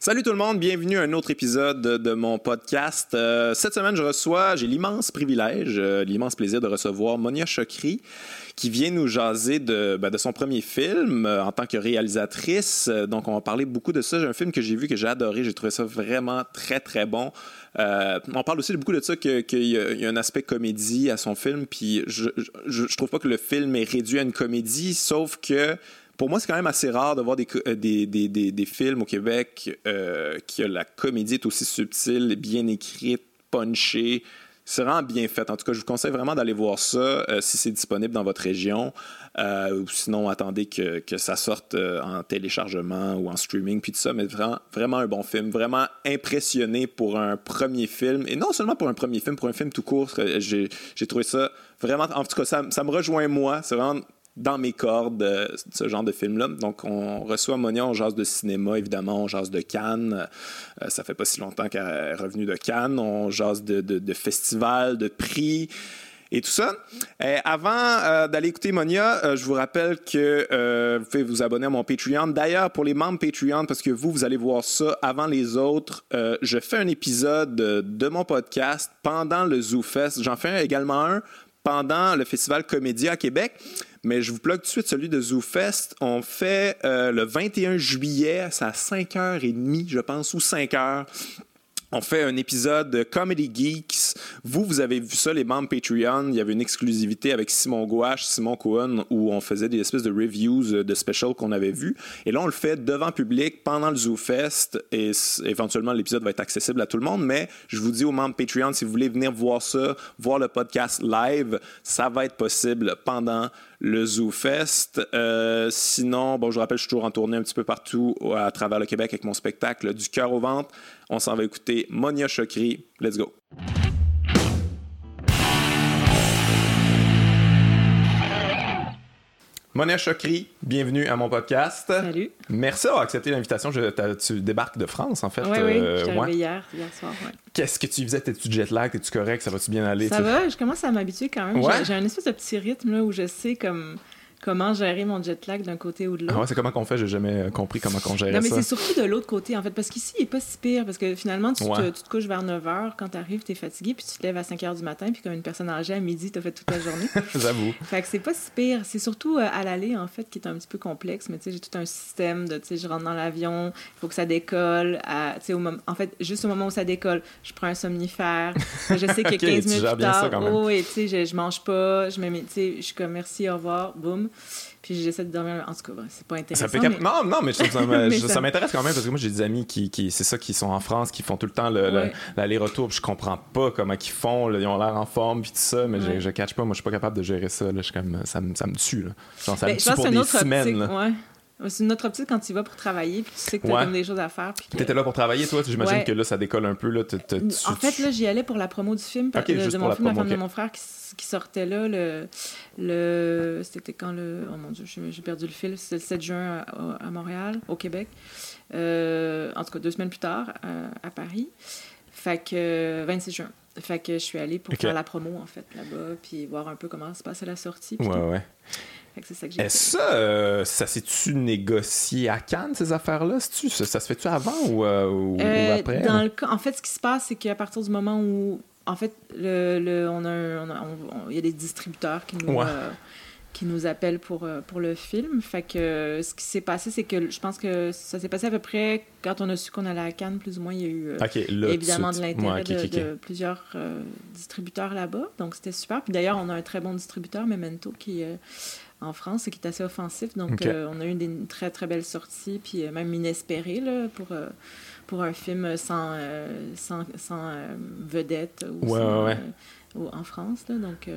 Salut tout le monde, bienvenue à un autre épisode de mon podcast. Euh, cette semaine, je reçois, j'ai l'immense privilège, euh, l'immense plaisir de recevoir Monia Chokri, qui vient nous jaser de, ben, de son premier film euh, en tant que réalisatrice. donc, on va parler beaucoup de ça. J'ai un film que j'ai vu, que j'ai adoré. J'ai trouvé ça vraiment très, très bon. on parle aussi beaucoup de ça, qu'il y, y, a un aspect comédie à son film. Puis, je, je, je trouve pas que le film est réduit à une comédie, sauf que pour moi, c'est quand même assez rare de voir des, euh, des, des, des, films au Québec euh, qui a la comédie est aussi subtile, bien écrite, punchée. C'est vraiment bien fait. En tout cas, je vous conseille vraiment d'aller voir ça euh, si c'est disponible dans votre région. ou sinon, attendez que, que ça sorte en téléchargement ou en streaming, puis tout ça. Mais vraiment, vraiment un bon film. Vraiment impressionné pour un premier film. Et non seulement pour un premier film, pour un film tout court. J'ai trouvé ça vraiment. En tout cas, ça, ça me rejoint moi. C'est vraiment dans mes cordes, euh, ce genre de film-là. Donc, on reçoit Monia, on jase de cinéma, évidemment, on jase de Cannes. Euh, ça fait pas si longtemps qu'elle est revenue de Cannes. On jase de, de, festivals, de prix et tout ça. Avant euh, d'aller écouter Monia, je vous rappelle que vous pouvez vous abonner à mon Patreon. D'ailleurs, pour les membres Patreon, parce que vous, vous allez voir ça avant les autres, je fais un épisode de, mon podcast pendant le ZooFest. J'en fais également un pendant le Festival Comédia à Québec. Mais je vous plug tout de suite celui de ZooFest. On fait euh, le 21 juillet, c'est à 5h30, je pense, ou 5h. On fait un épisode de Comedy Geeks. Vous, vous avez vu ça, les membres Patreon. Il y avait une exclusivité avec Simon Gouache, Simon Cohen, où on faisait des espèces de reviews euh, de special qu'on avait vus. Et là, on le fait devant public pendant le ZooFest. Et éventuellement, l'épisode va être accessible à tout le monde. Mais je vous dis aux membres Patreon, si vous voulez venir voir ça, voir le podcast live, ça va être possible pendant le ZooFest. Euh, sinon, bon, je vous rappelle, je suis toujours en tournée un petit peu partout à travers le Québec avec mon spectacle Du cœur au ventre. On s'en va écouter Monia Chokri. Let's go. Monia Chokri, bienvenue à mon podcast. Salut. Merci d'avoir accepté l'invitation. Tu débarques de France, en fait. Oui, oui, euh, je suis hier, hier soir. Qu'est-ce que tu faisais? T'es-tu jet lag? T'es-tu correct? Ça va-tu bien aller? Ça va, je commence à m'habituer quand même. J'ai un espèce de petit rythme là, où je sais comme comment gérer mon jet lag d'un côté ou de l'autre. Ah ouais, c'est comment qu'on fait, j'ai jamais euh, compris comment qu'on gère ça. Non, mais c'est surtout de l'autre côté, en fait, parce qu'ici, il n'est pas si pire, parce que finalement, tu, te, tu te, couches vers 9 h, quand tu arrives, tu es fatigué, puis tu te lèves à 5 h du matin, puis comme une personne âgée, à midi, tu as fait toute la journée. J'avoue. Fait que c'est pas si pire. C'est surtout euh, à l'aller, en fait, qui est un petit peu complexe, mais tu sais, j'ai tout un système de, tu sais, je rentre dans l'avion, il faut que ça décolle, tu sais, en fait, juste au moment où ça décolle, je prends un somnifère, je sais que 15 minutes plus tard, oh, et tu sais, je, je mange pas, je me mets, tu sais, je suis comme merci, au revoir, boum. Puis j'essaie de dormir. En tout cas, c'est pas intéressant. Ça mais... Non, non, mais, ça, ça... m'intéresse quand même parce que moi, j'ai des amis qui, qui c'est ça, qui sont en France, qui font tout le temps l'aller-retour. Je comprends pas comment ils font. ils ont l'air en forme, puis tout ça, mais je, je catch pas. Moi, je suis pas capable de gérer ça. Là. Je comme, ça, me, ça me tue. Là. ça me ben, tue pour des semaines. Ouais. C'est une autre optique quand tu vas pour travailler, puis tu sais que tu as des choses à faire. Tu étais là pour travailler, toi? J'imagine que là, ça décolle un peu. Là, en fait, là, j'y allais pour la promo du film, de, mon film, la, femme de mon frère qui, sortait là. Le, le C'était quand le... Oh mon Dieu, j'ai perdu le fil. C'était le 7 juin à, Montréal, au Québec. Euh, en tout cas, deux semaines plus tard, euh, à Paris. Fait que... 26 juin. Fait que je suis allée pour faire la promo, en fait, là-bas, puis voir un peu comment se passe la sortie. Ouais, ouais. C'est ça que Est-ce ça, euh, ça s'est-tu négocié à Cannes, ces affaires-là? Ça, ça, se fait-tu avant ou, euh, ou, euh, après? Dans le en fait, ce qui se passe, c'est qu'à partir du moment où. En fait, le, le on a, il y a des distributeurs qui nous. qui nous appellent pour, pour le film. Fait que ce qui s'est passé, c'est que je pense que ça s'est passé à peu près quand on a su qu'on allait à Cannes, plus ou moins, il y a eu évidemment de l'intérêt de, plusieurs distributeurs là-bas. Donc c'était super. Puis d'ailleurs, on a un très bon distributeur, Memento, qui en France, qui est assez offensif. Donc, euh, on a eu des très, très belles sorties, puis euh, même inespérées là, pour, euh, pour un film sans, sans, sans vedette ou, en France. Là, donc,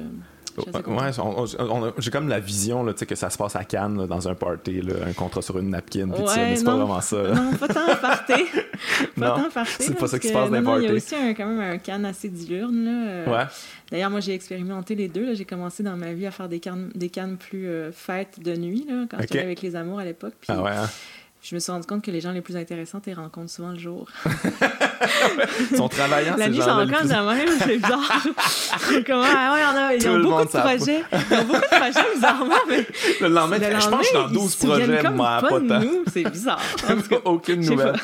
Ouais, j'ai comme la vision là, que ça se passe à Cannes dans un party, là, un contrat sur une napkin, puis mais c'est pas vraiment ça. Non, pas tant party. pas tant party. C'est pas ça qui se passe dans. Il y a aussi un, quand même un Cannes assez diurne. Là. Euh. Ouais. D'ailleurs, moi, j'ai expérimenté les deux. J'ai commencé dans ma vie à faire des cannes, des cannes plus euh, fêtes de nuit, là, quand j'étais avec les amours à l'époque. Ah ouais? Je me suis rendu compte que les gens les plus intéressants, tu les rencontres souvent le jour. Ils sont travaillants, La nuit, c'est encore plus... de même, c'est bizarre. Comment, ah ouais, on a, ils ont beaucoup de projets. Ils ont beaucoup de projets, bizarrement. Mais le lendemain, le je pense que je suis dans 12 projets, moi, pas nous, c'est bizarre. Aucune nouvelle.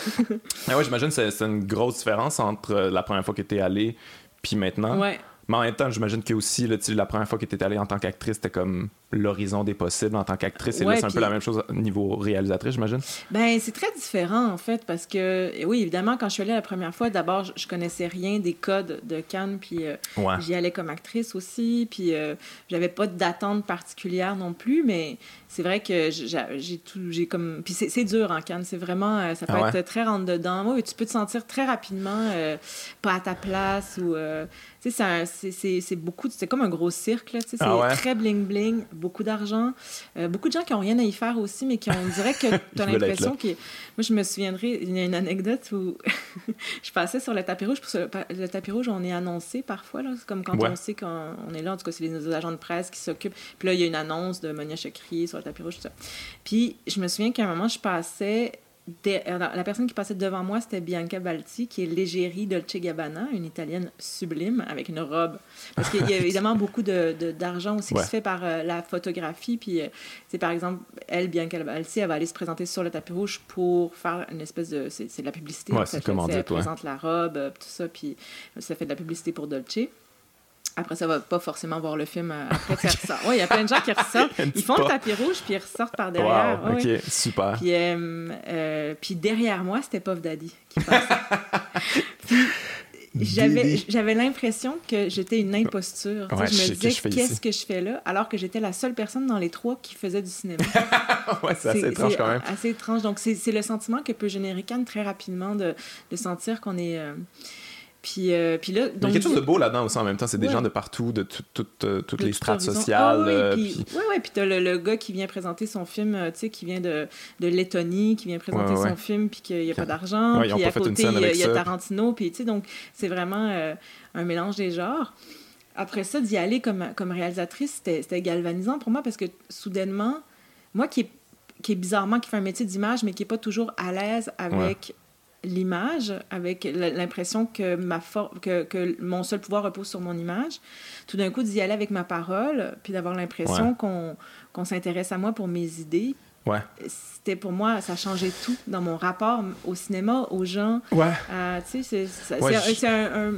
ah ouais, j'imagine que c'est une grosse différence entre la première fois que tu es allé puis maintenant. Ouais. Mais en même temps, j'imagine que aussi, là, la première fois que tu étais allée en tant qu'actrice, c'était comme l'horizon des possibles en tant qu'actrice. Et là, c'est un peu la même chose au niveau réalisatrice, j'imagine. Ben, c'est très différent, en fait, parce que, oui, évidemment, quand je suis allée la première fois, d'abord, je, connaissais rien des codes de Cannes, puis euh, j'y allais comme actrice aussi, puis euh, j'avais pas d'attente particulière non plus, mais c'est vrai que j'ai tout, j'ai comme, puis c'est dur en Cannes, c'est vraiment, euh, ça peut ah être très rentre dedans. Oui, tu peux te sentir très rapidement pas à ta place ou, c'est beaucoup, c'est comme un gros cirque, ah c'est très bling-bling beaucoup d'argent. Euh, beaucoup de gens qui n'ont rien à y faire aussi, mais qui ont, on dirait que tu as l'impression que. Moi, je me souviendrai, il y a une anecdote où je passais sur le tapis rouge. le tapis rouge, on est annoncé parfois. C'est comme quand on sait qu'on est là. En tout cas, c'est les agents de presse qui s'occupent. Puis là, il y a une annonce de Monia Chakri sur le tapis rouge, tout ça. Puis je me souviens qu'à un moment, je passais euh, la personne qui passait devant moi, c'était Bianca Balti, qui est l'égérie Dolce Gabbana, une italienne sublime, avec une robe. Parce qu'il y a évidemment beaucoup d'argent de, aussi qui se fait par euh, la photographie. Puis, c'est euh, par exemple, elle, Bianca Balti, elle va aller se présenter sur le tapis rouge pour faire une espèce de. C'est de la publicité. Ouais, c'est Elle présente la robe, tout ça, puis ça fait de la publicité pour Dolce. Après, ça va pas forcément voir le film euh, après faire ça. Oui, il y a plein de gens qui ressortent. Ils font le tapis rouge, puis ils ressortent par derrière. Wow, OK, super. Puis, euh, euh, puis derrière moi, c'était Puff Daddy qui passait. puis j'avais, j'avais l'impression que j'étais une imposture. je me disais, qu'est-ce que je fais là? Alors que j'étais la seule personne dans les trois qui faisait du cinéma. ouais, c'est assez étrange quand même. assez étrange. Donc, c'est, le sentiment que peut générer Cannes très rapidement de, de sentir qu'on est... Puis, euh, puis là, donc, il y a quelque chose de beau là-dedans aussi en même temps. C'est des gens de partout, de euh, toutes les strates sociales. Ah, oui, puis, puis... Ouais, puis t'as le, le, gars qui vient présenter son film, euh, tu sais, qui vient de, de Lettonie, qui vient présenter son film, puis qu'il n'y a pas d'argent. puis à côté, il y, a Tarantino. Puis, tu sais, donc c'est vraiment un mélange des genres. Après ça, d'y aller comme, comme réalisatrice, c'était galvanisant pour moi parce que soudainement, moi qui est, qui est bizarrement, qui fait un métier d'image, mais qui n'est pas toujours à l'aise avec l'image, avec l'impression que, ma que, que, mon seul pouvoir repose sur mon image, tout d'un coup d'y aller avec ma parole, puis d'avoir l'impression qu'on s'intéresse à moi pour mes idées. Ouais. C'était pour moi, ça changeait tout dans mon rapport au cinéma, aux gens. Ouais. tu sais, c'est un un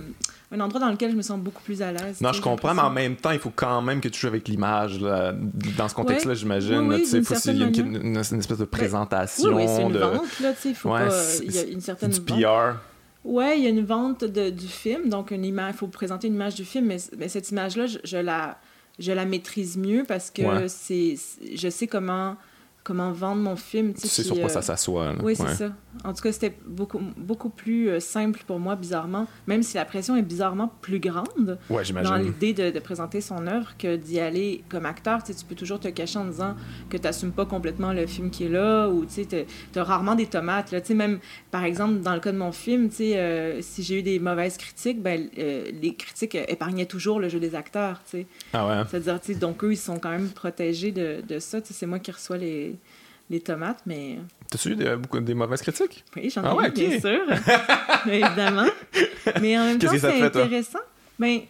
endroit dans lequel je me sens beaucoup plus à l'aise. Non, je comprends, mais en même temps, il faut quand même que tu joues avec l'image. Dans ce contexte-là, j'imagine. Oui, il faut y a une, espèce de présentation. Oui, c'est une de... vente. Là, il faut pas... Il y a une certaine du PR. Oui, il y a une vente de, du film. Donc, une image, il faut présenter une image du film. Mais, mais cette image-là, je, je, la, je la maîtrise mieux parce que c'est je sais comment comment vendre mon film. Tu sais sur quoi ça euh, s'assoit. Oui, c'est ça. En tout cas, c'était beaucoup, beaucoup plus euh, simple pour moi, bizarrement, même si la pression est bizarrement plus grande ouais, dans l'idée de, de, présenter son œuvre que d'y aller comme acteur. Tu, sais, tu peux toujours te cacher en disant que tu n'assumes pas complètement le film qui est là ou tu as rarement des tomates. Là. Tu sais, même, par exemple, dans le cas de mon film, tu sais, euh, si j'ai eu des mauvaises critiques, ben, les critiques épargnaient toujours le jeu des acteurs. Tu sais. Ah ouais. C'est-à-dire, tu sais, donc eux, ils sont quand même protégés de, de ça. Tu sais, c'est moi qui reçois les les tomates, mais. T'as-tu eu des, beaucoup, des mauvaises critiques? Oui, j'en ai ah eu, bien sûr. évidemment. Mais en même temps, c'est intéressant. Mais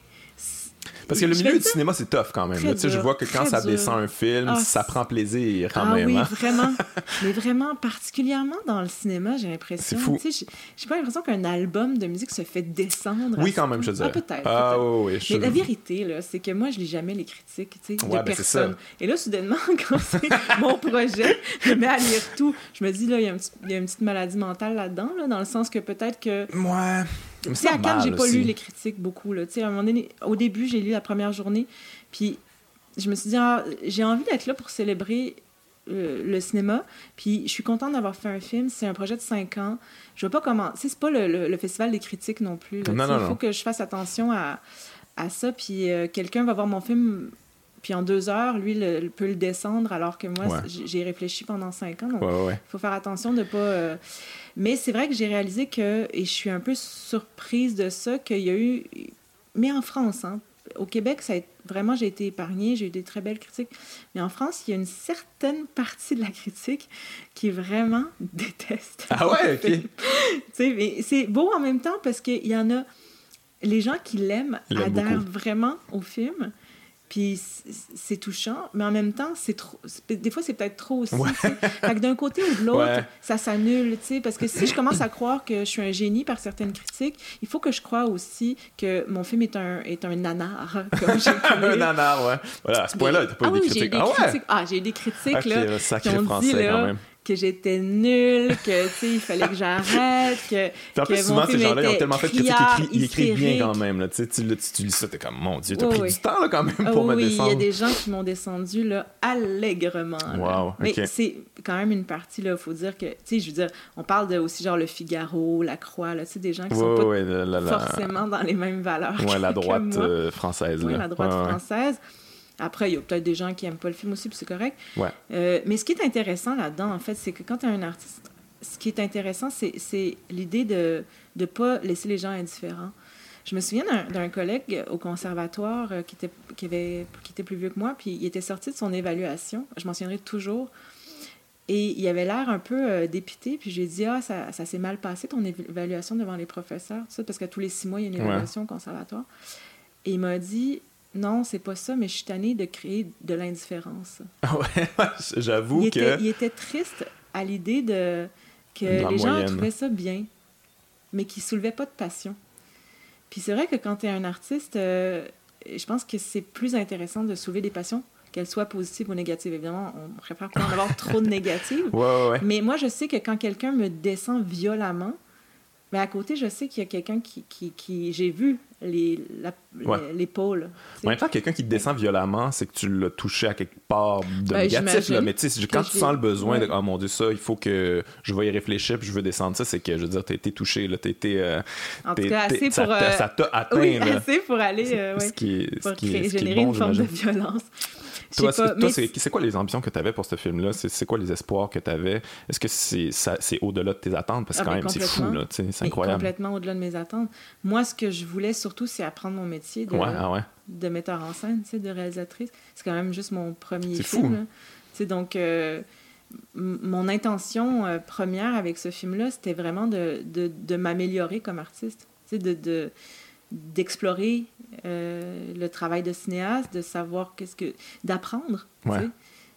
parce que le milieu du cinéma, c'est tough quand même. je vois que quand ça descend un film, ah, ça prend plaisir quand ah, même. Oui, hein. vraiment. Mais vraiment, particulièrement dans le cinéma, j'ai l'impression. C'est fou. J'ai pas l'impression qu'un album de musique se fait descendre. Oui, quand même, je dirais. Ah, peut-être. Ah, oui, oui. Mais la vérité, là, c'est que moi, je lis jamais les critiques de ben, personne. Et là, soudainement, quand c'est mon projet, je me mets à lire tout. Je me dis, là, il y, a une petite maladie mentale là-dedans, là, dans le sens que peut-être que. Ouais. Sais, à Cannes, j'ai pas lu les critiques beaucoup. Là. À un moment donné, au début, j'ai lu la première journée, puis je me suis dit, ah, j'ai envie d'être là pour célébrer euh, le cinéma. Puis je suis contente d'avoir fait un film. C'est un projet de cinq ans. Je veux pas comment. C'est pas le, le, festival des critiques non plus. Non, non, il faut que je fasse attention à, à ça. Puis euh, quelqu'un va voir mon film. Puis en deux heures, lui, il peut le descendre, alors que moi, j'ai réfléchi pendant cinq ans. Donc, il faut faire attention de pas. Euh, mais c'est vrai que j'ai réalisé que, et je suis un peu surprise de ça, qu'il y a eu, mais en France, hein, au Québec, ça a vraiment, j'ai été épargnée, j'ai eu des très belles critiques. Mais en France, il y a une certaine partie de la critique qui vraiment déteste. Ah ouais, ok. tu sais, mais c'est beau en même temps parce qu'il y en a. Les gens qui l'aiment L'aiment adhèrent beaucoup. vraiment au film. Puis c'est touchant, mais en même temps, c'est trop. Des fois, c'est peut-être trop aussi. Ouais. Fait que d'un côté ou de l'autre, Ouais. ça s'annule, tu sais. Parce que si je commence à croire que je suis un génie par certaines critiques, il faut que je croie aussi que mon film est un, est un nanar, comme un nanar, ouais. Voilà, à ce point-là, t'as pas ah eu des oui, j'ai eu critiques. des ah ouais? Ah, j'ai eu des critiques, Ok, là, le qui sacré ont dit, français là, quand même. Que j'étais nulle, que, tu sais, il fallait que j'arrête, que, Puis en plus, que souvent, ces gens-là, ils ont tellement fait de critiques, ils écrivent, bien quand même. Là. Tu, sais, tu, le- tu lis ça, t'es comme, mon Dieu, t'as Ouais, pris ouais. du temps là, quand même pour me oui, il y descendre. a des gens qui m'ont descendu là, allègrement. là. Wow, Mais c'est quand même une partie, il faut dire que, tu sais, je veux dire, on parle de aussi genre le Figaro, la Croix, là, tu sais, des gens qui Ouais, sont pas ouais, la, la, la- forcément dans les mêmes valeurs ouais, la que droite moi. euh, française. Oui, là. la droite Ouais, ouais. française. Après, il y a peut-être des gens qui aiment pas le film aussi, puis c'est correct. Ouais. Euh, mais ce qui est intéressant là-dedans, en fait, c'est que quand tu es un artiste, ce qui est intéressant, c'est l'idée de ne pas laisser les gens indifférents. Je me souviens d'un- collègue au conservatoire euh, qui, était, qui, avait, qui était plus vieux que moi, puis il était sorti de son évaluation, je m'en souviendrai toujours, et il avait l'air un peu euh, dépité, puis je lui ai dit « Ah, ça, ça s'est mal passé, ton évaluation devant les professeurs, tout ça, parce que tous les six mois, il y a une Ouais. évaluation au conservatoire. » Et il m'a dit « Non, c'est pas ça, mais je suis tannée de créer de l'indifférence. » Ouais, j'avoue que. était, il était triste à l'idée de que Dans les gens trouvaient ça bien, mais qui soulevaient pas de passion. Puis c'est vrai que quand tu es un artiste, euh, je pense que c'est plus intéressant de soulever des passions, qu'elles soient positives ou négatives. Évidemment, on préfère pas en avoir trop de négatives. Ouais, ouais, ouais. Mais moi, je sais que quand quelqu'un me descend violemment, mais à côté, je sais qu'il y a quelqu'un qui, qui, qui- j'ai vu les, l'épaule. En même temps, quelqu'un qui te descend violemment, c'est que tu l'as touché à quelque part de Ben, négatif. Là. Mais tu sais, quand tu sens le besoin de ouais. Oh mon Dieu, ça, il faut que je vais y réfléchir puis je veux descendre ça, c'est que je veux dire, t'as été touché, là. T'as été. euh, En tout cas, assez ça pour. euh, ça t'a atteint, oui, là. assez pour aller. euh, ouais. Ce qui est, ce pour qui est, créer- ce qui est générer bon, une forme de violence. Toi, c'est- c'est c'est quoi les ambitions que tu avais pour ce film-là? C'est c'est quoi les espoirs que tu avais? Est-ce que c'est c'est au-delà de tes attentes? Parce que Ah, quand ben, même, c'est fou, là. C'est incroyable. complètement au-delà de mes attentes. Moi, ce que je voulais surtout, c'est apprendre mon métier de, Ouais, ah ouais. de metteur en scène, tu sais, de réalisatrice. C'est quand même juste mon premier C'est film. fou. là. Tu sais, donc, euh, mon intention euh, première avec ce film-là, c'était vraiment de, de, de m'améliorer comme artiste. Tu sais, de, de, d'explorer euh, le travail de cinéaste, de savoir qu'est-ce que... d'apprendre, tu Ouais. sais.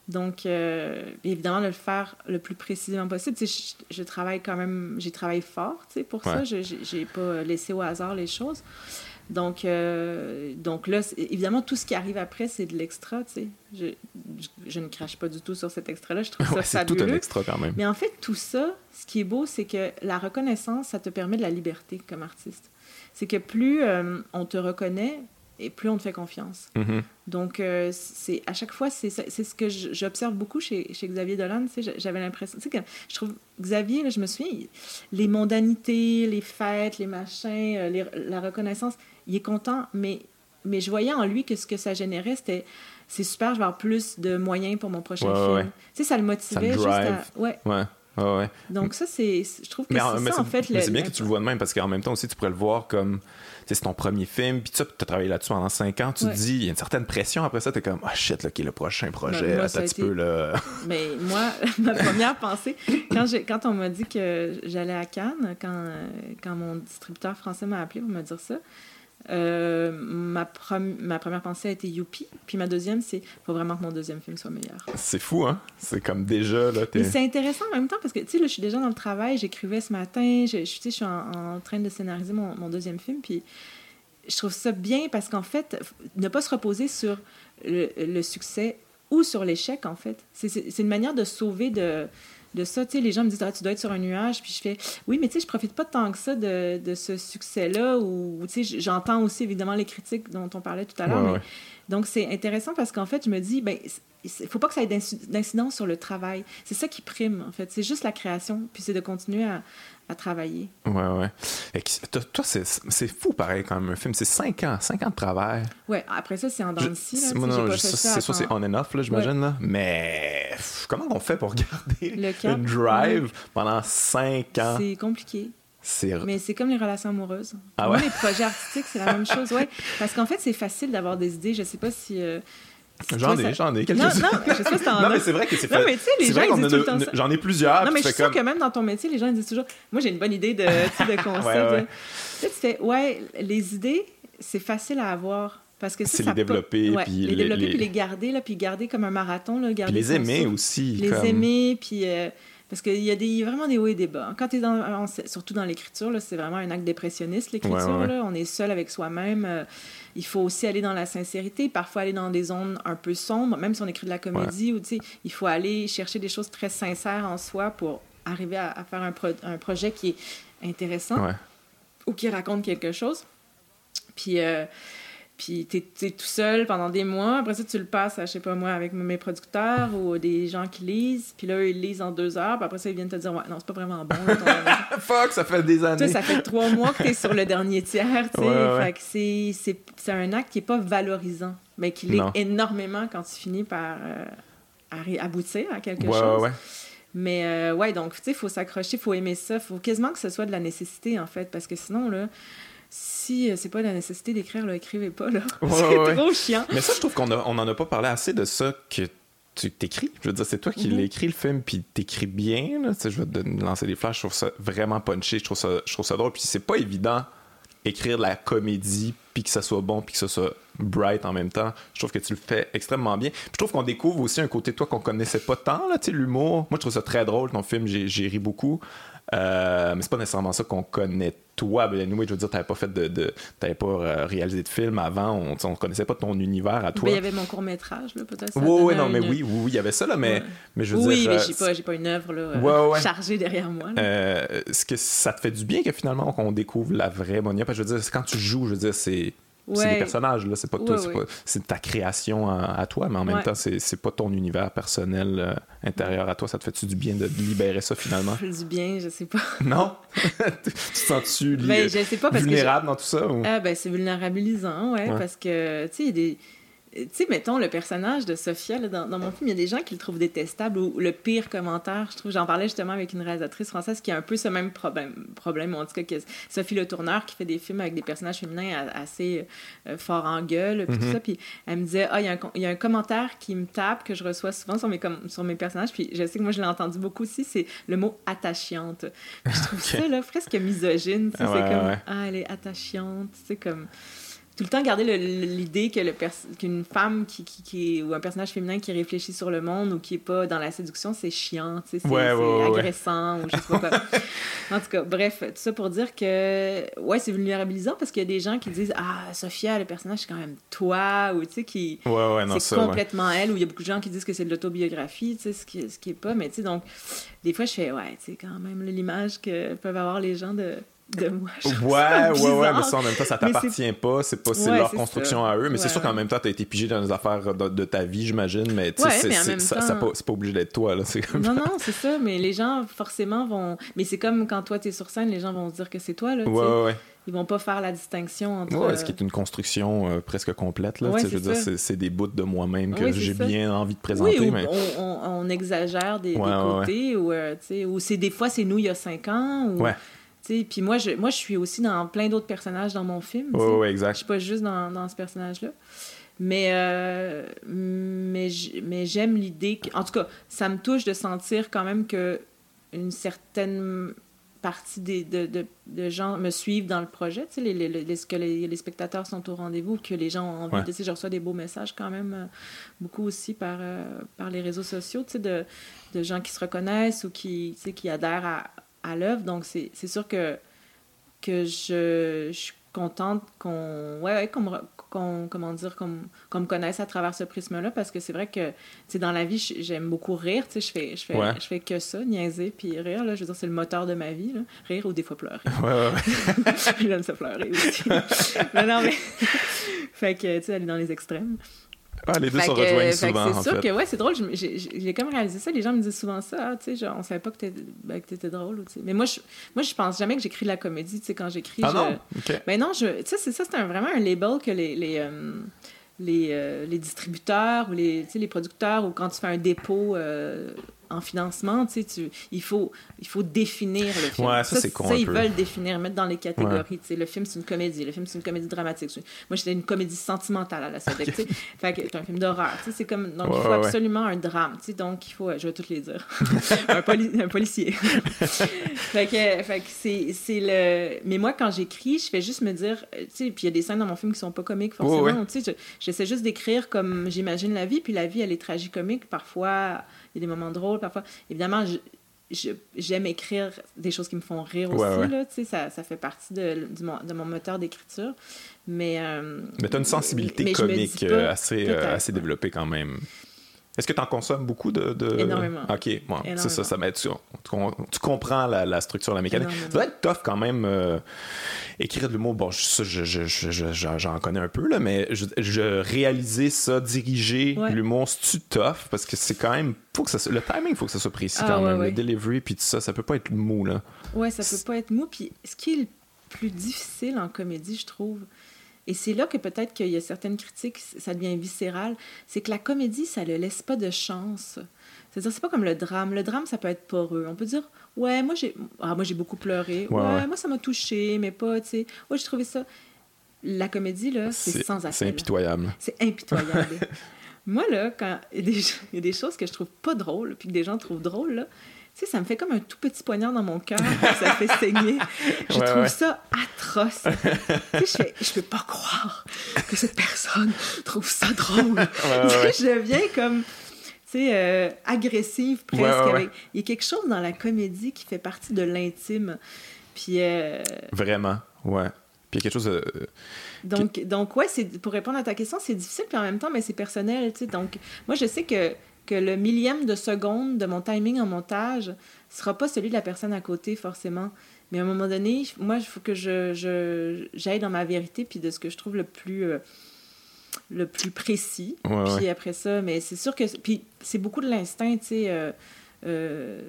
Donc, euh, évidemment, de le faire le plus précisément possible. Tu sais, je, je travaille quand même, j'ai travaillé fort, tu sais, pour ça. Ouais. Je n'ai pas laissé au hasard les choses. Donc, euh, donc là, évidemment, tout ce qui arrive après, c'est de l'extra, tu sais. Je, je, je ne crache pas du tout sur cet extra-là. Je trouve ça Ouais, c'est tout un fabuleux. extra quand même. Mais en fait, tout ça, ce qui est beau, c'est que la reconnaissance, ça te permet de la liberté comme artiste. C'est que plus euh, on te reconnaît et plus on te fait confiance. Mhm. Donc, euh, c'est à chaque fois, c'est ce que j'observe beaucoup chez, chez Xavier Dolan. J'avais l'impression, tu sais, que je trouve Xavier, là, je me souviens, il- les mondanités, les fêtes, les machins, euh, les- la reconnaissance, il est content, mais, mais je voyais en lui que ce que ça générait, c'était c'est super, je vais avoir plus de moyens pour mon prochain Ouais, film. ouais. Tu sais, ça le motivait Ça le juste à. drive. Ouais. Ouais, ouais. Donc, ça, c'est. Je trouve que c'est ça, en fait. mais c'est bien que tu le vois de même parce qu'en même temps aussi, tu pourrais le voir comme. tu sais, C'est ton premier film, puis tu as travaillé là-dessus pendant 5 ans. Tu Ouais. te dis, il y a une certaine pression après ça. Tu es comme, ah shit, là, qui est le prochain projet? Ben, a un petit été- peu, là. Mais moi, ma première pensée, quand, quand on m'a dit que j'allais à Cannes, quand, euh, quand mon distributeur français m'a appelé pour me dire ça, euh, ma, ma première pensée a été youpi. Puis ma deuxième, c'est faut vraiment que mon deuxième film soit meilleur. C'est fou, hein? C'est comme déjà, là, t'es. C'est intéressant en même temps parce que, tu sais, là, je suis déjà dans le travail, j'écrivais ce matin, je, je, suis en, en train de scénariser mon, mon deuxième film, puis je trouve ça bien parce qu'en fait, ne pas se reposer sur le, le succès ou sur l'échec, en fait. C'est une manière de sauver de, de ça. Tu sais, les gens me disent, ah, tu dois être sur un nuage, puis je fais, oui, mais tu sais, je profite pas tant que ça de, de ce succès-là, ou, tu sais, j'entends aussi évidemment les critiques dont on parlait tout à l'heure, Ouais, mais ouais. Donc, c'est intéressant parce qu'en fait, je me dis, ben, il faut pas que ça ait d'inci- d'incidence sur le travail. C'est ça qui prime, en fait. C'est juste la création, puis c'est de continuer à, à travailler. Ouais, ouais. Et toi, c'est fou, pareil, quand même, un film. C'est 5 ans, 5 ans de travail. Ouais, après ça, c'est en dents c'est- fait ça, ça c'est on and off, là, j'imagine. là. Mais pff, comment on fait pour garder Le cap. une drive pendant 5 ans? C'est compliqué. Mais c'est comme les relations amoureuses. Ah ouais? Moi, les projets artistiques, c'est la même chose. Ouais. Parce qu'en fait, c'est facile d'avoir des idées. Je sais pas si. Euh, j'en ai, j'en ai. Non, non, je sais pas si Non, mais c'est vrai que c'est. Non, mais tu sais, les gens, ils disent tout le temps ça. J'en ai plusieurs. Non, mais je suis sûre que même dans ton métier, les gens, ils disent toujours Moi, j'ai une bonne idée de, de concept. ouais, ouais. Tu sais, ouais, les idées, c'est facile à avoir. Parce que c'est les développer, ouais, puis les, développer, puis les garder, là, puis garder comme un marathon. Là, garder puis les aimer aussi. Les aimer, puis. Euh, parce qu'il y a des, vraiment des hauts et des bas. Quand tu es dans, surtout dans l'écriture, c'est vraiment un acte dépressionniste, l'écriture. On est seul avec soi-même. Euh, il faut aussi aller dans la sincérité, parfois aller dans des zones un peu sombres, même si on écrit de la comédie, ou, il faut aller chercher des choses très sincères en soi pour arriver à, faire un, un, projet qui est intéressant ou qui raconte quelque chose. Puis, euh, puis tu es, tout seul pendant des mois. Après ça, tu le passes, à, je sais pas moi, avec mes producteurs ou des gens qui lisent. Puis là, ils lisent en deux heures. Puis après ça, ils viennent te dire, ouais, non, c'est pas vraiment bon. Fuck, ça fait des années. ça fait trois mois que tu es sur le dernier tiers. tu sais Fait que c'est un acte qui est pas valorisant, mais qui l'est énormément quand tu finis par euh, aboutir à quelque chose. Mais euh, ouais, donc, tu sais, il faut s'accrocher, il faut aimer ça. Il faut quasiment que ce soit de la nécessité, en fait, parce que sinon, là, si euh, c'est pas la nécessité d'écrire, là, écrivez pas, là. c'est trop chiant. Mais ça, je trouve qu'on on en a pas parlé assez de ça que tu t'écris. Je veux dire, c'est toi qui mm-hmm. l'écris le film, puis t'écris bien. Là. je veux te lancer des flashs. Je trouve ça vraiment punché. Je trouve ça, je trouve ça drôle. Puis c'est pas évident écrire de la comédie, puis que ça soit bon, puis que ça soit bright en même temps. Je trouve que tu le fais extrêmement bien. Puis je trouve qu'on découvre aussi un côté de toi qu'on connaissait pas tant, là, tu sais, l'humour. Moi, je trouve ça très drôle, ton film, j'ai ri beaucoup. Euh, mais c'est pas nécessairement ça qu'on connaît toi. Ben, anyway, je veux dire, t'avais pas fait de, de t'avais pas euh, réalisé de film avant. On, on connaissait pas ton univers à toi. il y avait mon court métrage là, peut-être. Oui, oui, non, mais oui, oui, il y avait ça là, mais, mais je veux oui, dire. Oui, mais j'ai pas, j'ai pas une œuvre là, chargée derrière moi. Est-ce que ça te fait du bien que finalement qu'on découvre la vraie Monia? Parce que je veux dire, quand tu joues, je veux dire, c'est c'est des personnages, là. C'est pas toi, c'est ta création à, toi, mais en même temps, c'est pas ton univers personnel euh, intérieur à toi. Ça te fait-tu du bien de libérer ça finalement? Ça fait du bien, je sais pas. Non? tu te sens-tu ben, vulnérable dans tout ça? Ah, ben, c'est vulnérabilisant, ouais, parce que, tu sais, il y a des tu sais, mettons, le personnage de Sophia, dans, mon film, il y a des gens qui le trouvent détestable ou le pire commentaire, je trouve. J'en parlais justement avec une réalisatrice française qui a un peu ce même problème, problème en tout cas, que Sophie Le Tourneur, qui fait des films avec des personnages féminins assez euh, forts en gueule, puis tout mm-hmm. ça. Puis elle me disait, ah, il y, y, a un commentaire qui me tape, que je reçois souvent sur mes, sur mes personnages, puis je sais que moi, je l'ai entendu beaucoup aussi, c'est le mot attachante. je trouve ça, là, presque misogyne. c'est comme, ah, elle est attachante, c'est comme tout le temps garder l'idée que le qu'une femme qui, qui, ou un personnage féminin qui réfléchit sur le monde ou qui est pas dans la séduction, c'est chiant, c'est agressant ou je sais pas en tout cas, bref, tout ça pour dire que ouais, c'est vulnérabilisant parce qu'il y a des gens qui disent ah Sophia, le personnage c'est quand même toi ou tu sais qui c'est complètement elle ou il y a beaucoup de gens qui disent que c'est de l'autobiographie, tu sais ce qui ce qui est pas, mais tu sais donc des fois je fais ouais, tu sais quand même l'image que peuvent avoir les gens de de moi. ouais, ouais, ouais, mais ça en même temps, ça t'appartient pas, c'est pas leur construction à eux, mais c'est sûr qu'en même temps, t'as été pigé dans les affaires de, ta vie, j'imagine, mais tu sais, c'est pas, obligé d'être toi, là. Non, non, c'est ça, mais les gens, forcément, vont. Mais c'est comme quand toi, t'es sur scène, les gens vont se dire que c'est toi, là. Ouais, ouais, ouais. Ils vont pas faire la distinction entre. Ouais, ce qui est une construction euh, presque complète, là. je veux dire, c'est des bouts de moi-même que j'ai bien envie de présenter. Oui, mais... on, on, exagère des, côtés, ou, euh, ou c'est des fois, c'est nous il y a cinq ans, ou. Puis moi je, moi, je suis aussi dans plein d'autres personnages dans mon film. Oui, exact. Je suis pas juste dans, dans ce personnage-là. Mais, euh, mais, j'aime l'idée que. En tout cas, ça me touche de sentir quand même que une certaine partie des, de, de, de, gens me suivent dans le projet, tu sais, les, les, les, que les, les, spectateurs sont au rendez-vous, que les gens ont envie de... Tu sais, je reçois des beaux messages quand même, euh, beaucoup aussi par, euh, par les réseaux sociaux, tu sais, de, de gens qui se reconnaissent ou qui, tu sais, qui adhèrent à, à l'œuvre. Donc, c'est sûr que, que je, je suis contente qu'on ouais, ouais qu'on comment dire qu'on me connaisse à travers ce prisme là parce que c'est vrai que dans la vie j'aime beaucoup rire tu sais je fais je fais je fais que ça niaiser puis rire là. Je veux dire c'est le moteur de ma vie là. rire ou des fois pleurer. Ouais ouais, j'aime ça pleurer aussi. Mais non mais fait que tu sais aller dans les extrêmes ah, les deux se rejoignent souvent. C'est sûr que, ouais, c'est drôle. J'ai comme réalisé ça. Les gens me disent souvent ça. Ah, tu sais, genre, on savait pas que tu ben, étais drôle. Mais moi, je, moi, je pense jamais que j'écris de la comédie. Tu sais, quand j'écris. Ah non? Ben non, tu sais, c'est ça, c'est vraiment un label que les. les euh, les, euh, les, distributeurs ou les, les producteurs ou quand tu fais un dépôt euh, en financement, tu sais, tu, il, faut, il faut définir le film. Ouais, ça, c'est con Ça, ils peu. veulent définir, mettre dans les catégories. tu sais, Le film, c'est une comédie. Le film, c'est une comédie dramatique. Moi, j'étais une comédie sentimentale à la tu sais. Fait que c'est un film d'horreur. tu sais, C'est comme, donc, Ouais, il faut absolument un drame. tu sais, Donc, il faut, je vais toutes les dire, un, poli- un policier. fait que, fait que c'est, le. Mais moi, quand j'écris, je fais juste me dire, euh, tu sais, puis il y a des scènes dans mon film qui sont pas comiques forcément. Tu sais, je- j'essaie juste d'écrire comme j'imagine la vie, puis la vie, elle est tragicomique. Parfois, il y a des moments drôles, parfois. Évidemment, j'aime écrire des choses qui me font rire Ouais, aussi, ouais. là, tu sais, ça, ça fait partie de, du mon, de mon moteur d'écriture. Mais. euh, Mais tu as une sensibilité comique pas- euh, assez, euh, assez développée quand même. Est-ce que tu en consommes beaucoup de. de... Énormément. Ok, ouais, c'est ça, ça m'aide. Tu, comprends la, la structure, la mécanique. Énormément. Ça doit être tough quand même, euh, écrire de l'humour. Bon, je- je- je- j'en connais un peu, là, mais je, réaliser ça, diriger Ouais. l'humour, c'est-tu tough? Parce que c'est quand même. Faut que ça, le timing, il faut que ça soit précis Ah, quand ouais, même. Le delivery, puis tout ça, ça peut pas être mou, là. Ouais, ça peut pas être mou. Puis ce qui est le plus difficile en comédie, je trouve, et c'est là que peut-être qu'il y a certaines critiques, ça devient viscéral, c'est que la comédie, ça ne laisse pas de chance. C'est-à-dire, c'est pas comme le drame. Le drame, ça peut être poreux. On peut dire, ouais, moi j'ai ah, moi j'ai beaucoup pleuré. Ouais, Ouais, ouais. moi ça m'a touché, mais pas, tu sais. Ouais, j'ai trouvé ça. La comédie, là, c'est sans C'est appel. impitoyable. C'est impitoyable. Moi, là, quand il y, a des, il y a des choses que je trouve pas drôles, puis que des gens trouvent drôles, là, tu sais, ça me fait comme un tout petit poignard dans mon cœur, ça fait saigner. Je Ouais, trouve ouais. ça atroce. tu sais, je fais, je peux pas croire que cette personne trouve ça drôle. ouais, je deviens comme, tu sais, euh, agressive presque. Avec- Il y a quelque chose dans la comédie qui fait partie de l'intime. Puis, euh, Vraiment, ouais. Puis il y a quelque chose de. donc, donc ouais, pour répondre à ta question, c'est difficile, puis en même temps, mais c'est personnel, tu sais. Donc, moi, je sais que, que le millième de seconde de mon timing en montage sera pas celui de la personne à côté, forcément. Mais à un moment donné, moi, il faut que je, je, j'aille dans ma vérité, puis de ce que je trouve le plus, euh, le plus précis. Ouais, puis ouais. après ça, mais c'est sûr que... Puis c'est beaucoup de l'instinct, tu sais... euh, euh,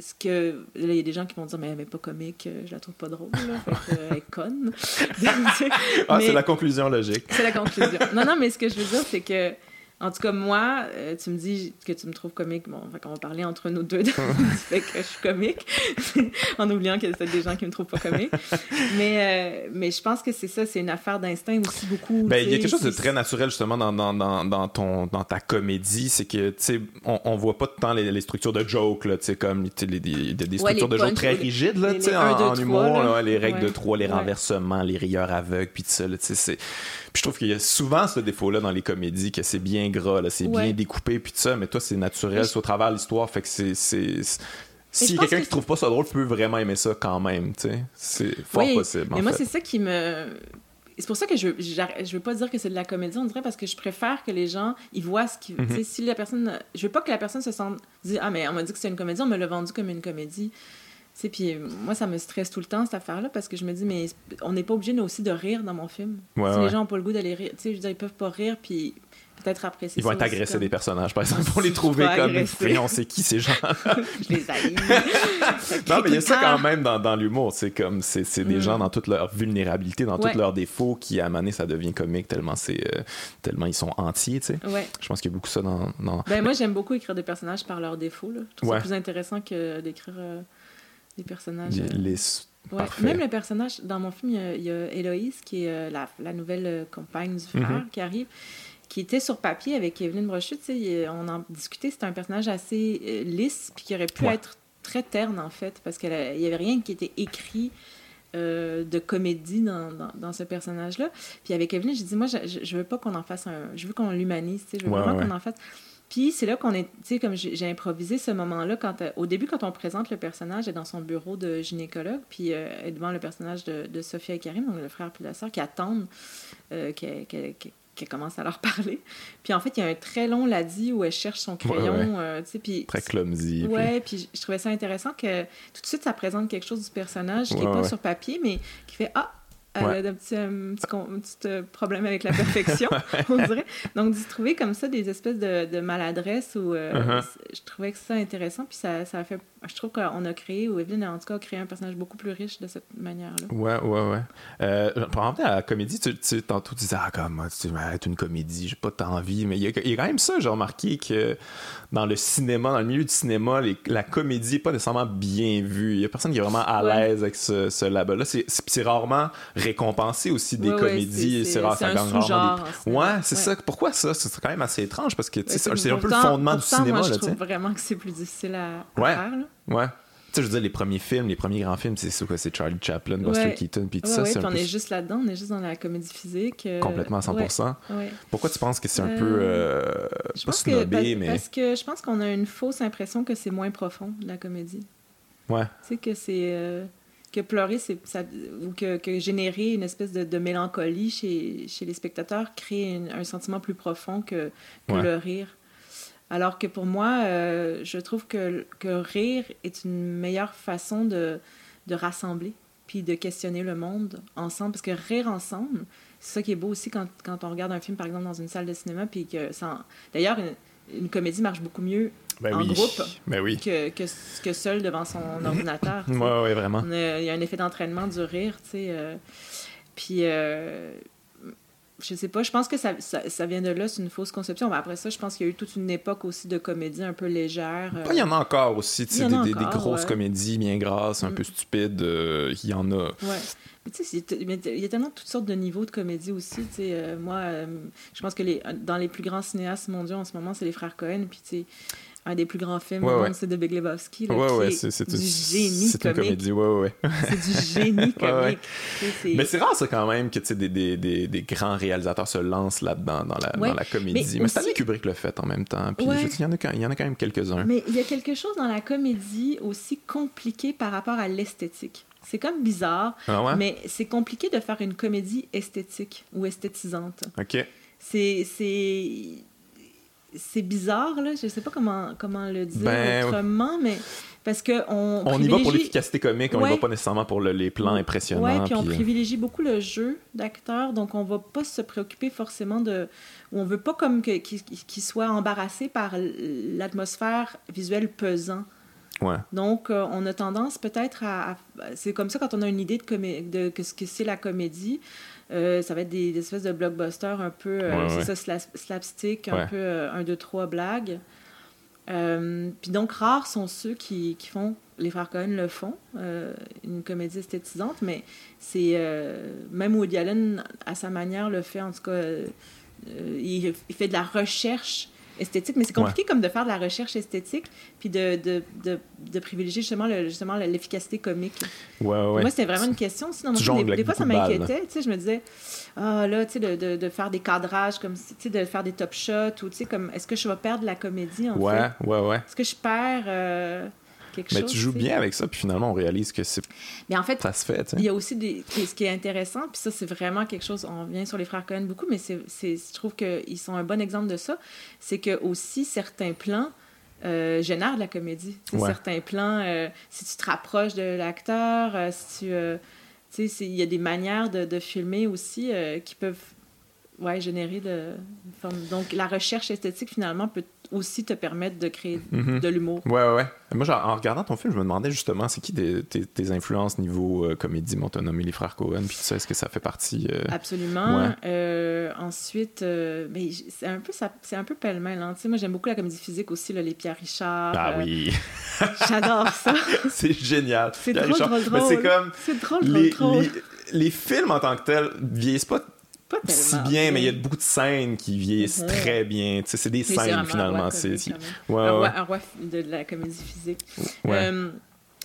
ce que là, il y a des gens qui vont dire mais elle est pas comique je la trouve pas drôle là, fait que, euh, elle est conne Ah, Mais- c'est la conclusion logique. c'est la conclusion. Non, non, mais ce que je veux dire, c'est que, en tout cas, moi, euh, tu me dis que tu me trouves comique. Bon, qu'on va parler entre nous deux du fait que je suis comique, en oubliant qu'il y a peut-être des gens qui me trouvent pas comique. Mais, euh, mais je pense que c'est ça, c'est une affaire d'instinct aussi beaucoup. Ben, il y a quelque chose de très naturel justement dans, dans, dans, dans ton, dans ta comédie, c'est que tu sais, on, on voit pas tant les, les structures de joke, là, tu sais, comme les, des, Ouais, structures de joke très rigides, là, les- tu sais, les en, en humour, là. les règles de trois, les Ouais. renversements, les rieurs aveugles, puis tout ça, là, tu sais, c'est- Puis je trouve qu'il y a souvent ce défaut-là dans les comédies, que c'est bien gras, là, c'est bien découpé, puis tout ça, mais toi, c'est naturel, c'est au travers de l'histoire, fait que c'est... c'est- c'est- Si quelqu'un que qui trouve pas ça drôle peut vraiment aimer ça quand même, tu sais. C'est fort Oui, possible, en Mais moi, c'est ça qui me. C'est pour ça que je j'arr- je veux pas dire que c'est de la comédie, on dirait parce que je préfère que les gens ils voient ce qui tu sais si la personne je veux pas que la personne se sente dit ah mais on m'a dit que c'était une comédie, on me l'a vendu comme une comédie. Sais puis moi ça me stresse tout le temps cette affaire là parce que je me dis mais on n'est pas obligé nous aussi de rire dans mon film. Ouais, si ouais. les gens ont pas le goût d'aller rire, tu sais je veux dire ils peuvent pas rire puis peut-être apprécier Ils vont être agressés comme- des personnages, par exemple, pour les trouver comme on sait qui ces gens? je les haïs. Non, mais il y a ça quand même dans, dans l'humour. C'est comme, c'est, des Mm. gens dans toute leur vulnérabilité, dans Ouais. tous leurs défauts, qui à un moment donné, ça devient comique tellement c'est, euh, tellement ils sont entiers, tu sais. Ouais. Je pense qu'il y a beaucoup ça dans. dans... Ben, moi, j'aime beaucoup écrire des personnages par leurs défauts. Là. Je trouve Ouais. ça plus intéressant que d'écrire euh, des personnages. les- euh, les- ouais. Même le personnage, dans mon film, il y a, il y a Héloïse, qui est euh, la, la nouvelle euh, compagne du frère Mhm. qui arrive, qui était sur papier avec Evelyne Brochu. On en discutait, c'était un personnage assez lisse, puis qui aurait pu Ouais. être très terne, en fait, parce qu'il n'y avait rien qui était écrit. euh, de comédie dans, dans, dans ce personnage-là. Puis avec Evelyne, j'ai dit, moi, je, je, veux pas qu'on en fasse un... Je veux qu'on l'humanise, tu sais, je veux Ouais, vraiment qu'on en fasse... Puis c'est là qu'on est, tu sais, comme j'ai improvisé ce moment-là, quand euh, au début, quand on présente le personnage, elle est dans son bureau de gynécologue, puis euh, elle est devant le personnage de, de Sophia et Karim, donc le frère puis la sœur, qui attendent euh, qu'elle commence à leur parler. Puis en fait, il y a un très long ladis où elle cherche son crayon, ouais. euh, tu sais, puis... Très clumsy. Ouais, puis je- je trouvais ça intéressant que tout de suite, ça présente quelque chose du personnage qui n'est Ouais, pas sur papier, mais qui fait Ah, elle Ouais. a un petit, petit, euh, problème avec la perfection, on dirait. Donc, d'y trouver comme ça des espèces de, de maladresse où euh, Uh-huh. je trouvais que ça intéressant, puis ça, ça a fait je trouve qu'on a créé, ou Evelyn, en tout cas, a créé un personnage beaucoup plus riche de cette manière-là. Ouais, ouais, ouais. Par exemple, à la comédie, tu, tu tantôt, tu disais, ah, comme, tu vas être une comédie, j'ai pas tant envie, mais il y, a, quand même ça, j'ai remarqué que dans le cinéma, dans le milieu du cinéma, la comédie n'est pas nécessairement bien vue. Il y a personne qui est vraiment à l'aise avec ce, ce label-là. C'est rarement récompensé aussi des comédies. C'est rare, ça gagne rarement des... Ouais, c'est ça. Pourquoi ça? C'est quand même assez étrange parce que c'est un peu le fondement du cinéma. Moi, je là, trouve vraiment que c'est plus difficile à, ouais. faire. Là. Ouais. Tu sais, je veux dire, les premiers films, les premiers grands films, c'est quoi? C'est Charlie Chaplin, Buster Keaton, puis tout ça. Ouais, puis on est juste là-dedans, on est juste dans la comédie physique. Euh, Complètement à 100%. Pourquoi tu penses que c'est un peu. Euh, euh je pas snobé, que, mais. Parce que je pense qu'on a une fausse impression que c'est moins profond, la comédie. Ouais. Tu sais, que c'est. Que pleurer, c'est ça, ou que, que, générer une espèce de, de mélancolie chez, chez, les spectateurs crée un sentiment plus profond que, que le rire. Alors que pour moi, euh, je trouve que, que rire est une meilleure façon de, de rassembler, puis de questionner le monde ensemble. Parce que rire ensemble, c'est ça qui est beau aussi quand, quand, on regarde un film, par exemple, dans une salle de cinéma, puis que ça... D'ailleurs, une, comédie marche beaucoup mieux ben en groupe ben oui. que, que, que, seul devant son ordinateur. Oui, ouais, vraiment. Il y a un effet d'entraînement du rire, tu sais. Euh, puis... Euh, je sais pas, je pense que ça, ça, vient de là, c'est une fausse conception. Mais après ça, je pense qu'il y a eu toute une époque aussi de comédie un peu légère. Il y en a encore aussi, tu sais, des, des, grosses comédies bien grasses, un mm. peu stupides, euh, il y en a. Ouais. tu sais, il y a tellement toutes sortes de niveaux de comédie aussi. Tu sais, euh, moi, euh, je pense que les, dans les plus grands cinéastes mondiaux en ce moment, c'est les frères Cohen. Puis, tu sais, un des plus grands films ouais, c'est de Big Lebowski. Là, ouais, c'est du génie C'est une comédie, ouais, ouais. c'est du génie comique. Mais c'est rare, ça, quand même, que des, des, des, des, grands réalisateurs se lancent là-dedans, dans la, dans la comédie. Mais, Stanley Kubrick le fait en même temps. Puis il y, en a, il y en a quand même quelques-uns. Mais il y a quelque chose dans la comédie aussi compliqué par rapport à l'esthétique. C'est comme bizarre, ah mais c'est compliqué de faire une comédie esthétique ou esthétisante. OK. C'est c'est bizarre, là. Je sais pas comment, comment le dire ben, autrement, mais parce que on, on y va pour l'efficacité comique, on y va pas nécessairement pour les plans impressionnants. Oui, puis on euh, privilégie beaucoup le jeu d'acteur, donc on va pas se préoccuper forcément de... On veut pas comme qu'il soit embarrassé par l'atmosphère visuelle pesant. Ouais. Donc, euh, on a tendance peut-être à, C'est comme ça quand on a une idée de, de, ce que c'est la comédie. Euh, ça va être des, espèces de blockbusters un peu, euh, c'est ça, slapstick, un peu un, deux, trois blagues. Euh, puis donc, rares sont ceux qui, qui, font, les frères Cohen le font, une comédie esthétisante, mais c'est, même Woody Allen, à sa manière, le fait, en tout cas, il, il, fait de la recherche esthétique, mais c'est compliqué comme de faire de la recherche esthétique puis de, de, de, de privilégier justement, le, justement l'efficacité comique. Ouais, ouais. Moi, c'était vraiment une question. Sinon, des, des fois, ça m'inquiétait. Tu sais, je me disais, ah là, tu sais, de, de, faire des cadrages comme, tu sais, de faire des top shots ou, tu sais, comme, est-ce que je vais perdre la comédie, en ouais, fait? Ouais, ouais, Est-ce que je perds... Euh, mais tu joues bien avec ça, puis finalement, on réalise que c'est. Mais en fait, ça se fait. Il y a aussi des... ce qui est intéressant, puis ça, c'est vraiment quelque chose. On vient sur les frères Cohen beaucoup, mais c'est, je trouve qu'ils sont un bon exemple de ça. C'est que aussi certains plans. Euh, génèrent de la comédie. Certains plans, euh, si tu te rapproches de l'acteur, euh, si tu. il y a des manières de, de filmer aussi qui peuvent ouais, générer de, Donc, la recherche esthétique, finalement, peut aussi te permettre de créer mhm. de l'humour. Ouais, ouais, ouais. Moi, en regardant ton film, je me demandais justement, c'est qui tes, influences niveau euh, comédie, mon les frères Cohen, puis tout ça, est-ce que ça fait partie... Euh, Absolument. Euh, ensuite, mais c'est un peu, c'est un peu pêle-mêle. Hein. Moi, j'aime beaucoup la comédie physique aussi, les Pierre Richard. Ah oui! J'adore ça. c'est génial. C'est drôle, drôle, drôle. C'est comme... C'est drôle, les, drôle. Les, les, films en tant que tels vieillissent pas si bien, mais il y a beaucoup de scènes qui vieillissent très bien. c'est des scènes finalement. C'est ouais, un, roi, de la comédie physique. Euh,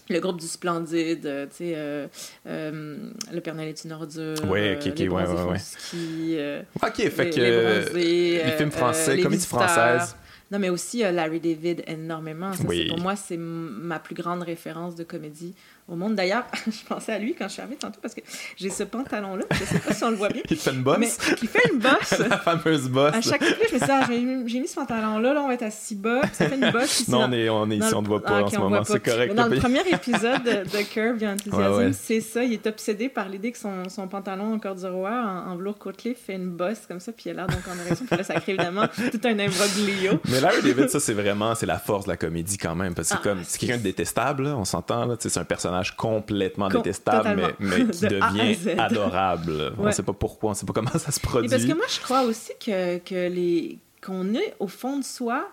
le groupe du Splendide, euh, tu sais, euh, Le Père Noël est une ordure. Oui, ok, ok, ouais, ouais, ok, fait que. les films français, comédie française. Non, mais aussi Larry David énormément. pour moi, c'est ma plus grande référence de comédie au monde. D'ailleurs, je pensais à lui quand je suis arrivée tantôt parce que j'ai ce pantalon-là. Je sais pas si on le voit bien. Il fait une bosse. Mais qui fait une bosse. La fameuse bosse. À chaque fois, je me suis dit, ah, j'ai mis ce pantalon-là, là, on va être à 6 bas. puis Ça fait une bosse ici. non, dans- on est, on est ici, le- on ne voit pas Ah, en ce moment, c'est correct. Mais Dans le premier épisode de, de Curb Your Enthusiasm, Ouais, ouais. c'est ça. Il est obsédé par l'idée que son, son pantalon en corduroy, en, en velours côtelé, fait une bosse comme ça, puis il a l'air donc en érection. Puis là, ça crée évidemment tout un imbroglio. Mais Larry David, ça, c'est vraiment, c'est la force de la comédie quand même. Parce que c'est Ah, comme, c'est quelqu'un de détestable, on s'entend, C'est un personnage complètement Com- détestable, mais, mais qui De devient adorable. On Ouais. sait pas pourquoi, on sait pas comment ça se Et produit. parce que moi, je crois aussi que, que les qu'on est au fond de soi.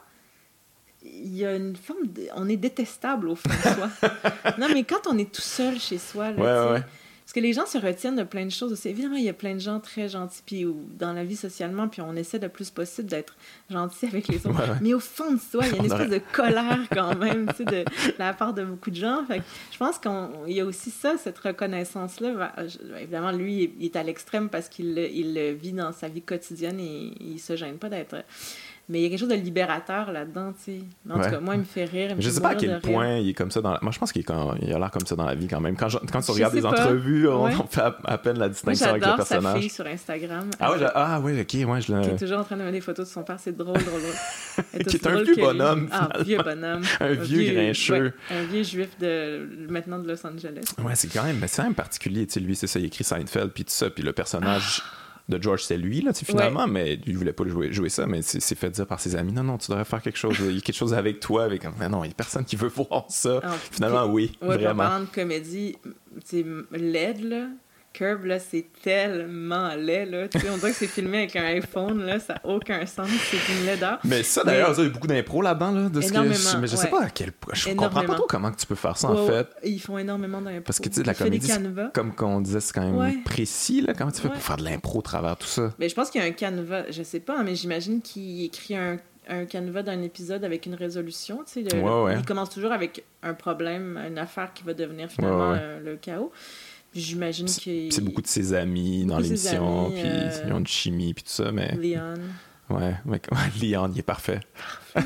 Il y a une forme de... On est détestable au fond de soi. non, mais quand on est tout seul chez soi, là, Ouais, tu sais, ouais. Parce que les gens se retiennent de plein de choses aussi. Évidemment, il y a plein de gens très gentils puis ou dans la vie socialement, puis on essaie le plus possible d'être gentil avec les autres. Ouais, ouais. Mais au fond de soi, il y a une espèce de colère quand même, tu sais, de, de la part de beaucoup de gens. Fait que je pense qu'il y a aussi ça, cette reconnaissance-là. Je- Évidemment, lui, il est à l'extrême parce qu'il le, il le vit dans sa vie quotidienne et il se gêne pas d'être. Mais il y a quelque chose de libérateur là-dedans, tu sais. En Ouais. tout cas, moi, il me fait rire. il me Je fait sais pas à quel rire. point il est comme ça dans la... Moi, je pense qu'il quand... a l'air comme ça dans la vie quand même. Quand, je- quand tu Je regardes sais des pas. entrevues, on, Ouais. on fait à, à peine la Moi, distinction avec le j'adore sa personnage. fille sur Instagram. Ah ouais, ah ouais, ok, ouais, je qui est l'ai... toujours en train de mettre des photos de son père. C'est drôle, drôle, drôle. Qui est un drôle vieux bonhomme, Ah, finalement. vieux bonhomme. Un vieux grincheux. un vieux juif de maintenant de Los Angeles. Ouais, c'est quand même, mais c'est quand même particulier, tu sais, lui, c'est ça, il écrit Seinfeld, puis tout ça, puis le personnage de George, c'est lui, là, finalement, mais il voulait pas jouer, jouer ça, mais c'est fait dire par ses amis, non, non, tu devrais faire quelque chose, il y a quelque chose avec toi, avec, mais non, il y a personne qui veut voir ça. Ah, Finalement, oui, Ouais, puis en vraiment. parlant de comédie, c'est laid, là. Curb, là, c'est tellement laid, là. Tu sais, on dirait que c'est filmé avec un iPhone, là. Ça n'a aucun sens. C'est une laideur. Mais ça, d'ailleurs, il y a beaucoup d'impro là-dedans, là, de ce que Énormément, je, mais je sais ouais. pas à quel point, je comprends pas Énormément. trop comment que tu peux faire ça, Ouais, en fait. Ils font énormément d'impôts. Parce que, tu sais, de la comédie. Comme qu'on disait, c'est quand même Ouais. précis, là, comment tu fais pour faire de l'impro au travers tout ça? Mais je pense qu'il y a un canevas, je sais pas, mais j'imagine qu'il écrit un, un canevas d'un épisode avec une résolution. Tu sais, le- Ouais, ouais. Il commence toujours avec un problème, une affaire qui va devenir finalement ouais. euh, le chaos. J'imagine qu'il. C'est beaucoup de ses amis dans l'émission, puis euh, ils ont une chimie, puis tout ça, mais... Leon. Ouais, mec, ouais, Leon, il est parfait.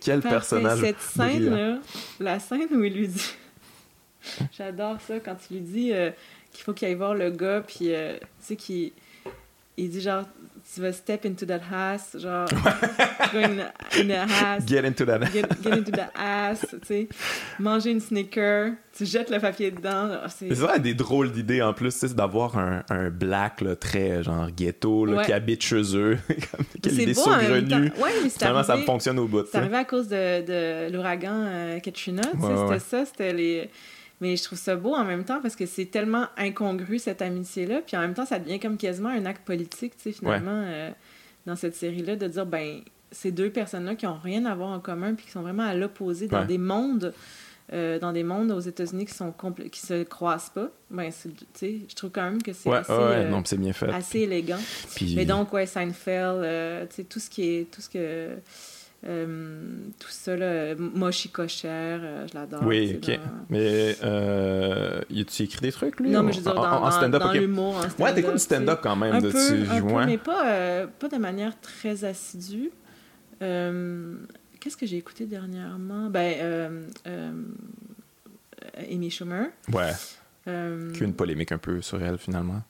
Quel Parfait. personnage Cette brillant. scène-là, la scène où il lui dit. J'adore ça quand il lui dit euh, qu'il faut qu'il aille voir le gars, puis euh, tu sais, qu'il il dit genre, tu vas step into that ass, genre, in the ass. Get into that. Get, get into the ass, tu sais, manger une sneaker, tu jettes le papier dedans. c'est- vrai, des drôles d'idées en plus, tu sais, c'est d'avoir un, un black là, très genre ghetto là, Ouais. qui habite chez eux. Quelle C'est idée saugrenue. Ouais, mais c'est Finalement, ça arrivé- fonctionne au bout. tu C'est arrivé à cause de, de l'ouragan euh, Katrina, tu sais, Ouais, c'était ça, c'était les... Mais je trouve ça beau en même temps parce que c'est tellement incongru cette amitié-là, puis en même temps ça devient comme quasiment un acte politique, tu sais, finalement, euh, dans cette série-là, de dire, ben, ces deux personnes-là qui ont rien à voir en commun, puis qui sont vraiment à l'opposé dans des mondes, euh, dans des mondes aux États-Unis qui sont qui se croisent pas, ben, c'est- tu sais, je trouve quand même que c'est Ouais, assez, ouais, euh, non, puis c'est bien fait. assez élégant. Puis- Mais donc, ouais, Seinfeld, euh, tu sais, tout ce qui est. Tout ce que. Euh, tout ça, là, Moshi Cocher, euh, je l'adore. Oui, tu ok. dans- Mais euh, y a-tu écrit des trucs, lui Non, mais je veux dire, dans, en stand-up, dans ok. l'humour, en stand-up. Ouais, tu sais. stand-up quand même. Un de peu, tu- un peu, ouais. mais pas, euh, pas de manière très assidue. Euh, Qu'est-ce que j'ai écouté dernièrement? Ben, Amy Schumer. Ouais, y a une polémique un peu sur elle, finalement.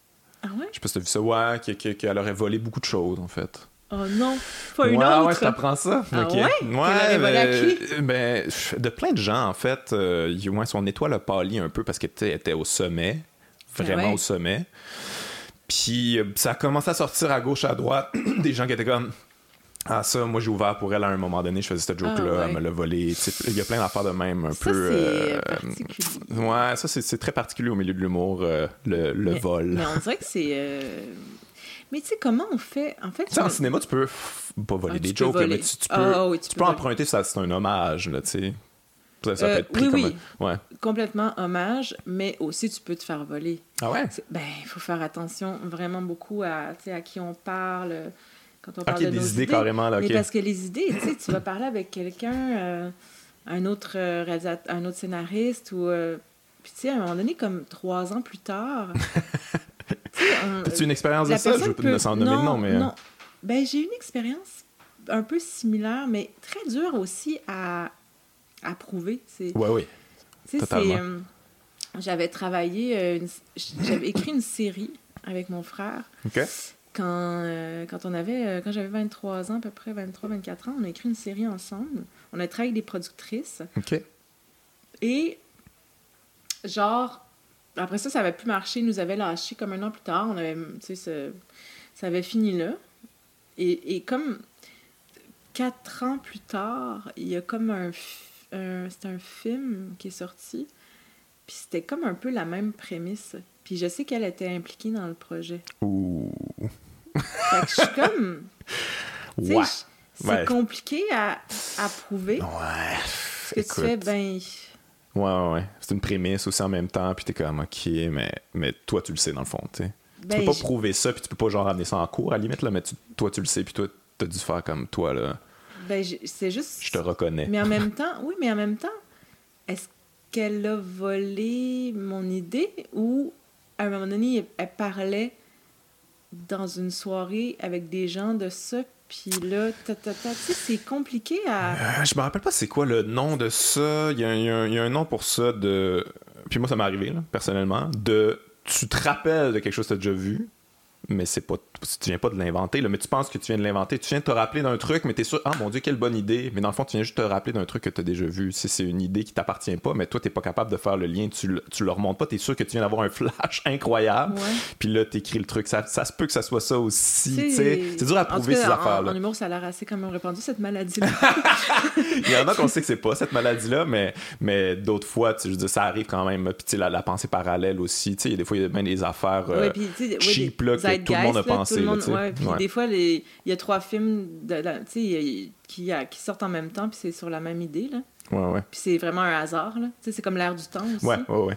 Ah ouais? Je sais pas si t'as vu ça. Ouais, que- que- qu'elle aurait volé beaucoup de choses, en fait. Oh non, pas une ouais, autre! Ouais, je t'apprends ça. Ah ouais? À ben, ben, de plein de gens, en fait. Euh, ouais, son étoile a pâli un peu parce qu'elle était, au sommet. Vraiment Ah ouais? au sommet. Puis euh, ça a commencé à sortir à gauche, à droite. des gens qui étaient comme. Ah, ça, moi j'ai ouvert pour elle à un moment donné, je faisais cette joke-là, Ah, ouais. elle me l'a volé. Il y a plein d'affaires de même, un Ça, peu. c'est euh, particulier. Ouais, ça c'est c'est très particulier au milieu de l'humour, euh, le, le Mais- vol. Mais on dirait que c'est. Mais tu sais, comment on fait? En fait, Tu sais, en cinéma, tu peux pas voler Ah, des jokes, voler. mais tu, tu peux, Ah, oui, tu tu peux emprunter ça, c'est un hommage, là, tu sais. Ça, ça Euh, peut être pris oui, comme oui. un- Ouais. complètement hommage, mais aussi tu peux te faire voler. Ah ouais? Ben, il faut faire attention vraiment beaucoup à, à qui on parle euh, quand on parle de nos des idées carrément, là, Mais ok. parce que les idées, tu sais, tu vas parler avec quelqu'un, euh, un autre réalisateur, un autre scénariste, ou euh, puis tu sais, à un moment donné, comme trois ans plus tard. tu sais, on- As-tu une expérience de ça? Je peut- me sans nommer le nom, mais. euh, Non. Ben, j'ai une expérience un peu similaire, mais très dure aussi à, à prouver. C'est, Ouais, oui. Sais, c'est. euh, j'avais travaillé, euh, une- j'avais écrit une série avec mon frère OK. quand, euh, quand on avait, euh, quand j'avais 23 ans, à peu près 23-24 ans. On a écrit une série ensemble. On a travaillé avec des productrices. OK. Et, genre, après ça, ça avait plus marché. Ils nous avaient lâchés comme un an plus tard. On avait, tu sais, ça, ça avait fini là. Et, et comme quatre ans plus tard, il y a comme un, un- c'est un film qui est sorti. Puis c'était comme un peu la même prémisse. Puis je sais qu'elle était impliquée dans le projet. Ouh. Fait que je suis comme. tu Ouais. C'est Ouais. compliqué à, à prouver. Ouais. Ce que tu Écoute. fais, ben. Ouais, ouais, ouais. C'est une prémisse aussi en même temps, puis t'es comme, OK, mais, mais toi, tu le sais dans le fond, tu sais. Tu ben, peux pas prouver ça, puis tu peux pas genre amener ça en cours à la limite, là, mais tu- toi, tu le sais, puis toi, t'as dû faire comme toi, là. ben, c'est juste. Je te reconnais. Mais en même temps, oui, mais en même temps, est-ce qu'elle a volé mon idée ou à un moment donné, elle parlait dans une soirée avec des gens de ça, puis là, tu sais, c'est compliqué à. Euh, je me rappelle pas c'est quoi le nom de ça. Il y a un nom pour ça de. Puis moi, ça m'est arrivé, là, personnellement. De. Tu te rappelles de quelque chose que tu as déjà vu, mais c'est pas. Tu viens pas de l'inventer, là, mais tu penses que tu viens de l'inventer. Tu viens de te rappeler d'un truc, mais t'es sûr, ah mon dieu, quelle bonne idée. Mais dans le fond, tu viens juste te rappeler d'un truc que tu as déjà vu. Si c'est une idée qui t'appartient pas, mais toi, t'es pas capable de faire le lien, tu, le- tu le remontes pas, t'es sûr que tu viens d'avoir un flash incroyable. Ouais. Puis là, t'écris le truc. Ça, ça se peut que ça soit ça aussi. Tu tu sais. C'est dur à prouver cas, ces en- affaires-là. En humour, ça a l'air assez quand même répandu, cette maladie-là. Il y en a qu'on sait que c'est pas cette maladie-là, mais, mais d'autres fois, tu je veux dire, ça arrive quand même. Puis tu sais, la, la pensée parallèle aussi. Tu sais, il y a des fois, il y a même des affaires euh, Ouais, tu ouais, cheap des là, que tout le monde a là, pensé. tout le là, monde- sais. ouais, puis Ouais. des fois, il y a trois films de, a- qui, qui sortent en même temps, puis c'est sur la même idée. Là. Ouais, ouais. Puis c'est vraiment un hasard. Là. C'est comme l'air du temps aussi. Ouais, ouais, ouais.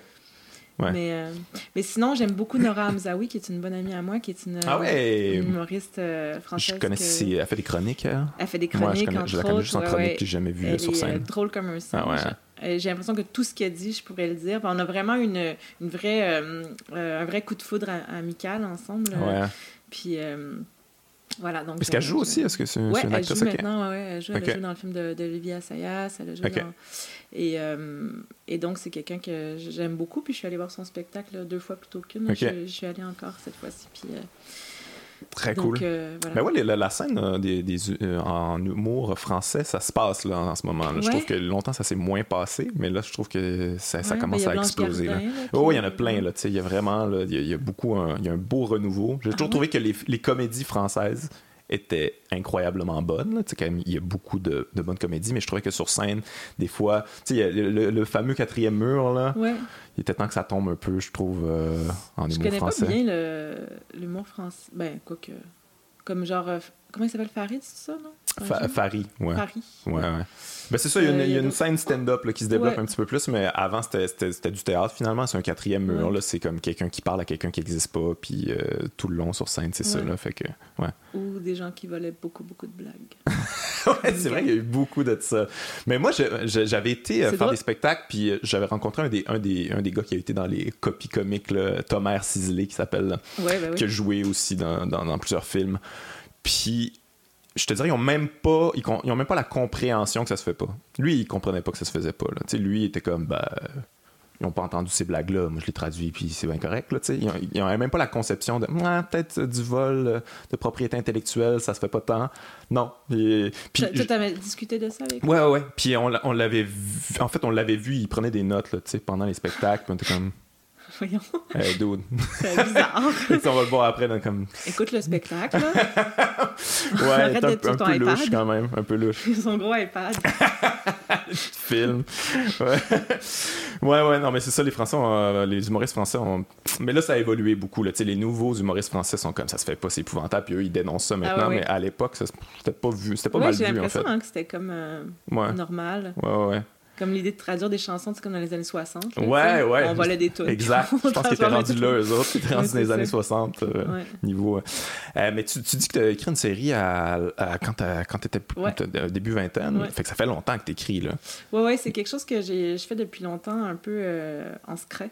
ouais. Mais, euh, mais sinon, j'aime beaucoup Nora Hamzaoui, qui est une bonne amie à moi, qui est une, Ah ouais! une humoriste euh, française. Je connais que- si elle fait des chroniques. Elle, Elle fait des chroniques, je, connais, entre je la connais juste en ouais, chronique, ouais. puis j'ai jamais vu Elle sur est euh, scène. drôle comme un singe. Ah ouais. Euh, J'ai l'impression que tout ce qu'elle dit, je pourrais le dire. On a vraiment une, une vraie, euh, euh, un vrai coup de foudre a- amical ensemble. Ouais. Puis voilà. Donc, Est-ce qu'elle joue aussi? Est-ce que c'est Ouais, une elle actrice? joue ok. maintenant. Ouais, elle joue, elle a dans le film de, de. Elle a Ok. dans... et, euh, et donc, c'est quelqu'un que j'aime beaucoup. Puis je suis allée voir son spectacle deux fois plutôt qu'une. Je, je suis allée encore cette fois-ci. Puis, euh, Très donc, cool. euh, voilà. Ben ouais, la, la scène euh, des, des, euh, en humour français, ça se passe là, en ce moment. Je trouve que longtemps, ça s'est moins passé, mais là, je trouve que ça, Ouais, commence à Blanche exploser. là. Gardin, là, Oh, qui- il y en a plein, Il y a vraiment, il y a, il y a beaucoup, un, il y a un beau renouveau. J'ai toujours Ah trouvé que les, les comédies françaises étaient incroyablement là. Sais, quand même, il y a beaucoup de, de bonnes comédies, mais je trouvais que sur scène, des fois, tu sais, il y a le, le- fameux quatrième mur, là, Ouais. il était temps que ça tombe un peu, je trouve, euh, en Je humour connais français. pas bien l'humour français. Ben, quoi que. Comme genre. Comment il s'appelle Farid, c'est ça, non? Fa- Farid? Ouais. Farid. Ouais, ouais. Ben c'est ça, il y a une, Euh, y a une scène stand-up qui se développe Ouais. un petit peu plus, mais avant c'était- c'était c'était du théâtre finalement, c'est un quatrième mur, Ouais. là, c'est comme quelqu'un qui parle à quelqu'un qui n'existe pas, puis euh, tout le long sur scène, c'est ça, là, fait que, ouais. Ou des gens qui volaient beaucoup, beaucoup de blagues. Ouais, c'est vrai qu'il y a eu beaucoup de ça. Mais moi, j'avais été euh, faire drôle. des spectacles, puis j'avais rencontré un des, un, des, un des gars qui a été dans les copies comiques, là, Thomas Ciselé, qui s'appelle, Ouais, ben oui. qui a joué aussi dans, dans, dans plusieurs films. Puis, je te dirais, ils ont même pas, ils, ont même pas la compréhension que ça se fait pas. Lui, il comprenait pas que ça se faisait pas. Là. Lui, il était comme, bah, ils ont pas entendu ces blagues-là. Moi, je les traduis, puis c'est bien correct. Là, ils, ont, ils ont même pas la conception de, Ah, peut-être du vol euh, de propriété intellectuelle, ça se fait pas tant. Non. Et- puis, Toi, t'avais discuté de ça avec Ouais, ouais, ouais. Puis on, on l'avait vu. En fait, on l'avait vu, il prenait des notes, là, pendant les spectacles. Puis on était comme, Voyons, hey, dude. c'est bizarre. On va le voir après, donc comme, Écoute le spectacle, là. ouais, Arrête un, peu iPad. louche quand même, un peu louche. Son gros iPad. film. Ouais. ouais, ouais, non, mais c'est ça, les Français, ont, euh, les humoristes français ont. Mais là, ça a évolué beaucoup. Là. Les nouveaux humoristes français sont comme ça se fait pas, c'est épouvantable, puis eux, ils dénoncent ça maintenant, Ah ouais, ouais. mais à l'époque, c'était pas vu, c'était pas ouais, mal j'ai vu, en l'impression fait. hein, que c'était comme euh, normal. ouais, ouais, ouais. Comme l'idée de traduire des chansons, c'est comme dans les années 60. là, Ouais, ouais. On volait des tunes. Exact. Je pense qu'ils étaient rendus là, eux autres. Ils étaient rendus dans les années ça. 60, euh, Ouais. niveau. euh. Euh, mais tu, tu dis que tu as écrit une série à, à- quand tu étais Ouais. début vingtaine. Ouais. Fait que ça fait longtemps que tu écris, là. Ouais, ouais, c'est quelque chose que j'ai je fais depuis longtemps, un peu euh, en secret.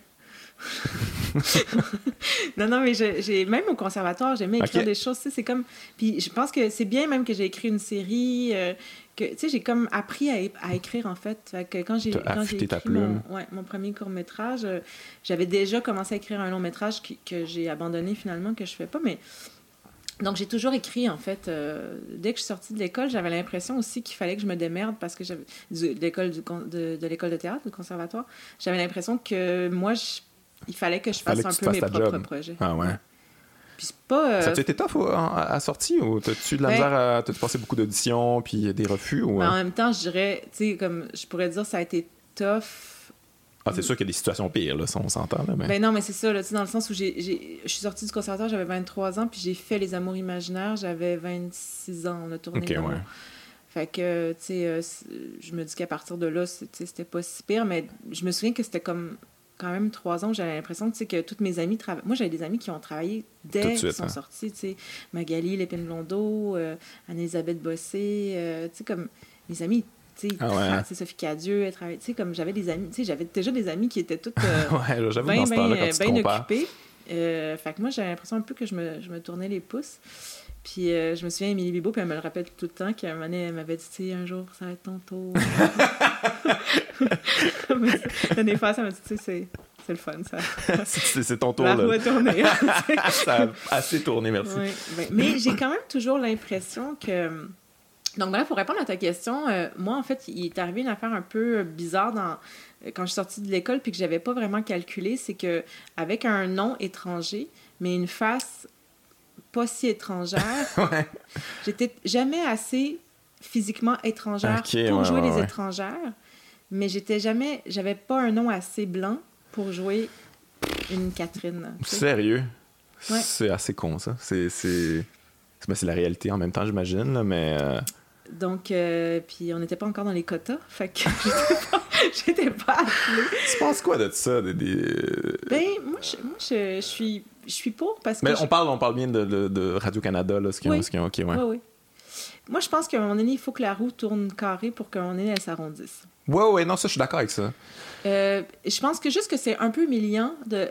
non, non, mais j'ai même au conservatoire, j'aimais écrire des choses. C'est comme. Puis je pense que c'est bien même que j'ai écrit une série. Euh, que, tu sais, j'ai comme appris à, écrire, en fait. que quand j'ai écrit mon, ouais, mon, premier court-métrage, euh, j'avais déjà commencé à écrire un long-métrage que, j'ai abandonné finalement, que je fais pas. Mais donc, j'ai toujours écrit, en fait. Euh, dès que je suis sortie de l'école, j'avais l'impression aussi qu'il fallait que je me démerde parce que j'avais. De l'école de, de l'école de théâtre, du conservatoire. J'avais l'impression que moi, il fallait que je fasse un peu mes propres projets. Ah ouais. Puis c'est pas. Euh, ça a été tough à, à sortie ou t'as-tu de la ben misère à. T'as-tu passé beaucoup d'auditions puis des refus ou. Ben, en même temps, je dirais, tu sais, comme je pourrais dire, ça a été tough ah, c'est sûr qu'il y a des situations pires, là, on s'entend. Là, mais... Ben non, mais c'est ça, là, dans le sens où j'ai, je suis sortie du conservatoire, j'avais 23 ans, puis j'ai fait Les Amours imaginaires, j'avais 26 ans. On a tourné okay, ouais. Fait que, tu sais, euh, je me dis qu'à partir de là, c'était pas si pire, mais je me souviens que c'était comme quand même trois ans, j'avais l'impression que toutes mes amies travaillent. Moi, j'avais des amis qui ont travaillé dès qu'ils sont hein. sortis. Magali Lépine Blondeau, euh, Anne-Elisabeth Bossé, euh, comme mes amis ah ouais. Sophie Cadieux, elle travaillait, comme j'avais des amis, j'avais déjà des amis qui étaient toutes euh, bien occupés. Euh, fait que moi, j'avais l'impression un peu que je me, je me tournais les pouces. Puis euh, je me souviens, Émilie Bibo, puis elle me le rappelle tout le temps, qu'à un moment donné, elle m'avait dit, tu sais, un jour, ça va être ton tour. ça m'a dit, tu sais, c'est c'est le fun, ça. c'est ton tour. La roue a tourné. ça a assez tourné, merci. Oui, ben, mais j'ai quand même toujours l'impression que donc bref, pour répondre à ta question, euh, moi, en fait, il est arrivé une affaire un peu bizarre dans, euh, quand je suis sortie de l'école puis que j'avais pas vraiment calculé, c'est que avec un nom étranger, mais une face pas si étrangère, j'étais jamais assez physiquement étrangère pour jouer les étrangères, mais j'étais jamais, j'avais pas un nom assez blanc pour jouer une Catherine. Sérieux? C'est assez con, ça. C'est ben, c'est la réalité en même temps, j'imagine, mais... Euh, donc, euh, puis on n'était pas encore dans les quotas, fait que j'étais pas, pas appelée. Tu penses quoi de ça? Des, Ben, moi, je, moi je, suis, je suis pour parce que... Mais on, parle, on parle bien de, de, Radio-Canada, là, ce qui, oui. OK, ouais. Oui, oui. Moi, je pense qu'à un moment donné, il faut que la roue tourne carré pour moment donné, elle s'arrondisse. Oui, oui, non, ça, je suis d'accord avec ça. Euh, je pense que juste que c'est un peu humiliant de,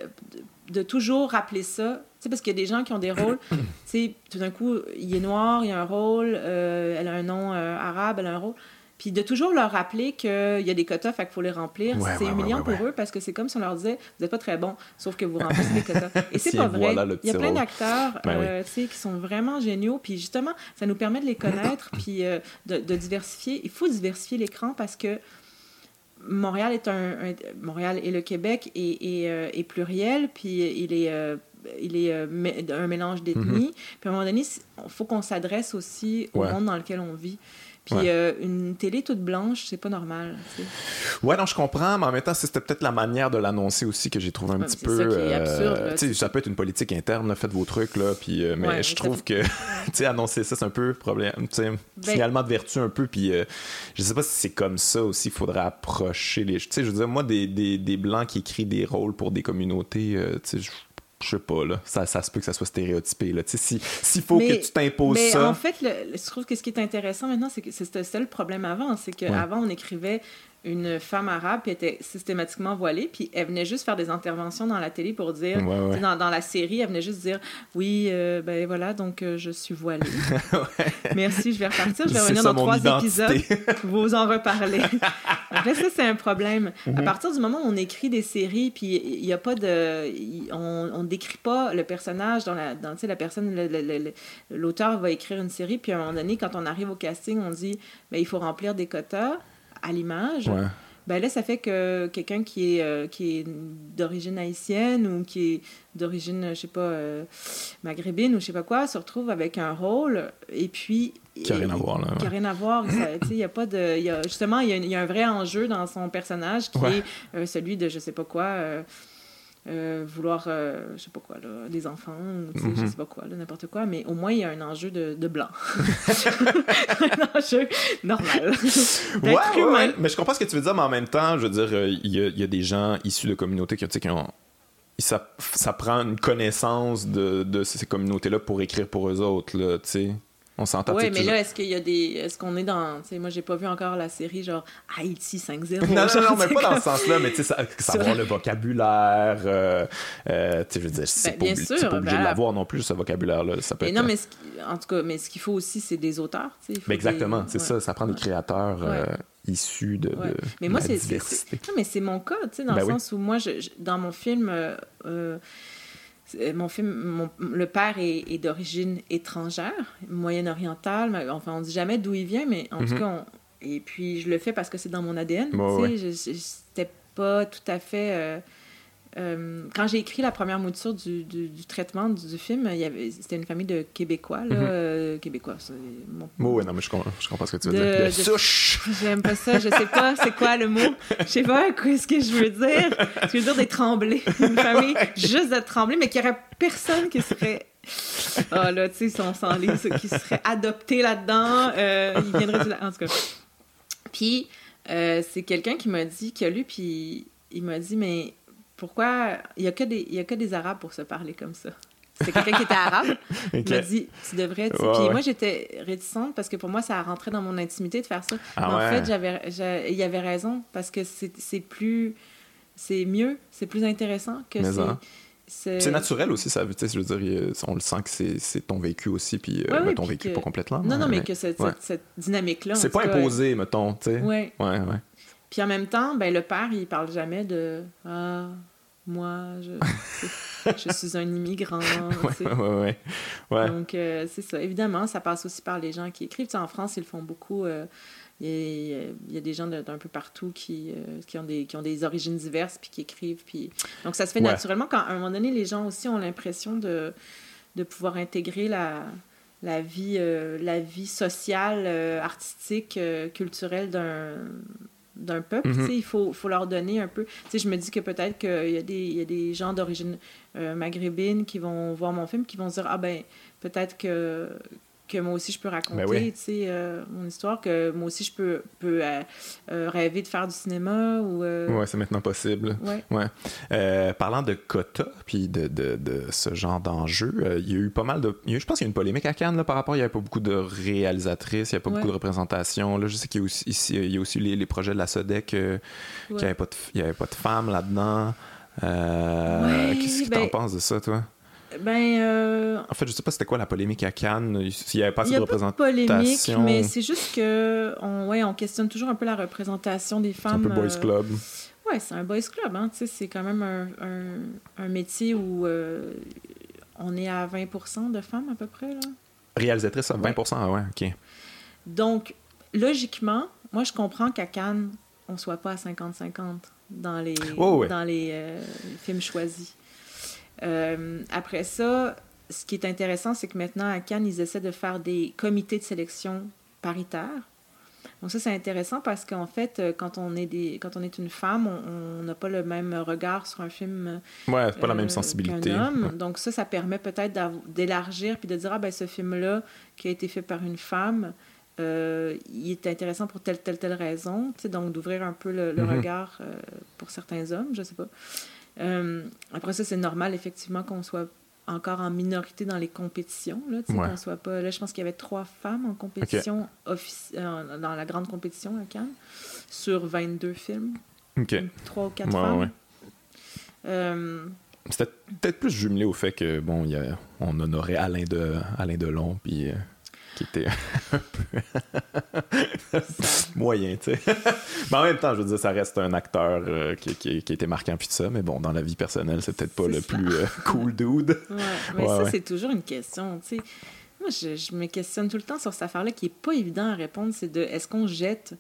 de toujours rappeler ça sais, parce qu'il y a des gens qui ont des rôles, tu sais, tout d'un coup, il est noir, il a un rôle, euh, elle a un nom euh, arabe, elle a un rôle. Puis de toujours leur rappeler qu'il y a des quotas, fait qu'il faut les remplir. c'est humiliant pour eux parce que c'est comme si on leur disait Vous n'êtes pas très bon, sauf que vous remplissez des quotas. Et c'est pas vrai. il y a plein d'acteurs ben euh, qui sont vraiment géniaux. Puis justement, ça nous permet de les connaître, puis de, diversifier. Il faut diversifier l'écran parce que Montréal est un, Montréal et le Québec est, pluriel, puis il est il est euh, un mélange d'ethnies. Mm-hmm. Puis à un moment donné, il faut qu'on s'adresse aussi au monde dans lequel on vit. Puis euh, une télé toute blanche, c'est pas normal. Ouais, non, je comprends, mais en même temps, c'était peut-être la manière de l'annoncer aussi que j'ai trouvé un petit peu. Ça, qui est absurde, euh, ça peut être une politique interne, faites vos trucs, là, puis, mais je trouve que annoncer ça, c'est un peu problème. Ben signalement de vertu un peu, puis je sais pas si c'est comme ça aussi, il faudrait approcher les. Tu sais, je veux dire, moi, des, des, des, blancs qui écrivent des rôles pour des communautés, tu sais, je sais pas, là, ça, ça se peut que ça soit stéréotypé. Là. S'il si faut que tu t'imposes ça. Mais en fait, je trouve que ce qui est intéressant maintenant, c'est que c'était le problème avant. C'est qu'avant, on écrivait une femme arabe qui était systématiquement voilée, puis elle venait juste faire des interventions dans la télé pour dire, Dans, dans, la série, elle venait juste dire, oui, euh, ben voilà, donc euh, je suis voilée. Merci, je vais repartir, je vais revenir dans trois épisodes, vous en reparler. Après ça, c'est un problème. À mhm. partir du moment où on écrit des séries, puis il n'y a pas de, on, ne décrit pas le personnage dans la, dans, la personne, l'auteur va écrire une série, puis à un moment donné, quand on arrive au casting, on dit, ben il faut remplir des quotas à l'image, ben là, ça fait que quelqu'un qui est, euh, qui est d'origine haïtienne ou qui est d'origine, je sais pas, euh, maghrébine ou je sais pas quoi, se retrouve avec un rôle et puis... Qui n'a rien à voir, là. Qui n'a rien à voir. Il y a pas de... Y a, justement, il y, y, a un vrai enjeu dans son personnage qui est euh, celui de je sais pas quoi euh, vouloir, euh, je sais pas quoi, là, des enfants, ou, je mhm. sais pas quoi, n'importe quoi, mais au moins il y a un enjeu de, de blanc. un enjeu normal. ouais, ouais, mais je comprends ce que tu veux dire, mais en même temps, je veux dire, euh, il y, a, y, a, des gens issus de communautés qui, qui ont. Ça, ça, prend une connaissance de, de ces communautés-là pour écrire pour eux autres, là, tu sais. On s'entend. Oui, mais là, est-ce qu'il y a des. Est-ce qu'on est dans. Moi, j'ai pas vu encore la série genre Haïti 5-0. non, non, non, mais pas dans ce sens-là, mais tu sais, savoir le vocabulaire. Euh, euh, tu sais, je veux dire, c'est ben, pas, pas obligé de l'avoir non plus, ce vocabulaire-là. Ça peut mais non, mais en tout cas, mais ce qu'il faut aussi, c'est des auteurs. Tu sais, mais exactement, c'est ça. Ça prend des créateurs. Euh, issus de, de mais moi, c'est, Non, mais c'est mon cas, tu sais, dans ben le sens où moi, je, dans mon film, mon film, le père est, d'origine étrangère, moyenne-orientale. Enfin, on dit jamais d'où il vient, mais en tout mhm. cas, et puis je le fais parce que c'est dans mon ADN. C'était pas tout à fait. Euh, euh, quand j'ai écrit la première mouture du, du, traitement du, film, c'était une famille de Québécois. Là, euh, Québécois, c'est mon... non, mais je comprends, je comprends, ce que tu veux dire. De, souche! J'aime pas ça, je sais pas c'est quoi le mot. Je sais pas ce que je veux dire. Je veux dire des tremblés. Une famille juste de tremblés, mais qu'il y aurait personne qui serait oh là, tu sais, si on s'enlise, qui serait adopté là-dedans, euh, il viendrait du... En tout cas. Puis, c'est quelqu'un qui m'a dit, qui a lu, puis il m'a dit, mais pourquoi il n'y a, que des, y a que des Arabes pour se parler comme ça. C'est quelqu'un qui était arabe. Il m'a dit, tu devrais. Puis moi, j'étais réticente parce que pour moi, ça rentrait dans mon intimité de faire ça. Ah Mais en fait, j'avais, il y avait raison parce que c'est plus. C'est mieux, c'est plus intéressant que c'est. C'est naturel aussi, ça. Tu sais, je veux dire, on le sent que c'est ton vécu aussi, puis euh, ton vécu pas complètement. Non, non, mais, que cette, cette, dynamique-là. C'est pas imposé, mettons, tu sais. Oui. Ouais, ouais. Puis en même temps, ben, le père, il parle jamais de Ah, moi, je, je suis un immigrant. ouais, ouais, ouais, Donc, euh, c'est ça. Évidemment, ça passe aussi par les gens qui écrivent. en France, ils le font beaucoup. Euh, il, y a, des gens d'un peu partout qui, euh, qui, ont des, qui ont des origines diverses puis qui écrivent. Puis... Donc, ça se fait naturellement quand, à un moment donné, les gens aussi ont l'impression de, de pouvoir intégrer la, la vie, la vie sociale, artistique, culturelle d'un d'un peuple. Mhm. Il faut, faut, leur donner un peu. je me dis que peut-être qu'il y, a des, y a des gens d'origine euh, maghrébine qui vont voir mon film, qui vont se dire Ah ben, peut-être que, que moi aussi je peux raconter ben euh, mon histoire, que moi aussi je peux, peux euh, euh, rêver de faire du cinéma. Ou, Ouais, c'est maintenant possible. Ouais. parlant de quotas, puis de, de, de, ce genre d'enjeu, il y a eu pas mal de. je pense qu'il y a une polémique à Cannes là, par rapport. Il n'y avait pas beaucoup de réalisatrices, il n'y a pas beaucoup de représentations. Là, je sais qu'il y a aussi, ici, il y a aussi les, les projets de la SODEC, qu'il n'y avait, avait, pas de femmes là-dedans. Qu'est-ce que tu en ben penses de ça, toi? Ben. Euh, en fait, je sais pas c'était quoi la polémique à Cannes, s'il n'y avait pas assez de représentation. Pas de polémique, mais c'est juste que on, ouais, on questionne toujours un peu la représentation des femmes. C'est un peu boys euh, club. Ouais, c'est un boys club, hein. C'est quand même un, un, métier où euh, on est à 20% de femmes à peu près. Là. Réalisatrice à 20 ah ouais, ok. Donc, logiquement, moi je comprends qu'à Cannes, on soit pas à 50-50 dans les, dans les films choisis. Euh, après ça, ce qui est intéressant, c'est que maintenant, à Cannes, ils essaient de faire des comités de sélection paritaires. Donc ça, c'est intéressant parce qu'en fait, euh, quand on est, des, quand on est une femme, on n'a pas le même regard sur un film Ouais, pas la même euh, sensibilité. Homme. Donc ça, ça permet peut-être d'élargir puis de dire, ah ben ce film-là, qui a été fait par une femme, il est intéressant pour telle, telle, telle raison. Tu sais, donc d'ouvrir un peu le, mm-hmm. regard pour certains hommes, je sais pas. Euh, après ça, c'est normal, effectivement, qu'on soit encore en minorité dans les compétitions. Là, qu'on soit pas... là je pense qu'il y avait trois femmes en compétition, euh, dans la grande compétition à Cannes, sur 22 films. Trois ou quatre femmes. Euh, C'était peut-être plus jumelé au fait que bon, y a, on honorait Alain, de, Alain Delon, puis qui était un peu moyen, tu sais. mais en même temps, je veux dire, ça reste un acteur euh, qui, qui, qui, a été marquant puis tout ça, mais bon, dans la vie personnelle, c'est peut-être pas le plus euh, cool dude. Ouais, mais ça, c'est toujours une question, tu sais. Moi, je, je, me questionne tout le temps sur cette affaire-là qui est pas évident à répondre, c'est de est-ce qu'on jette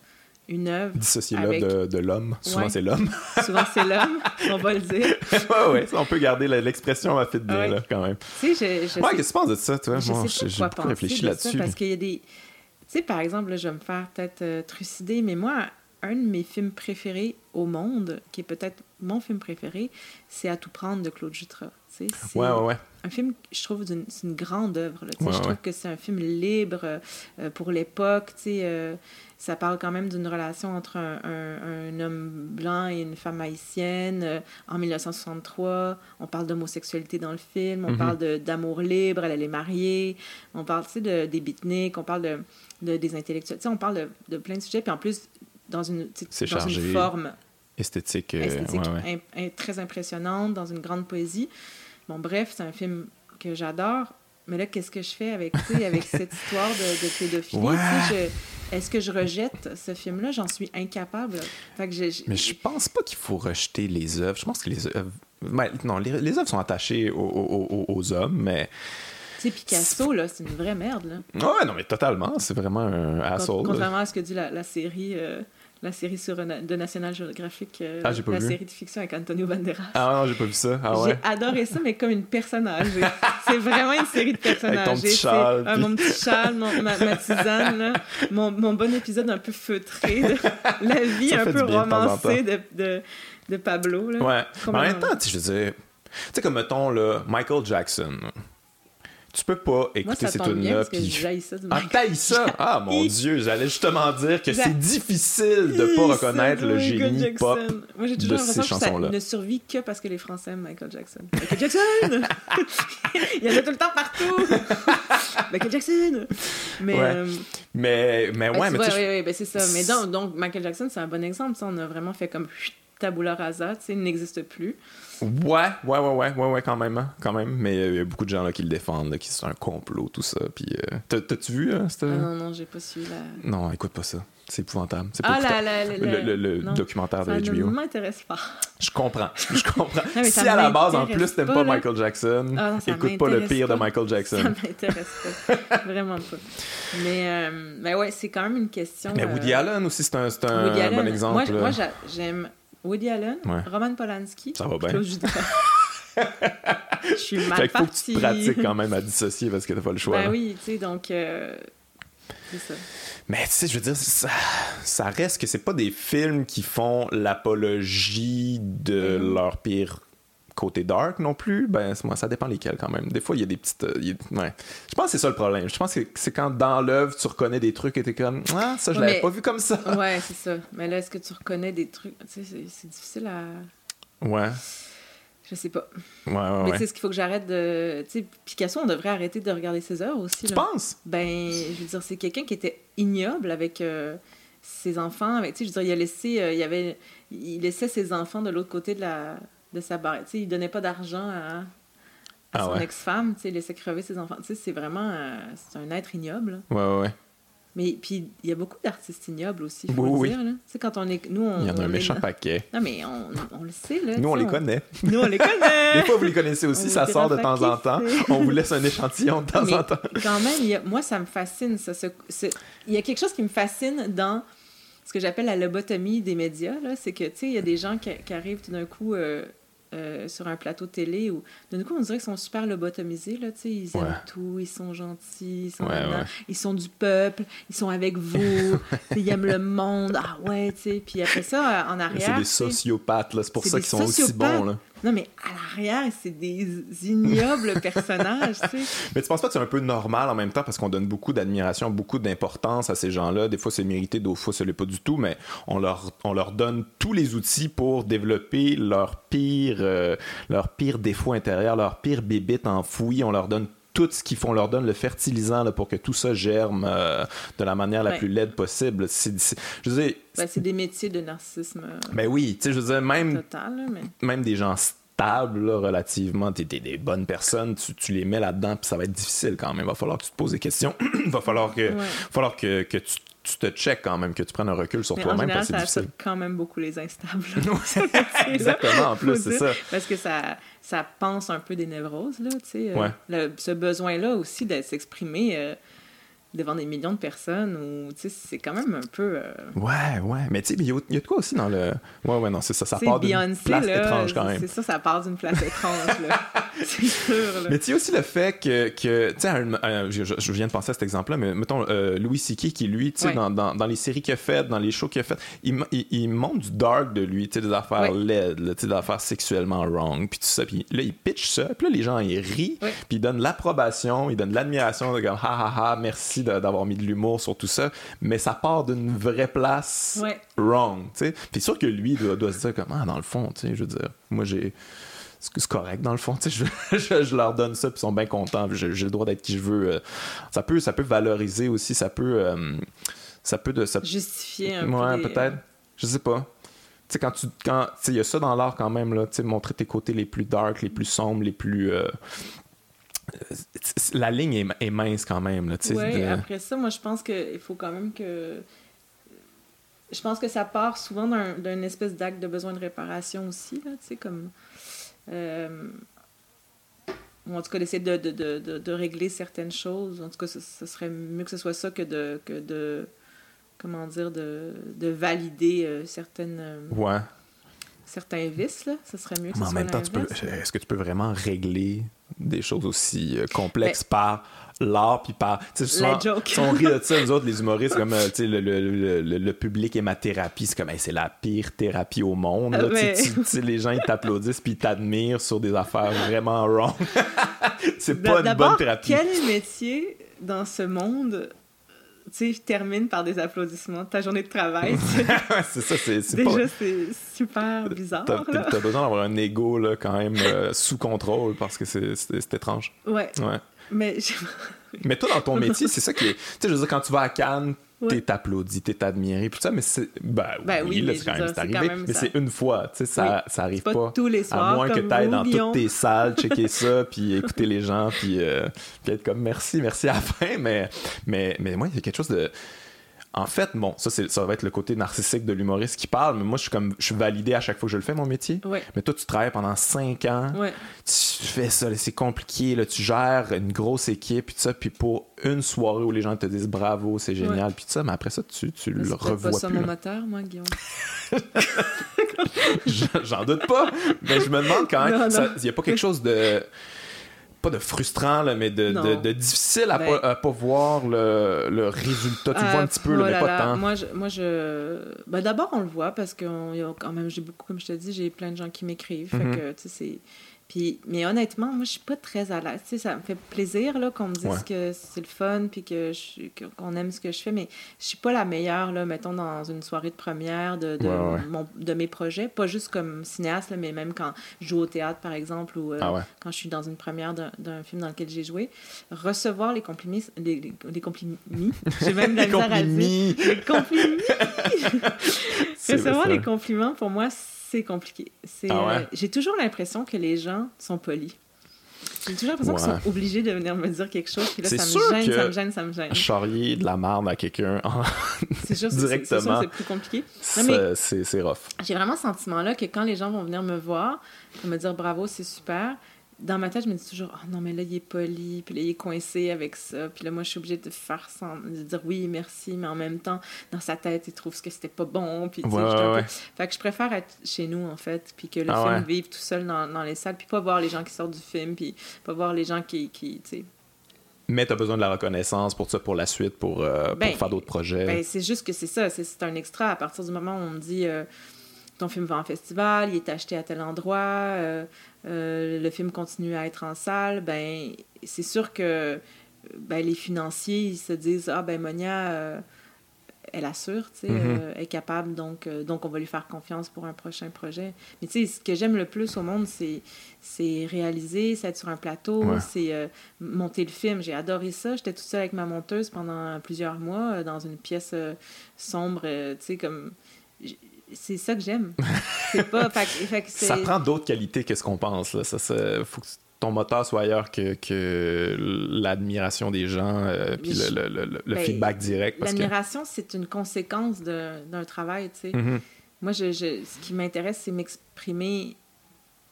une œuvre. Dissocier avec... de, de l'homme. Souvent, c'est l'homme. Souvent, c'est l'homme, on va le dire. ouais, ouais, on peut garder l'expression à fait bien, là, quand même. Tu sais, je. je ouais, qu'est-ce que tu penses de ça, toi? Je Moi, j'ai beaucoup réfléchi là-dessus. Parce qu'il y a des. Tu sais, par exemple, là, je vais me faire peut-être euh, trucider, mais moi, un de mes films préférés au monde, qui est peut-être mon film préféré, c'est À tout prendre de Claude Jutras. C'est ouais, ouais, ouais. un film, je trouve, d'une- c'est une grande œuvre. je trouve que c'est un film libre euh, pour l'époque. euh, ça parle quand même d'une relation entre un, un- un homme blanc et une femme haïtienne euh, en 1963. On parle d'homosexualité dans le film. On Mhm. parle de- d'amour libre. Elle, elle est mariée. On parle de, des beatniks. On parle de, de- des intellectuels. On parle de, de plein de sujets. Puis en plus, dans une, dans chargé. une forme Esthétique. euh, esthétique ouais, ouais. im- im- très impressionnante, dans une grande poésie. Bon, bref, c'est un film que j'adore. Mais là, qu'est-ce que je fais avec, avec cette histoire de, de pédophilie? Ouais. Est-ce que je rejette ce film-là? J'en suis incapable. Fait que je- je- Mais je pense pas qu'il faut rejeter les œuvres. Je pense que les œuvres. ben, non, les, les œuvres sont attachées aux, aux- aux- aux hommes, mais. Tu sais, Picasso, là, c'est une vraie merde. Là. Ouais, non, mais totalement. C'est vraiment un asshole. là. contrairement à ce que dit la, la série, euh, la série sur, Na- de National Geographic, euh, Ah, la vu. série de fiction avec Antonio Banderas. Ah non, j'ai pas vu ça. Ah ouais. J'ai adoré ça, mais comme une personnage. c'est vraiment une série de personnages. Avec ton petit châle, ah, Mon petit châle, mon- ma, ma tisane, là. Mon, mon bon épisode un peu feutré. de la vie un peu romancée de, de, de Pablo. Là. Ouais. En même temps, tu sais, je veux dire. Tu sais, comme mettons, là, Michael Jackson. Tu peux pas écouter ces tunes-là. Puis... Ah, taille ça! Ah, mon Dieu, j'allais justement dire que c'est difficile de pas reconnaître le génie pop. Moi, j'ai toujours l'impression que ça ne survit que parce que les Français aiment Michael Jackson. Michael Jackson! Il y en a tout le temps partout! Michael Jackson! Mais, Ouais. euh, Mais, mais Ben, ouais, mais oui, oui, ben c'est ça. Mais donc, Michael Jackson, c'est un bon exemple. ça. On a vraiment fait comme tabula rasa, tu sais, il n'existe plus. Ouais, ouais, ouais, ouais, ouais, ouais, quand même, hein, quand même. Mais il y a beaucoup de gens là, qui le défendent, là, qui c'est un complot, tout ça. Puis, euh, t'as- t'as-tu vu, hein, cette... Ah non, non, j'ai pas su la. Non, écoute pas ça. C'est épouvantable. C'est pas Ah, la, la, la, le, la- le- le non, documentaire de Ça ne HBO. m'intéresse pas. Je comprends, je comprends. mais si à la base, en plus, t'aimes pas, pas. Michael Jackson, Ah non, écoute pas le pire de. Michael Jackson. Ça m'intéresse pas. Vraiment pas. Mais, euh, ben ouais, c'est quand même une question. Mais euh, Woody Allen aussi, c'est un, un Allen. bon exemple. Moi, j'aime Woody Allen, Ouais. Roman Polanski, Ça va bien. Claude. Je suis mal Fait qu'il faut que tu te pratiques quand même à dissocier parce que t'as pas le choix. Ben là. oui, tu sais, donc. euh, c'est ça. Mais tu sais, je veux dire, ça, ça reste que c'est pas des films qui font l'apologie de Mhm. leur pire côté dark non plus. Ben, ça dépend lesquels quand même. Des fois, il y a des petites. euh, a- ouais. Je pense que c'est ça le problème. Je pense que c'est quand dans l'œuvre, tu reconnais des trucs et t'es comme, ah, ça, je Ouais, l'avais mais- pas vu comme ça. Ouais, c'est ça. Mais là, est-ce que tu reconnais des trucs? Tu sais, c'est- difficile à. Ouais, Je sais pas. ouais, ouais. Mais tu sais, ce qu'il faut que j'arrête de. Tu sais, Picasso, on devrait arrêter de regarder ses œuvres aussi. Tu là. penses? Ben, je veux dire, c'est quelqu'un qui était ignoble avec euh, ses enfants. Tu sais, je veux dire, il a laissé, euh, il avait, il laissait ses enfants de l'autre côté de la, de sa barrière. Tu sais, il donnait pas d'argent à, à Ah son ouais. ex-femme. Tu sais, il laissait crever ses enfants. Tu sais, c'est vraiment, euh, c'est un être ignoble. Ouais, ouais, ouais. Mais puis, il y a beaucoup d'artistes ignobles aussi, il faut Oui, le oui. dire. Là. Tu sais, quand on est, nous, on, Il y en a un méchant paquet. Non, mais on, on le sait là. Nous, on les connaît. Nous, on les connaît. Des fois, vous les connaissez aussi, On ça sort de temps en temps. On vous laisse un échantillon de temps Mais en temps. Quand même, il y a- moi, ça me fascine. Ça, ce- ce- il y a quelque chose qui me fascine dans ce que j'appelle la lobotomie des médias. là. C'est que, tu sais, il y a des gens qui, qui arrivent tout d'un coup euh, euh, sur un plateau télé où, d'un coup, on dirait qu'ils sont super lobotomisés. Là, tu sais, ils Ouais. aiment tout, ils sont gentils, ils sont, Ouais, là-dedans, ouais. ils sont du peuple, ils sont avec vous, ils aiment le monde. Ah ouais, tu sais. Puis après ça, en arrière. C'est des sociopathes, là. C'est pour ça qu'ils sont aussi bons, là. Non, mais à l'arrière, c'est des ignobles personnages, tu sais. Mais tu penses pas que c'est un peu normal en même temps parce qu'on donne beaucoup d'admiration, beaucoup d'importance à ces gens-là. Des fois, c'est mérité, d'autres fois, ce l'est pas du tout, mais on leur, on leur donne tous les outils pour développer leur pire, euh, leur pire défaut intérieur, leur pire bébite enfouie. On leur donne tout ce qu'il faut, on leur donne le fertilisant là, pour que tout ça germe euh, de la manière la Ouais. plus laide possible. C'est, c'est- je veux dire, Ben, c'est des métiers de narcissisme euh, ben oui, tu sais, je veux dire, même total, mais... même des gens là, relativement, t'es t'es des bonnes personnes, tu, tu les mets là-dedans, puis ça va être difficile quand même. Va falloir que tu te poses des questions. va falloir que, Ouais. va falloir que, que tu, tu te checkes quand même, que tu prennes un recul sur toi-même parce que ça c'est difficile. quand même beaucoup les instables. Exactement, en plus, c'est ça. Parce que ça, ça pense un peu des névroses, là, tu sais. euh, le- ce besoin-là aussi de s'exprimer, euh, devant des millions de personnes ou c'est quand même un peu euh, ouais ouais mais tu sais il y, a de quoi aussi dans le ouais ouais non c'est ça ça part d'une place étrange quand même c'est ça ça part d'une place étrange là c'est sûr là. mais tu sais aussi le fait que, que tu sais je, viens de penser à cet exemple là mais mettons euh, Louis C.K. qui lui tu sais dans, dans, dans, les séries qu'il a faites dans les shows qu'il a fait il, il, montre du dark de lui tu sais des affaires ouais. tu sais des affaires sexuellement wrong puis tout ça puis là il pitch ça puis là les gens ils rient puis ils donnent l'approbation ils donnent l'admiration de comme ha ha ha merci d'avoir mis de l'humour sur tout ça, mais ça part d'une vraie place wrong, tu sais. Puis sûr que lui doit, se dire comme, ah, dans le fond, tu sais, je veux dire, moi j'ai c'est correct dans le fond je, je, leur donne ça puis ils sont bien contents j'ai le droit d'être qui je veux euh. ça peut ça peut valoriser aussi ça peut euh, ça peut de ça... justifier un ouais, peu peut-être je sais pas tu sais quand tu quand il y a ça dans l'art quand même là tu sais montrer tes côtés les plus dark les plus sombres les plus euh, la ligne est, mince quand même. Oui, après ça, moi, je pense qu'il faut quand même que. Je pense que ça part souvent d'un espèce d'acte de besoin de réparation aussi, là, tu sais, comme. Euh... en tout cas, d'essayer de, de, de, de, régler certaines choses. En tout cas, ce, serait mieux que ce soit ça que de. Que de comment dire, de, de valider euh, certaines. Euh, ouais certains vices, là. Ça serait mieux que Mais en même temps, est-ce que tu peux vraiment régler des choses aussi euh, complexes ben, par l'art puis par tu sais on rit de ça nous autres les humoristes comme euh, tu sais le, le, le, public est ma thérapie c'est comme c'est la pire thérapie au monde là, tu sais les gens ils t'applaudissent puis ils t'admirent sur des affaires vraiment wrong. C'est pas une bonne thérapie. quel métier dans ce monde tu sais, termine par des applaudissements ta journée de travail. c'est ça, c'est Déjà, c'est super bizarre. T'as as besoin d'avoir un ego là, quand même euh, sous contrôle parce que c'est étrange. Ouais. ouais. Mais, Mais toi, dans ton métier, c'est ça qui est. Tu sais, je veux dire, quand tu vas à Cannes, t'es applaudi, t'es admiré, puis ça, mais c'est. Ben, ben, oui, là, c'est quand, même arrivé. mais c'est une fois, tu sais, ça, ça arrive pas, pas. tous les soirs. À moins que t'ailles dans toutes tes salles, checker ça, puis écouter les gens, puis, euh, puis être comme merci, merci à la fin. Mais, mais, mais moi, il y a quelque chose de en fait, bon, ça, ça va être le côté narcissique de l'humoriste qui parle, mais moi, je suis comme, je suis validé à chaque fois que je le fais, mon métier. Mais toi, tu travailles pendant cinq ans, tu fais ça, c'est compliqué, là, tu gères une grosse équipe, puis ça, puis pour une soirée où les gens te disent bravo, c'est génial, puis ça, mais après ça, tu, tu le revois pas ça mon moteur, moi, Guillaume. J'en doute pas, mais je me demande quand même, il n'y a pas quelque chose de pas de frustrant, là, mais de, de, difficile à, ben pas, pas, voir le, le résultat. Tu le vois un petit peu, là, mais pas tant. Moi, je, moi, je... Ben, d'abord, on le voit parce que quand même, j'ai beaucoup, comme je te dis, j'ai plein de gens qui m'écrivent. Fait mm-hmm. que, tu sais, c'est puis, mais honnêtement, moi, je suis pas très à l'aise. Tu sais, ça me fait plaisir là, qu'on me dise que c'est le fun puis que qu'on aime ce que je fais, mais je suis pas la meilleure, là, mettons, dans une soirée de première de, de, Mon, de mes projets. Pas juste comme cinéaste, là, mais même quand je joue au théâtre, par exemple, ou euh, ah quand je suis dans une première d'un film dans lequel j'ai joué. Recevoir les compliments... Les, les, compliments... J'ai même la misère à dire. Les compliments! Recevoir les compliments, pour moi, c'est compliqué. C'est, ah euh, j'ai toujours l'impression que les gens sont polis. J'ai toujours l'impression qu'ils sont obligés de venir me dire quelque chose, puis là, ça me gêne, ça me gêne, ça me gêne. Charrier de la merde à quelqu'un c'est directement. C'est plus compliqué. C'est rough. J'ai vraiment ce sentiment-là que quand les gens vont venir me voir pour me dire bravo, c'est super, dans ma tête, je me dis toujours, oh non, mais là, il est poli, puis là, il est coincé avec ça, puis là, moi, je suis obligée de faire sans, de dire oui, merci, mais en même temps, dans sa tête, il trouve que c'était pas bon, puis tu sais, Fait que je préfère être chez nous, en fait, puis que le ah film vive tout seul dans, dans, les salles, puis pas voir les gens qui sortent du film, puis pas voir les gens qui, qui tu sais... Mais tu as besoin de la reconnaissance pour ça, pour la suite, pour, euh, pour ben, faire d'autres projets. Ben, c'est juste que c'est ça, c'est un extra. À partir du moment où on me dit... Euh, ton film va en festival, il est acheté à tel endroit, euh, euh, le film continue à être en salle, ben c'est sûr que ben, les financiers ils se disent ah ben Monia euh, elle assure, tu sais, mm-hmm. est capable, donc, donc on va lui faire confiance pour un prochain projet. Mais tu sais, ce que j'aime le plus au monde, c'est, c'est réaliser, c'est être sur un plateau, c'est monter le film. J'ai adoré ça. J'étais toute seule avec ma monteuse pendant plusieurs mois dans une pièce sombre, tu sais, comme c'est ça que j'aime. Ça prend d'autres qualités que ce qu'on pense. Là. Ça, ça, faut que ton moteur soit ailleurs que, que l'admiration des gens euh, puis le, le, le, ben, feedback direct. L'admiration, c'est une conséquence d'un travail. Tu sais. Mm-hmm. Moi, je, je, ce qui m'intéresse, c'est m'exprimer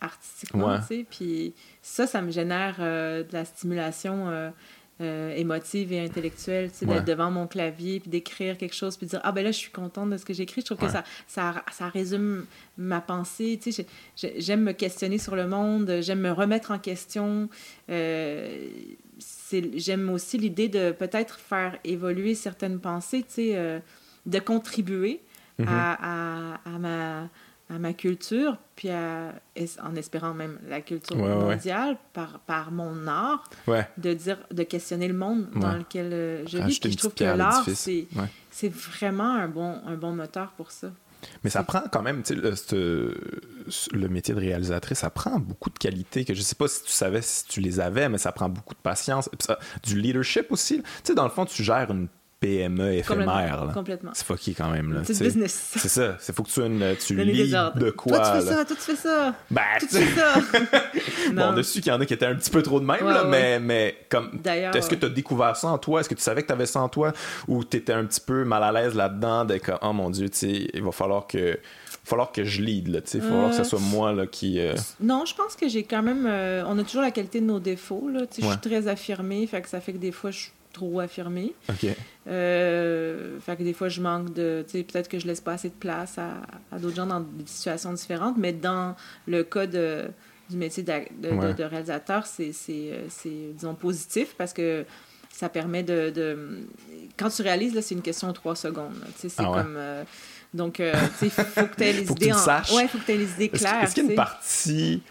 artistiquement. Puis ça, ça me génère euh, de la stimulation. Euh, euh, émotive et intellectuelle, tu sais, d'être devant mon clavier, puis d'écrire quelque chose, puis de dire, ah ben là, je suis contente de ce que j'écris. Je trouve que ça, ça, ça, résume ma pensée, tu sais, j'aime me questionner sur le monde, j'aime me remettre en question. Euh, j'aime aussi l'idée de peut-être faire évoluer certaines pensées, tu sais, euh, de contribuer mm-hmm. à, à, à, ma à ma culture, puis en espérant même la culture mondiale par, par mon art, de dire de questionner le monde dans lequel euh, je vis. Puis je trouve que l'art, c'est c'est vraiment un bon, un bon moteur pour ça. Mais ça prend quand même, tu sais, le, le, métier de réalisatrice, ça prend beaucoup de qualités que je sais pas si tu savais si tu les avais, mais ça prend beaucoup de patience. du leadership aussi. Tu sais, dans le fond, tu gères une PME éphémère. Complètement. C'est fucky quand même. Là, c'est business. C'est ça. Il faut que tu, une, tu lis de quoi. Toi, tu fais ça, toi, tu fais ça. Ben, tu fais ça. bon, dessus qu'il y en a qui étaient un petit peu trop de même, là, mais, mais comme. D'ailleurs. Est-ce que tu as découvert ça en toi? Est-ce que tu savais que tu avais ça en toi? Ou tu étais un petit peu mal à l'aise là-dedans, de que, oh mon Dieu, tu sais, il va falloir que falloir que je lead, là, il va falloir que ce soit moi là, qui... Euh, non, je pense que j'ai quand même... Euh, on a toujours la qualité de nos défauts, là, je suis très affirmée, fait que ça fait que des fois, je suis trop affirmée. OK. Euh, fait que des fois, je manque de. Tu sais, peut-être que je laisse pas assez de place à, à d'autres gens dans des situations différentes, mais dans le cas de, du métier de, de, réalisateur, c'est, disons, positif parce que ça permet de. de... Quand tu réalises, là, c'est une question de trois secondes. Tu sais, c'est ah comme. Euh, donc, euh, tu sais, il faut que tu aies les idées. en... Ouais, faut que tu aies les idées claires. Est-ce qu'il y a une partie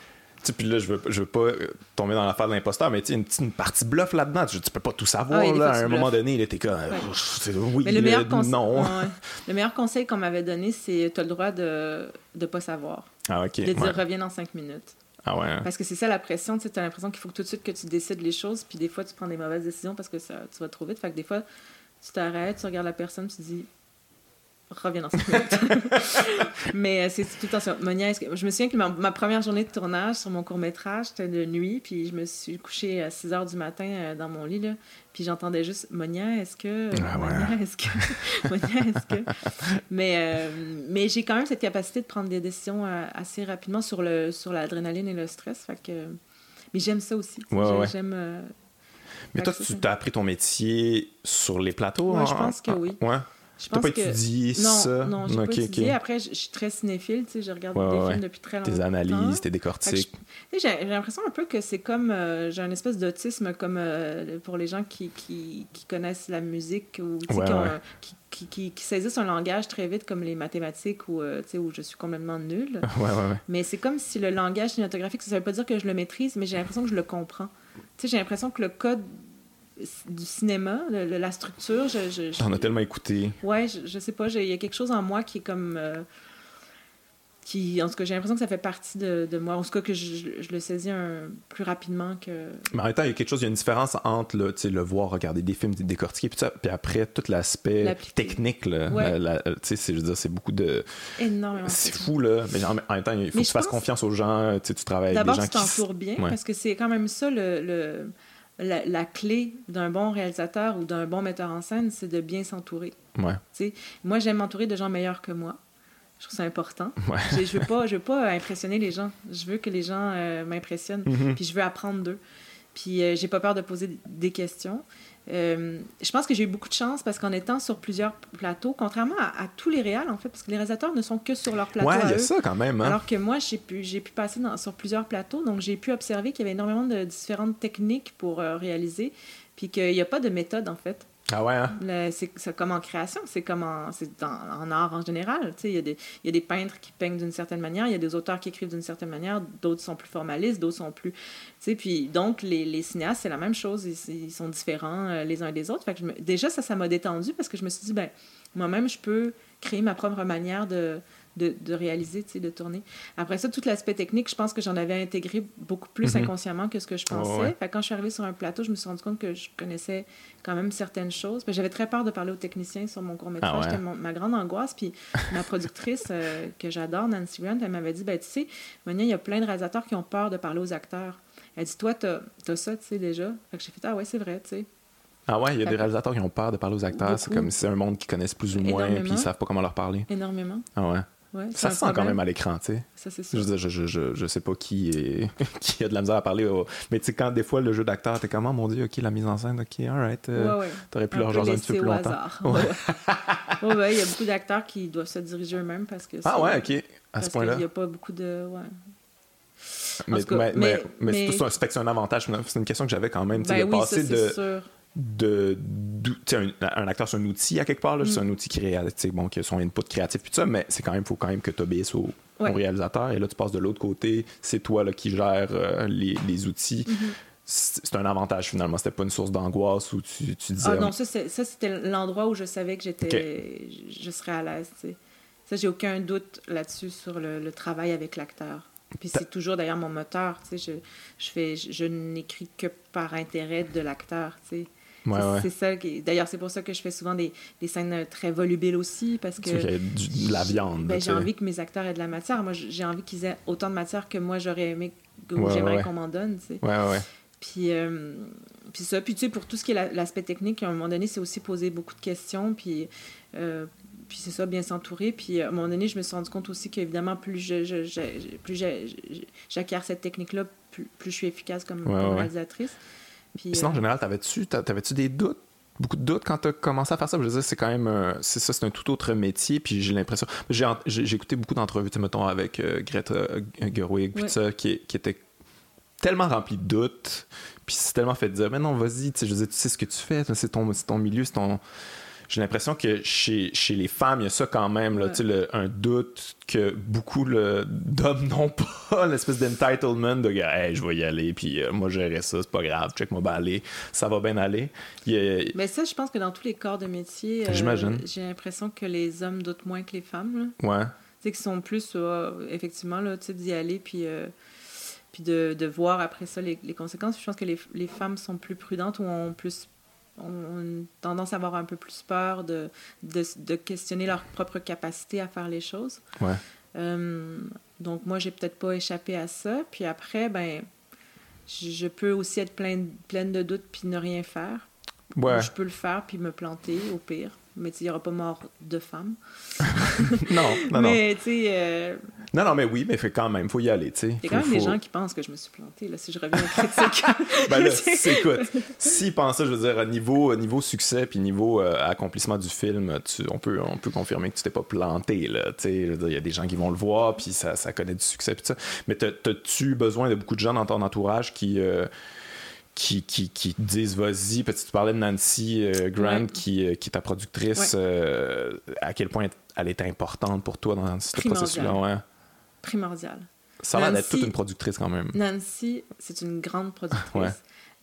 puis là, je veux, je veux pas euh, tomber dans l'affaire de l'imposteur, mais tu une, une partie bluff là-dedans. Tu, peux pas tout savoir, ah là. À un moment donné, il t'es comme, oui, mais le meilleur non. Le meilleur conseil qu'on m'avait donné, c'est tu as le droit de ne pas savoir. Ah, OK. De dire, reviens dans cinq minutes. Ah ouais. Hein. Parce que c'est ça la pression, tu as l'impression qu'il faut tout de suite que tu décides les choses, puis des fois, tu prends des mauvaises décisions parce que ça, tu vas trop vite. Fait que des fois, tu t'arrêtes, tu regardes la personne, tu dis, reviens dans 5 minutes. Mais euh, c'est tout le temps ça. Monia, je me souviens que ma, première journée de tournage sur mon court-métrage, c'était de nuit, puis je me suis couchée à 6 heures du matin euh, dans mon lit, là, puis j'entendais juste Monia, est-ce que. Ah Monia, est-ce que. Monia, est-ce que? Mais, euh, mais j'ai quand même cette capacité de prendre des décisions assez rapidement sur le sur l'adrénaline et le stress. Fait que... Mais j'aime ça aussi. J'aime. mais toi, tu t'as appris ton métier sur les plateaux? Ouais, je pense que oui. Ouais? Je pense pas étudié que... ça? Non, j'ai pas étudié. Après, je, suis très cinéphile, tu sais, je regarde des films depuis très longtemps. Tes analyses, tes décortiques. J'ai l'impression un peu que c'est comme... Euh, j'ai un espèce d'autisme comme euh, pour les gens qui, qui, qui, connaissent la musique ou qui, qui, qui, saisissent un langage très vite comme les mathématiques ou euh, où je suis complètement nulle. mais c'est comme si le langage cinématographique, ça veut pas dire que je le maîtrise, mais j'ai l'impression que je le comprends. Tu sais, j'ai l'impression que le code du cinéma, la structure. Je, je, T'en as tellement écouté. Ouais, je, je sais pas, il y a quelque chose en moi qui est comme. Euh, qui, en tout cas, j'ai l'impression que ça fait partie de, de, moi. En tout cas, que je, le saisis un, plus rapidement que. Mais en même temps, il y a quelque chose, il y a une différence entre le, le voir, regarder des films, décortiquer, puis, ça, puis après, tout l'aspect technique. Là, c'est beaucoup de. Énormément. C'est fou, là. Mais en même temps, il faut que tu fasses confiance aux gens, tu travailles avec des gens qui. D'abord, tu t'entoures bien, parce que c'est quand même ça le la, clé d'un bon réalisateur ou d'un bon metteur en scène, c'est de bien s'entourer. Ouais. Moi, j'aime m'entourer de gens meilleurs que moi. Je trouve ça important. Je ne veux, pas, je veux pas impressionner les gens. Je veux que les gens euh, m'impressionnent. Mm-hmm. Puis je veux apprendre d'eux. Puis euh, j'ai pas peur de poser des questions. Euh, je pense que j'ai eu beaucoup de chance parce qu'en étant sur plusieurs plateaux, contrairement à, tous les réals, en fait, parce que les réalisateurs ne sont que sur leur plateau. Ouais, il y a ça quand même. Hein. Alors que moi, j'ai pu, j'ai pu passer sur plusieurs plateaux, donc j'ai pu observer qu'il y avait énormément de différentes techniques pour euh, réaliser, puis qu'il n'y a pas de méthode, en fait. Ah ouais, hein? C'est comme en création, c'est comme en, en, art en général. Il y, y a des peintres qui peignent d'une certaine manière, il y a des auteurs qui écrivent d'une certaine manière, d'autres sont plus formalistes, d'autres sont plus... Puis, donc, les, les cinéastes, c'est la même chose, ils, sont différents euh, les uns des autres. Déjà, ça, ça m'a détendu parce que je me suis dit, ben moi-même, je peux créer ma propre manière de, de, de réaliser, de tourner. Après ça, tout l'aspect technique, je pense que j'en avais intégré beaucoup plus mhm. inconsciemment que ce que je pensais. quand je suis arrivée sur un plateau, je me suis rendu compte que je connaissais quand même certaines choses. J'avais très peur de parler aux techniciens sur mon court-métrage. Ah C'était ma grande angoisse. Puis ma productrice, euh, que j'adore, Nancy Grant, elle m'avait dit, ben, tu sais, il y a plein de réalisateurs qui ont peur de parler aux acteurs. Elle dit, toi, t'as as ça, tu sais, déjà. Fait que j'ai fait, ah ouais, c'est vrai, tu sais. Ah ouais, il y a des réalisateurs qui ont peur de parler aux acteurs. C'est comme si c'est un monde qu'ils connaissent plus ou moins, puis ils savent pas comment leur parler. Énormément. Ah ouais. Ouais, Ça se sent quand même à l'écran, tu sais. Ça, c'est Je sûr. veux dire, je, je, je, je sais pas qui, est... qui a de la misère à parler. au- Mais tu sais, quand des fois le jeu d'acteur, t'es comme, oh mon dieu, ok, la mise en scène, ok, alright. euh, ouais, ouais. T'aurais pu leur jaser un petit peu plus longtemps. hasard. Ouais. Ouais, ouais. Ouais, il y a beaucoup d'acteurs qui doivent se diriger eux-mêmes parce que Ah ouais, ok, à ce point-là. qu'il n'y a pas beaucoup de. Ouais. Mais, cas, mais, mais- mais, mais- c'est- un avantage. C'est une question que j'avais quand même. Ben de oui, passer ça, de, un, un acteur, c'est un outil à quelque part. là, C'est Mm. un outil sais, bon, qui a son input créatif, puis tout ça, mais c'est quand même, faut quand même que tu obéisses au, réalisateur. Et là, tu passes de l'autre côté. C'est toi là, qui gères euh, les, les outils. Mm-hmm. C'est c'est un avantage finalement. C'était pas une source d'angoisse où tu, tu disais. Ah non, ça, c'est- ça, c'était l'endroit où je savais que j'étais, je serais à l'aise. Ça, j'ai aucun doute là-dessus sur le, le travail avec l'acteur. Puis c'est toujours d'ailleurs mon moteur. tu sais, Je, je, fais, je, je n'écris que par intérêt de l'acteur. tu sais. Ouais, C'est- ouais. C'est ça. D'ailleurs, c'est pour ça que je fais souvent des, des scènes euh, très volubiles aussi, parce que y a du- de la viande. ben, j'ai envie que mes acteurs aient de la matière. Moi, j'ai envie qu'ils aient autant de matière que moi j'aurais aimé, Ouais, j'aimerais qu'on m'en donne. tu sais. Ouais, ouais, ouais. Puis, euh, puis ça, puis tu sais, pour tout ce qui est la- l'aspect technique, à un moment donné, c'est aussi poser beaucoup de questions, puis, euh, puis c'est ça, bien s'entourer. Puis à un moment donné, je me suis rendu compte aussi qu'évidemment, plus je, je- je- plus j'acquiers cette technique-là, plus, plus je suis efficace comme, Ouais, comme ouais. Puis, Sinon, en euh, général, t'avais-tu t'a- t'avais-tu des doutes? Beaucoup de doutes quand tu as commencé à faire ça? Je veux dire, c'est quand même. c'est ça, c'est un tout autre métier. Puis j'ai l'impression. J'ai j'ai écouté beaucoup d'entrevues, mettons, avec euh, Greta euh, Gerwig, puis Ouais. ça, qui, qui était tellement rempli de doutes. Puis c'est tellement fait de dire, mais non, vas-y, tu sais, je veux dire, tu sais ce que tu fais, c'est ton, c'est ton milieu, c'est ton. J'ai l'impression que chez, chez les femmes, il y a ça quand même, là, Ouais. le- un doute que beaucoup d'hommes n'ont pas, l'espèce d'entitlement de hey, je vais y aller, puis euh, moi, gérer ça, c'est pas grave, check moi aller, ça va bien aller. A- Mais ça, je pense que dans tous les corps de métier, euh, J'imagine. j'ai l'impression que les hommes doutent moins que les femmes. Là. ouais. Tu sais, qui sont plus, euh, effectivement, d'y aller, puis, euh, puis de, de voir après ça les, les conséquences. Je pense que les, les femmes sont plus prudentes ou ont plus ont tendance à avoir un peu plus peur de, de, de questionner leur propre capacité à faire les choses. Ouais. Euh, donc, moi, j'ai peut-être pas échappé à ça. Puis après, ben, je je peux aussi être pleine, pleine de doutes puis ne rien faire. Ouais. Je peux le faire puis me planter, au pire. Mais il n'y aura pas mort de femme. Non, non, non. mais tu sais, euh, Non, non, mais oui, mais fait quand même, faut y aller, tu sais. il y a quand même des gens qui pensent que je me suis plantée, là, si je reviens aux critiques. Ben là, écoute, s'ils pensent ça, je veux dire, à niveau, à niveau succès puis niveau euh, accomplissement du film, tu- on, peut, on peut confirmer que tu t'es pas planté, là, tu sais, il y a des gens qui vont le voir, puis ça, ça connaît du succès, puis ça. Mais t'as- t'as-tu besoin de beaucoup de gens dans ton entourage qui... euh, qui, qui, disent vas-y, Puis tu parlais de Nancy euh, Grant Ouais. qui, euh, qui est ta productrice, Ouais. euh, à quel point elle est importante pour toi dans ce processus-là. Primordial. Ça a d'être toute une productrice quand même. Nancy, c'est une grande productrice. Ouais.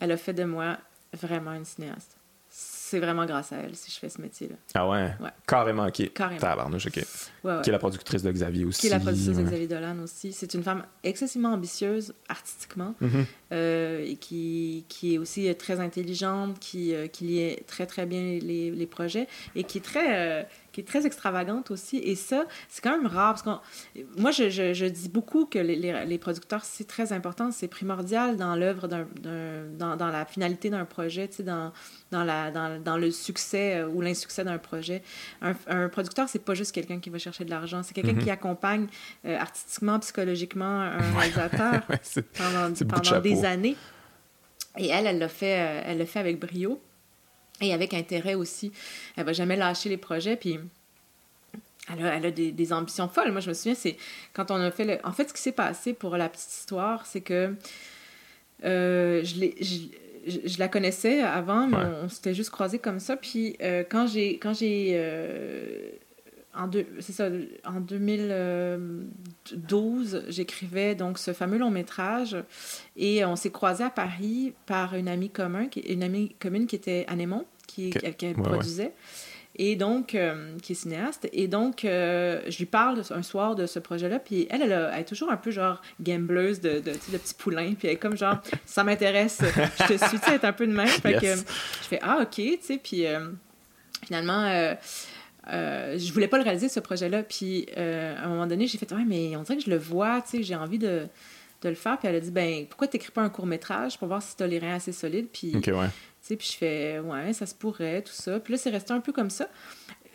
Elle a fait de moi vraiment une cinéaste. C'est vraiment grâce à elle si je fais ce métier-là. Ah ouais? Ouais. Carrément, ok. Carrément. Tabarnouche, ok. Ouais. Qui est la productrice de Xavier aussi. Qui est la productrice de. Xavier Dolan aussi. C'est une femme excessivement ambitieuse artistiquement Mhm. Euh, et qui, qui est aussi euh, très intelligente, qui, euh, qui lit très très bien les, les projets et qui est très, euh, qui est très extravagante aussi. Et ça, c'est quand même rare parce que moi, je, je, je dis beaucoup que les, les, les producteurs, c'est très important, c'est primordial dans l'œuvre, d'un, dans, dans la finalité d'un projet, tu sais, dans, dans, la, dans, dans le succès euh, ou l'insuccès d'un projet. Un, un producteur, c'est pas juste quelqu'un qui va chercher de l'argent, c'est quelqu'un qui accompagne euh, artistiquement, psychologiquement un réalisateur Ouais, c'est- pendant, C'est de pendant des années. Et elle, elle l'a fait, euh, elle l'a fait avec brio et avec intérêt aussi. Elle va jamais lâcher les projets. Puis elle a, elle a des, des ambitions folles. Moi, je me souviens, c'est quand on a fait le. En fait, ce qui s'est passé pour la petite histoire, c'est que euh, je, l'ai- je, je- je la connaissais avant, mais Ouais. on, on s'était juste croisés comme ça. Puis euh, quand j'ai. Quand j'ai euh, en deux, c'est ça, en 2012, j'écrivais donc ce fameux long métrage et on s'est croisés à Paris par une amie commune, qui, une amie commune qui était Anémon, qui, Ok. qui, qui Ouais, produisait. Et donc, euh, qui est cinéaste. Et donc, euh, je lui parle un soir de ce projet-là. Puis elle, elle, a- elle est toujours un peu genre gambleuse de, de, de petits poulains. Puis elle est comme genre, ça m'intéresse, je te suis, tu sais, un peu de même. Fait que Yes. je fais, ah, OK, tu sais. Puis euh, finalement, euh, je voulais pas le réaliser, ce projet-là. Puis euh, à un moment donné, j'ai fait, ouais, mais on dirait que je le vois, tu sais, j'ai envie de, de le faire. Puis elle a dit, ben, pourquoi t'écris pas un court-métrage pour voir si t'as les reins assez solides? Puis Ok, ouais. tu sais, puis je fais, ouais, ça se pourrait, tout ça. Puis là, c'est resté un peu comme ça.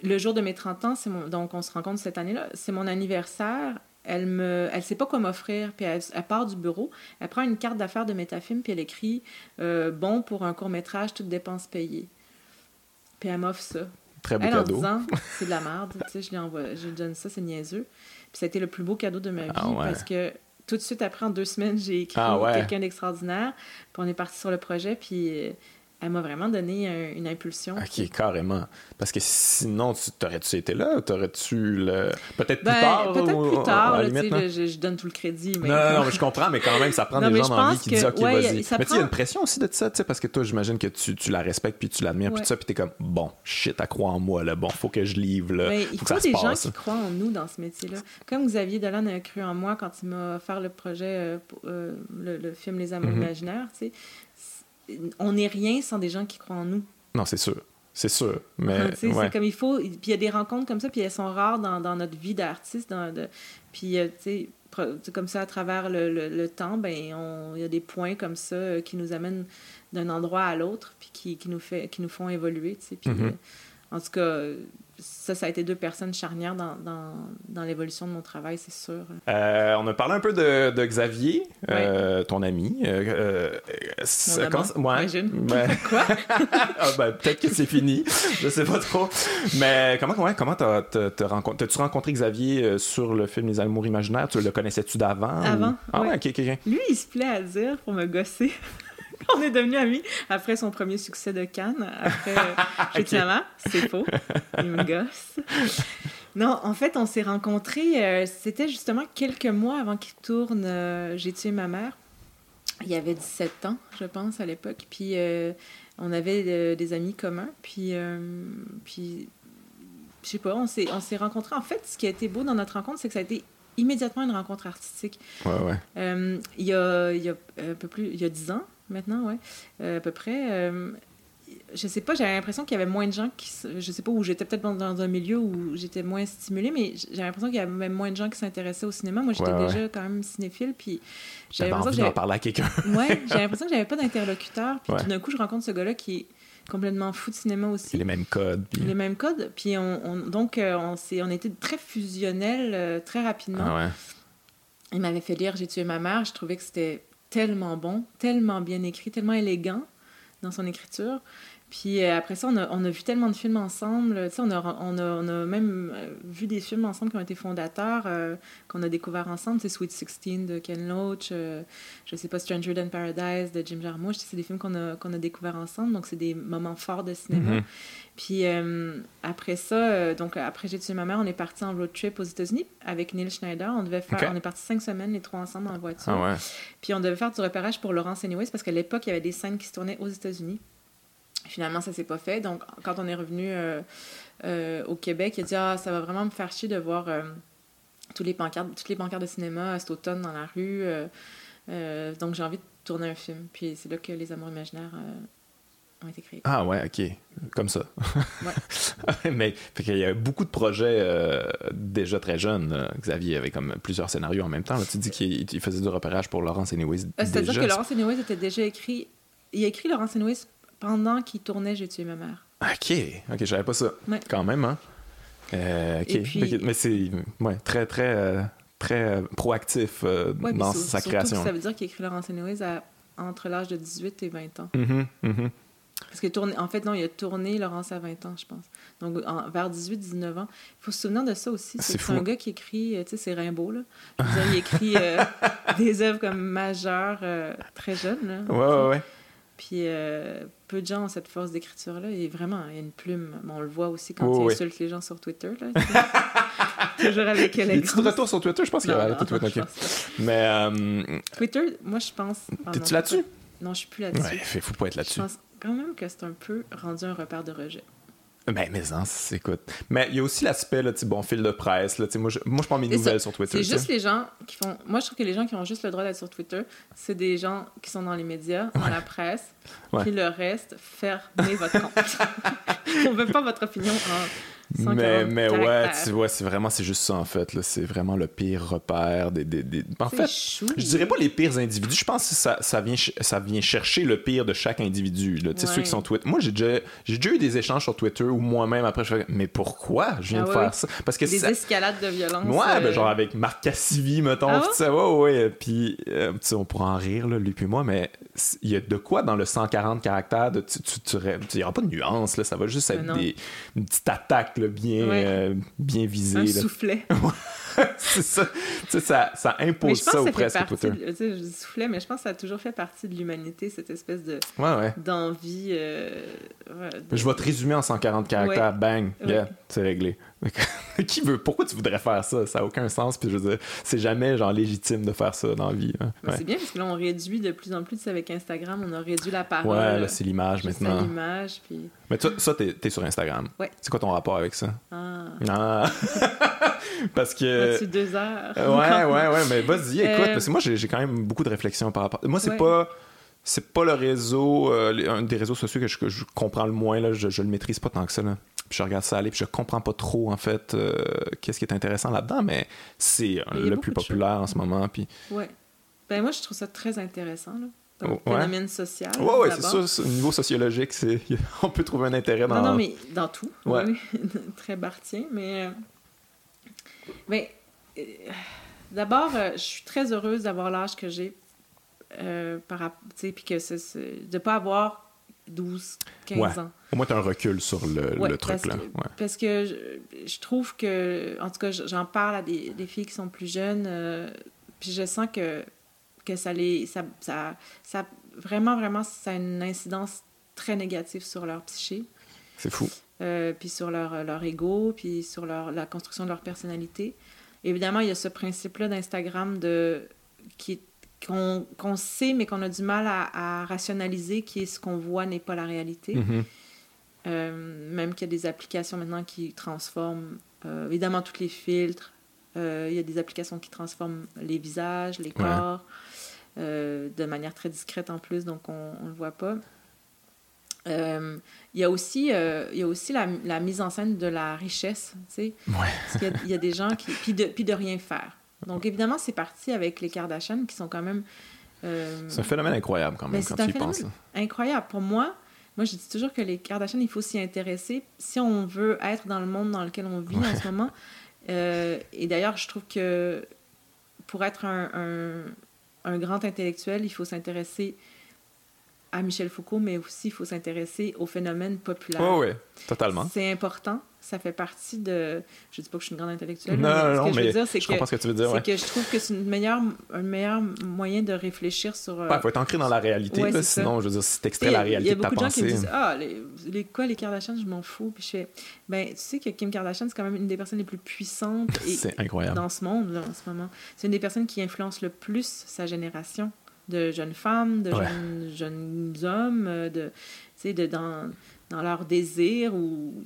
le jour de mes 30 ans, mon, donc on se rencontre cette année-là, c'est mon anniversaire. Elle me, elle sait pas quoi m'offrir, puis elle, part du bureau, elle prend une carte d'affaires de Métafilm, puis elle écrit euh, bon pour un court métrage, toutes dépenses payées. Puis elle m'offre ça. Très beau elle, cadeau. En disant, c'est de la merde, tu sais, je lui envoie, je lui donne ça, c'est niaiseux. Puis ça a été le plus beau cadeau de ma vie ah parce que tout de suite après, en deux semaines, j'ai écrit ah quelqu'un d'extraordinaire. Puis on est parti sur le projet, puis euh, elle m'a vraiment donné une impulsion. OK, carrément. Parce que sinon, tu t'aurais-tu été là? T'aurais-tu le... Peut-être plus ben, tard? Peut-être plus tard, je, donne tout le crédit. Mais... Non, non, je comprends, mais quand même, ça prend des gens dans la vie qui disent OK, vas-y. Mais tu sais, il y a une pression aussi de ça, tu sais, parce que toi, j'imagine que tu, tu, la respectes, puis tu l'admires, puis tout ça, puis t'es comme, bon, shit, elle croit en moi, là, bon, faut que je livre, là. Mais il faut, des gens qui croient en nous dans ce métier-là. Comme Xavier Dolan a cru en moi quand il m'a offert le projet, euh, euh, le, film Les Amours mm-hmm. imaginaires, tu sais on n'est rien sans des gens qui croient en nous. Non, c'est sûr. C'est sûr. Mais. c'est comme il faut. Puis il y a des rencontres comme ça, puis elles sont rares dans, dans notre vie d'artiste. De... Puis, euh, tu sais, comme ça, à travers le, le, temps, ben, il y a des points comme ça euh, qui nous amènent d'un endroit à l'autre, puis qui, qui, nous fait, qui nous font évoluer, tu sais. Puis, mm-hmm. euh, en tout cas, ça, ça a été deux personnes charnières dans, dans, dans l'évolution de mon travail, c'est sûr. Euh, on a parlé un peu de, de Xavier, euh, ton ami. Euh, euh quand... ouais. Quoi? ah, ben, peut-être que c'est fini. Je sais pas trop. Mais comment, ouais, comment t'as, rencontré, t'as-tu rencontré Xavier sur le film Les Amours imaginaires? Tu le connaissais-tu d'avant? Avant. Ah ouais, ok, ok. Lui, il se plaît à dire pour me gosser. on est devenus amis après son premier succès de Cannes. Après, j'ai dit c'est faux. Il me gosse. Non, en fait, on s'est rencontrés, euh, c'était justement quelques mois avant qu'il tourne euh, J'ai tué ma mère. Il y avait 17 ans, je pense, à l'époque. Puis euh, on avait des amis communs. Puis, puis je sais pas, on s'est, on s'est rencontrés. En fait, ce qui a été beau dans notre rencontre, c'est que ça a été immédiatement une rencontre artistique. Ouais, ouais. il, y a, il y a un peu plus, il y a 10 ans, maintenant, ouais, euh, à peu près. Euh, je sais pas, j'avais l'impression qu'il y avait moins de gens qui. Je sais pas, où j'étais peut-être dans un milieu où j'étais moins stimulée, mais j'avais l'impression qu'il y avait même moins de gens qui s'intéressaient au cinéma. Moi, j'étais déjà quand même cinéphile, puis j'avais l'impression que. parler à quelqu'un. ouais, j'avais l'impression que j'avais pas d'interlocuteur, puis tout d'un coup, je rencontre ce gars-là qui est complètement fou de cinéma aussi. Les mêmes codes. Les mêmes codes. Puis on, donc, euh, on, on était très fusionnels très rapidement. Ah ouais. Il m'avait fait lire J'ai tué ma mère. Je trouvais que c'était tellement bon, tellement bien écrit, tellement élégant dans son écriture. Puis euh, après ça, on a, on a, vu tellement de films ensemble. On a, on, a, on a même euh, vu des films ensemble qui ont été fondateurs, euh, qu'on a découvert ensemble. C'est Sweet Sixteen de Ken Loach, je sais pas, Stranger Than Paradise de Jim Jarmusch. C'est des films qu'on a, qu'on a découverts ensemble. Donc, c'est des moments forts de cinéma. Mm-hmm. Puis après ça, donc après J'ai tué ma mère, on est parti en road trip aux États-Unis avec Neil Schneider. On devait faire, on est parti cinq semaines, les trois ensemble en voiture. Ah Puis on devait faire du repérage pour Laurence Anyways parce qu'à l'époque, il y avait des scènes qui se tournaient aux États-Unis. Finalement, ça s'est pas fait. Donc, quand on est revenu euh, euh, au Québec, il a dit Ah, ça va vraiment me faire chier de voir euh, tous les pancartes, toutes les pancartes de cinéma cet automne dans la rue. donc, j'ai envie de tourner un film. Puis c'est là que Les Amours imaginaires ont été créés. Ah, ouais, OK. Comme ça. Ouais. Mais il y a beaucoup de projets déjà très jeunes. Xavier avait comme plusieurs scénarios en même temps. Là, tu dis qu'il faisait du repérage pour Laurence Anyways. C'est-à-dire que Laurence Anyways était déjà écrit. Il a écrit Laurence Anyways pendant qu'il tournait J'ai tué ma mère. OK, OK, j'avais pas ça. Quand même, hein? Euh, OK. Mais c'est ouais, très, très, euh, très euh, proactif dans sa création. Ça veut dire qu'il écrit Laurence Anyways à, entre l'âge de 18 et 20 ans. Mm -hmm, Parce que tourné, en fait, non, il a tourné Laurence à 20 ans, je pense. Donc, vers 18-19 ans. Il faut se souvenir de ça aussi. C'est un gars qui écrit, tu sais, c'est Rimbaud, là. il écrit des œuvres comme majeures très jeunes. Là, ouais, ouais, ouais. Puis euh, peu de gens ont cette force d'écriture-là. Et vraiment, il y a une plume. on le voit aussi quand il insulte les gens sur Twitter. Là, Toujours avec les Tu retour sur Twitter? Je pense qu'il y a arrêté Twitter. Mais... Euh... Twitter, moi, je pense... T'es-tu là-dessus? Non, je suis plus là-dessus. Ouais, faut pas être là-dessus. Je pense quand même que c'est un peu rendu un repère de rejet. Ben, mais non, écoute. Mais il y a aussi l'aspect, là, bon, fil de presse. Là, moi, je, moi, je prends mes nouvelles sur Twitter. C'est juste les gens qui font. Moi, je trouve que les gens qui ont juste le droit d'être sur Twitter, c'est des gens qui sont dans les médias, dans la presse. Puis le reste, fermez votre compte. On veut pas votre opinion mais, mais ouais, tu vois, c'est vraiment, c'est juste ça en fait. C'est vraiment le pire repère des. des, des... En fait, je dirais pas les pires individus. Je pense que ça, ça, vient, ça vient chercher le pire de chaque individu. Tu sais, ceux qui sont Twitter. Moi, j'ai déjà, j'ai déjà eu des échanges sur Twitter où moi-même, après, je fais, mais pourquoi je viens ah de faire ça? Parce que des escalades de violence. Ouais, ben, genre avec Marc Cassivi, mettons. Ah ouais? ouais, ouais. Puis, euh, on pourra en rire, là, lui puis moi, mais il y a de quoi dans le 140 caractères? De, tu, tu, il n'y aura pas de nuance, là, ça va juste être des, une petite attaque bien, euh, bien visée. Un soufflet. c'est ça. ça. Ça impose ça au presque Twitter. je soufflet, mais je pense que ça a toujours fait partie de l'humanité, cette espèce de d'envie. Euh, je vais te résumer en 140 caractères, bang, yeah, c'est réglé. qui veut pourquoi tu voudrais faire ça? Ça a aucun sens puis je veux dire c'est jamais genre légitime de faire ça dans la vie hein. c'est bien parce que là on réduit de plus en plus avec Instagram on a réduit la parole ouais là c'est l'image maintenant l'image puis mais toi ça t'es es sur Instagram ouais c'est quoi ton rapport avec ça? Ah, ah. parce que deux heures? ouais ouais ouais mais vas-y écoute euh, parce que moi j'ai quand même beaucoup de réflexions par rapport moi c'est pas c'est pas le réseau euh, un des réseaux sociaux que je, que je comprends le moins là je, je le maîtrise pas tant que ça là puis je regarde ça aller, puis je comprends pas trop, en fait, euh, qu'est-ce qui est intéressant là-dedans, mais c'est le plus populaire en ce moment. Puis... Ouais. Ben moi, je trouve ça très intéressant, là. Donc, phénomène social. Oui, ouais, c'est ça. Au niveau sociologique, c'est... on peut trouver un intérêt dans... Non, non, mais dans tout. Ouais. Oui, très bartien, mais... Euh, mais... Euh, d'abord, je suis très heureuse d'avoir l'âge que j'ai, euh, puis que c'est... de pas avoir 12, 15 ans. Au moins, tu as un recul sur le, truc. là. Parce que je, trouve que, en tout cas, j'en parle à des, filles qui sont plus jeunes, euh, puis je sens que, que ça les. Ça, ça, ça, vraiment, vraiment, ça a une incidence très négative sur leur psyché. C'est fou. Euh, puis sur leur, leur ego, puis sur leur, la construction de leur personnalité. Évidemment, il y a ce principe-là d'Instagram de qui qu'on sait, mais qu'on a du mal à, rationaliser, qui est ce qu'on voit n'est pas la réalité. Mm-hmm. Euh, même qu'il y a des applications maintenant qui transforment, euh, évidemment, tous les filtres. Euh, il y a des applications qui transforment les visages, les corps, de manière très discrète en plus, donc on ne le voit pas. Il y a aussi, il y a aussi la, la, mise en scène de la richesse, tu sais. Parce qu'il y, y, a des gens qui... Puis de, puis de rien faire. Donc, évidemment, c'est parti avec les Kardashians qui sont quand même. Euh, c'est un phénomène incroyable quand même quand tu y penses. Incroyable. Pour moi, moi, je dis toujours que les Kardashians, il faut s'y intéresser si on veut être dans le monde dans lequel on vit en ce moment. Euh, et d'ailleurs, je trouve que pour être un, un, un grand intellectuel, il faut s'intéresser à Michel Foucault, mais aussi il faut s'intéresser aux phénomènes populaires. Oui, oui, totalement. C'est important ça fait partie de. Je dis pas que je suis une grande intellectuelle. Non, mais non, ce que je veux dire, c'est que, ce que tu veux dire. C'est que je trouve que c'est une meilleure, un meilleur moyen de réfléchir sur. Il faut être ancré dans la réalité, sinon, je veux dire, si t'extrais la réalité de ta pensée. Il y a beaucoup de gens qui me disent Ah, les, les, quoi, les Kardashians, je m'en fous. Puis je fais Ben, tu sais que Kim Kardashian, c'est quand même une des personnes les plus puissantes incroyable. dans ce monde, là, en ce moment. C'est une des personnes qui influence le plus sa génération de jeunes femmes, de jeunes, jeunes, hommes, euh, de, de, dans, dans leur désir ou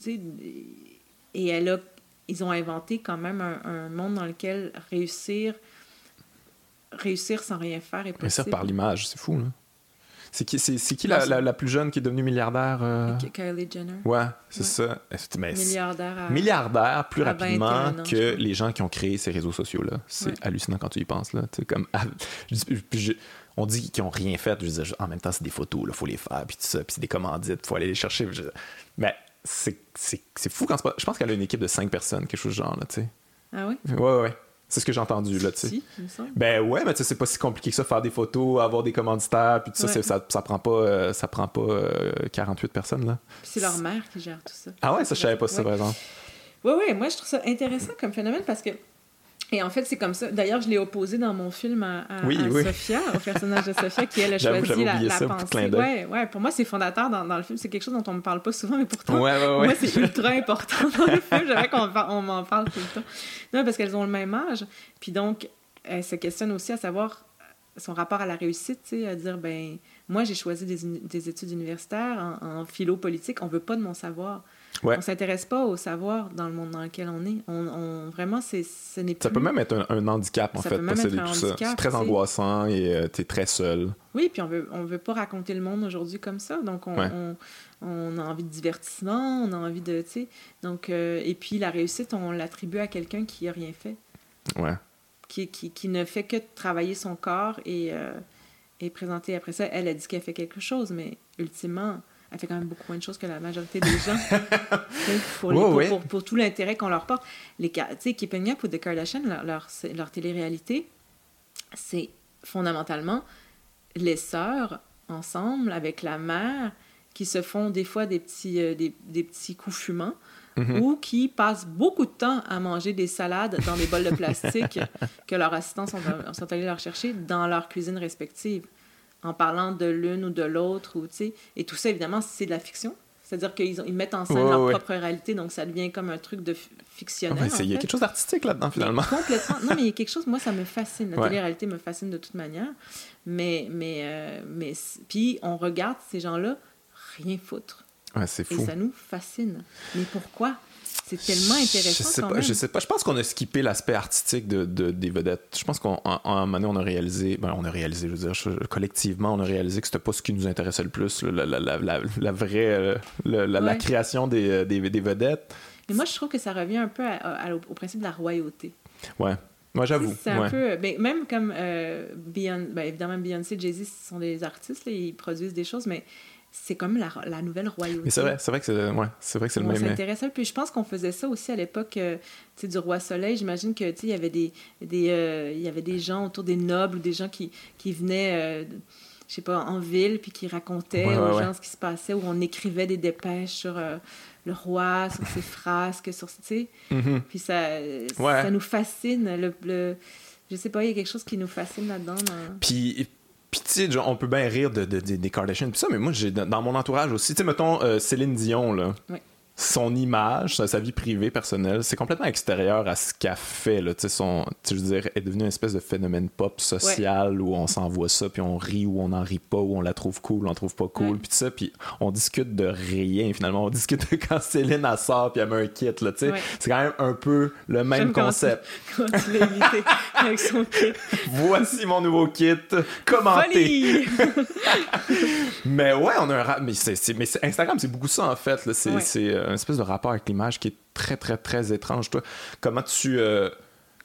et elle a, ils ont inventé quand même un, monde dans lequel réussir, réussir sans rien faire est possible. Réussir par l'image, c'est fou, là. C'est qui, c'est, qui la, la, plus jeune qui est devenue milliardaire? Euh? Kylie Jenner. Ouais, c'est ça. milliardaire. milliardaire plus rapidement que les gens qui ont créé ces réseaux sociaux-là. C'est hallucinant quand tu y penses. Là. comme, on dit qu'ils n'ont rien fait. Je en même temps, c'est des photos, il faut les faire, puis tout ça, puis c'est des commandites, il faut aller les chercher. mais c'est fou quand Je pense qu'elle a une équipe de cinq personnes, quelque chose de genre, là, tu sais. Ah oui? Ouais, ouais. C'est ce que j'ai entendu, là, tu sais. Si, ben ouais, mais tu sais, c'est pas si compliqué que ça, faire des photos, avoir des commanditaires, puis tout ça, ça, ça, prend pas, euh, ça prend pas 48 euh, personnes, là. c'est leur mère qui gère tout ça. Ah ouais, ça, je savais pas ça, par exemple. Ouais, ouais, moi, je trouve ça intéressant comme phénomène parce que et en fait, c'est comme ça. D'ailleurs, je l'ai opposé dans mon film à, Sophia, au personnage de Sophia, qui elle a choisi la, la pensée. Ouais, ouais, pour moi, c'est fondateur dans, dans, le film. C'est quelque chose dont on ne me parle pas souvent, mais pourtant, pour moi, c'est ultra important dans le film. J'aimerais qu'on on m'en parle tout le temps. Non, parce qu'elles ont le même âge. Puis donc, elle se questionne aussi à savoir son rapport à la réussite, tu sais, à dire, ben moi, j'ai choisi des, des, études universitaires en, en philo politique. On veut pas de mon savoir. On On s'intéresse pas au savoir dans le monde dans lequel on est. On, vraiment, c'est, ce n'est Ça peut même être un, handicap, en fait, posséder tout ça. C'est très angoissant et euh, tu es très seul. Oui, puis on veut, on veut pas raconter le monde aujourd'hui comme ça. Donc, on, on, a envie de divertissement, on a envie de, tu sais. Donc, euh, et puis la réussite, on l'attribue à quelqu'un qui a rien fait. Ouais. Qui, qui, qui, ne fait que travailler son corps et, euh, et présenter après ça. Elle a dit qu'elle fait quelque chose, mais ultimement, elle fait quand même beaucoup moins de choses que la majorité des gens. pour, pour, tout l'intérêt qu'on leur porte. Les, Keeping Up with the Kardashians, leur, leur, leur télé-réalité, c'est fondamentalement les sœurs ensemble avec la mère qui se font des fois des petits, euh, des, des, petits coups fumants mm-hmm. ou qui passent beaucoup de temps à manger des salades dans des bols de plastique que leurs assistants sont, sont allés leur chercher dans leur cuisine respective en parlant de l'une ou de l'autre. Ou, et tout ça, évidemment, c'est de la fiction. C'est-à-dire qu'ils ils mettent en scène leur propre réalité, donc ça devient comme un truc de fictionnel. Il y a quelque chose d'artistique là-dedans, finalement. complètement. Non, mais il y a quelque chose, moi, ça me fascine. La télé-réalité me fascine de toute manière. Mais, mais, euh, mais puis on regarde ces gens-là rien foutre. c'est fou. Et ça nous fascine. Mais pourquoi? C'est tellement intéressant. Je sais, quand pas, même. je sais pas. Je pense qu'on a skippé l'aspect artistique de, de, des vedettes. Je pense qu'en un moment on a réalisé, ben, on a réalisé, je veux dire, collectivement, on a réalisé que c'était pas ce qui nous intéressait le plus, la, la, la, la vraie, euh, la, création des, euh, des, des, vedettes. Mais moi, je trouve que ça revient un peu au principe de la royauté. Ouais. Moi, j'avoue. C'est un peu. Ben, même comme euh, Beyoncé, ben, évidemment, Beyoncé, Jay-Z, ce sont des artistes, là, ils produisent des choses, mais c'est comme la, la, nouvelle royauté. c'est vrai, c'est vrai que c'est ouais, c'est vrai que c'est le même. intéressant. Puis je pense qu'on faisait ça aussi à l'époque euh, du roi Soleil. J'imagine que il y avait des, des euh, il y avait des gens autour des nobles ou des gens qui, qui venaient euh, je sais pas en ville puis qui racontaient aux gens ce qui se passait ou on écrivait des dépêches sur le roi, sur ses frasques, sur tu sais. Mm-hmm. Puis ça ça nous fascine le, le, je sais pas, il y a quelque chose qui nous fascine là-dedans. Puis puis, tu on peut bien rire de, des Kardashians, ça, mais moi, j'ai dans mon entourage aussi, tu sais, mettons euh, Céline Dion, là. Oui son image, sa, vie privée, personnelle, c'est complètement extérieur à ce qu'elle fait. Là. Son, je veux dire, est devenu une espèce de phénomène pop social où on s'envoie ça, puis on rit ou on n'en rit pas, ou on la trouve cool, ou on la trouve pas cool, puis ça, puis on discute de rien finalement. On discute de quand Céline a sort, puis elle met un kit. Là, C'est quand même un peu le même concept. Quand tu, l'as avec son kit. Voici mon nouveau kit. Commenté. mais ouais, on a un mais, c'est, mais Instagram, c'est beaucoup ça en fait. Là. C'est, euh, une espèce de rapport avec l'image qui est très, très, très étrange. Toi, comment tu, euh,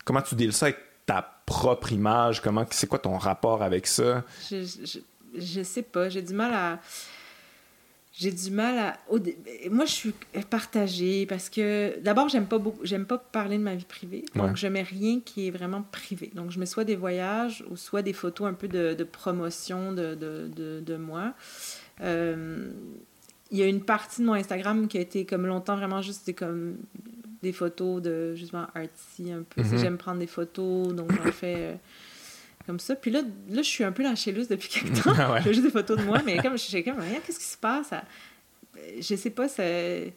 comment tu deals ça avec ta propre image? Comment, c'est quoi ton rapport avec ça? Je, je, je sais pas. J'ai du mal à j'ai du mal à moi je suis partagée parce que d'abord j'aime pas beaucoup j'aime pas parler de ma vie privée donc je mets rien qui est vraiment privé donc je mets soit des voyages ou soit des photos un peu de, de promotion de, de, de, moi euh, il y a une partie de mon Instagram qui a été comme longtemps vraiment juste des, comme des photos de justement artsy un peu. Mm-hmm. J'aime prendre des photos, donc j'en fais euh, comme ça. Puis là, là, je suis un peu lâchée loose depuis quelques temps. Ah j'ai juste des photos de moi, mais comme je suis comme, qu'est-ce qui se passe? Je sais pas, c'est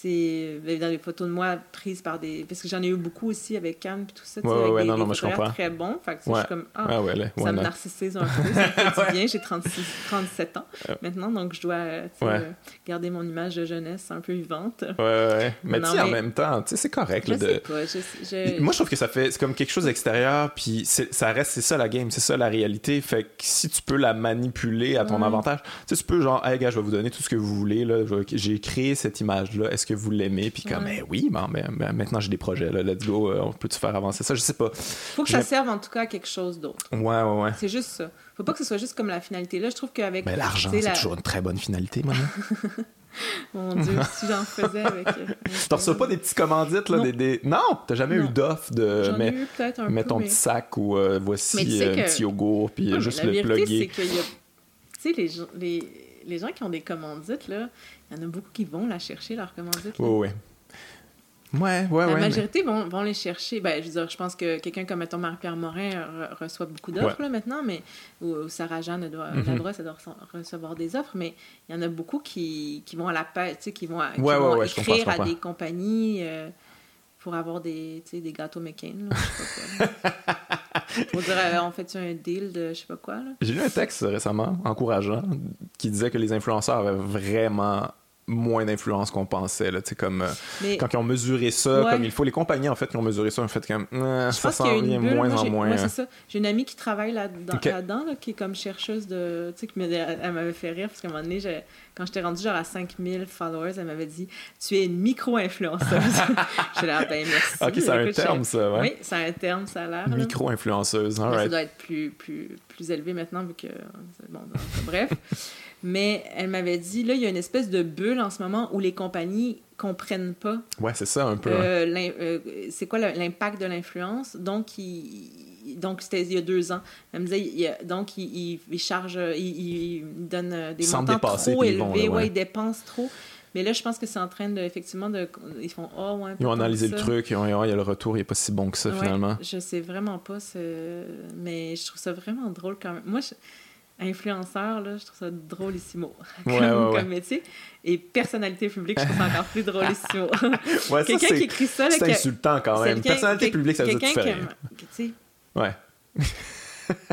c'est dans les photos de moi prises par des parce que j'en ai eu beaucoup aussi avec Cam et tout ça ouais, avec ouais, des, non, non, je comprends. très bon fait que je suis comme ah, ça me narcissise un peu ça me bien j'ai 37 ans maintenant donc je dois garder mon image de jeunesse un peu vivante. Ouais ouais mais, tu sais en même temps tu sais c'est correct je de... sais pas, je, moi je trouve que ça fait c'est comme quelque chose d'extérieur puis ça reste c'est ça la game c'est ça la réalité. Fait que si tu peux la manipuler à ton avantage tu sais tu peux genre hey gars je vais vous donner tout ce que vous voulez là j'ai créé cette image là est-ce que vous l'aimez? Puis comme, ben oui, ben, ben, maintenant j'ai des projets, là, let's go, euh, on peut-tu faire avancer ça? Je sais pas. Faut que ça serve en tout cas à quelque chose d'autre. Ouais, ouais, ouais. C'est juste ça. Faut pas que ce soit juste comme la finalité. Là, je trouve qu'avec. Mais l'argent, c'est toujours une très bonne finalité, moi. Mon Dieu, si j'en faisais avec. Euh, tu reçois pas des petits commandites, là? Non, des, des... non t'as jamais eu d'offre de. Ai eu un mets ton petit sac ou euh, voici un petit yogourt, puis juste le plugger. c'est qu'il y a. Tu sais, les, les, les gens qui ont des commandites, là, il y en a beaucoup qui vont la chercher, leur commandite. Oui, oui. Ouais, ouais, La ouais, majorité vont, vont, les chercher. Ben, je veux dire, je pense que quelqu'un comme, mettons, Marie-Pierre Morin reçoit beaucoup d'offres maintenant, mais ou, Sarah Jeanne doit, mm -hmm. doit recevoir des offres, mais il y en a beaucoup qui, qui vont à la paix, tu sais, qui vont, qui vont écrire à des compagnies euh, pour avoir des, tu sais, des gâteaux McCain. Là, je sais pas quoi. pour dire, euh, on fait un deal de je sais pas quoi. J'ai lu un texte récemment encourageant qui disait que les influenceurs avaient vraiment moins d'influence qu'on pensait. Là, comme, euh, quand ils ont mesuré ça, comme il faut, les compagnies, en fait, qui ont mesuré ça, en fait, comme, euh, ça s'en vient moins en moins. c'est ça. J'ai une amie qui travaille là-dedans, là qui est comme chercheuse de. Tu sais, elle m'avait fait rire, parce qu'à un moment donné, quand j'étais rendue genre à 5000 followers, elle m'avait dit Tu es une micro-influenceuse. J'ai l'air, ben merci. Ok, c'est un terme, ça, ouais. Oui, c'est un terme, ça a l'air. Micro-influenceuse, Ça doit être plus, plus, plus élevé maintenant, vu que. Bon, bref. Mais elle m'avait dit, là, il y a une espèce de bulle en ce moment où les compagnies comprennent pas. Ouais, c'est ça un peu. Euh, euh, c'est quoi l'impact de l'influence? Donc, il, donc c'était il y a deux ans. Elle me disait, donc, il, il, charge, il, donne euh, des montants trop élevés, ouais. il dépense trop. Mais là, je pense que c'est en train de, effectivement, de, ils font, oh, ouais. Ils ont analysé le truc, il y a le retour, il n'est pas si bon que ça, finalement. Je sais vraiment pas, mais je trouve ça vraiment drôle quand même. Moi, je influenceur, là, je trouve ça drôlissimo comme, comme métier. Et personnalité publique, je trouve ça encore plus drôlissimo. quelqu'un qui écrit ça... C'est insultant quand même. Personnalité publique, ça veut dire que tu sais... Ouais.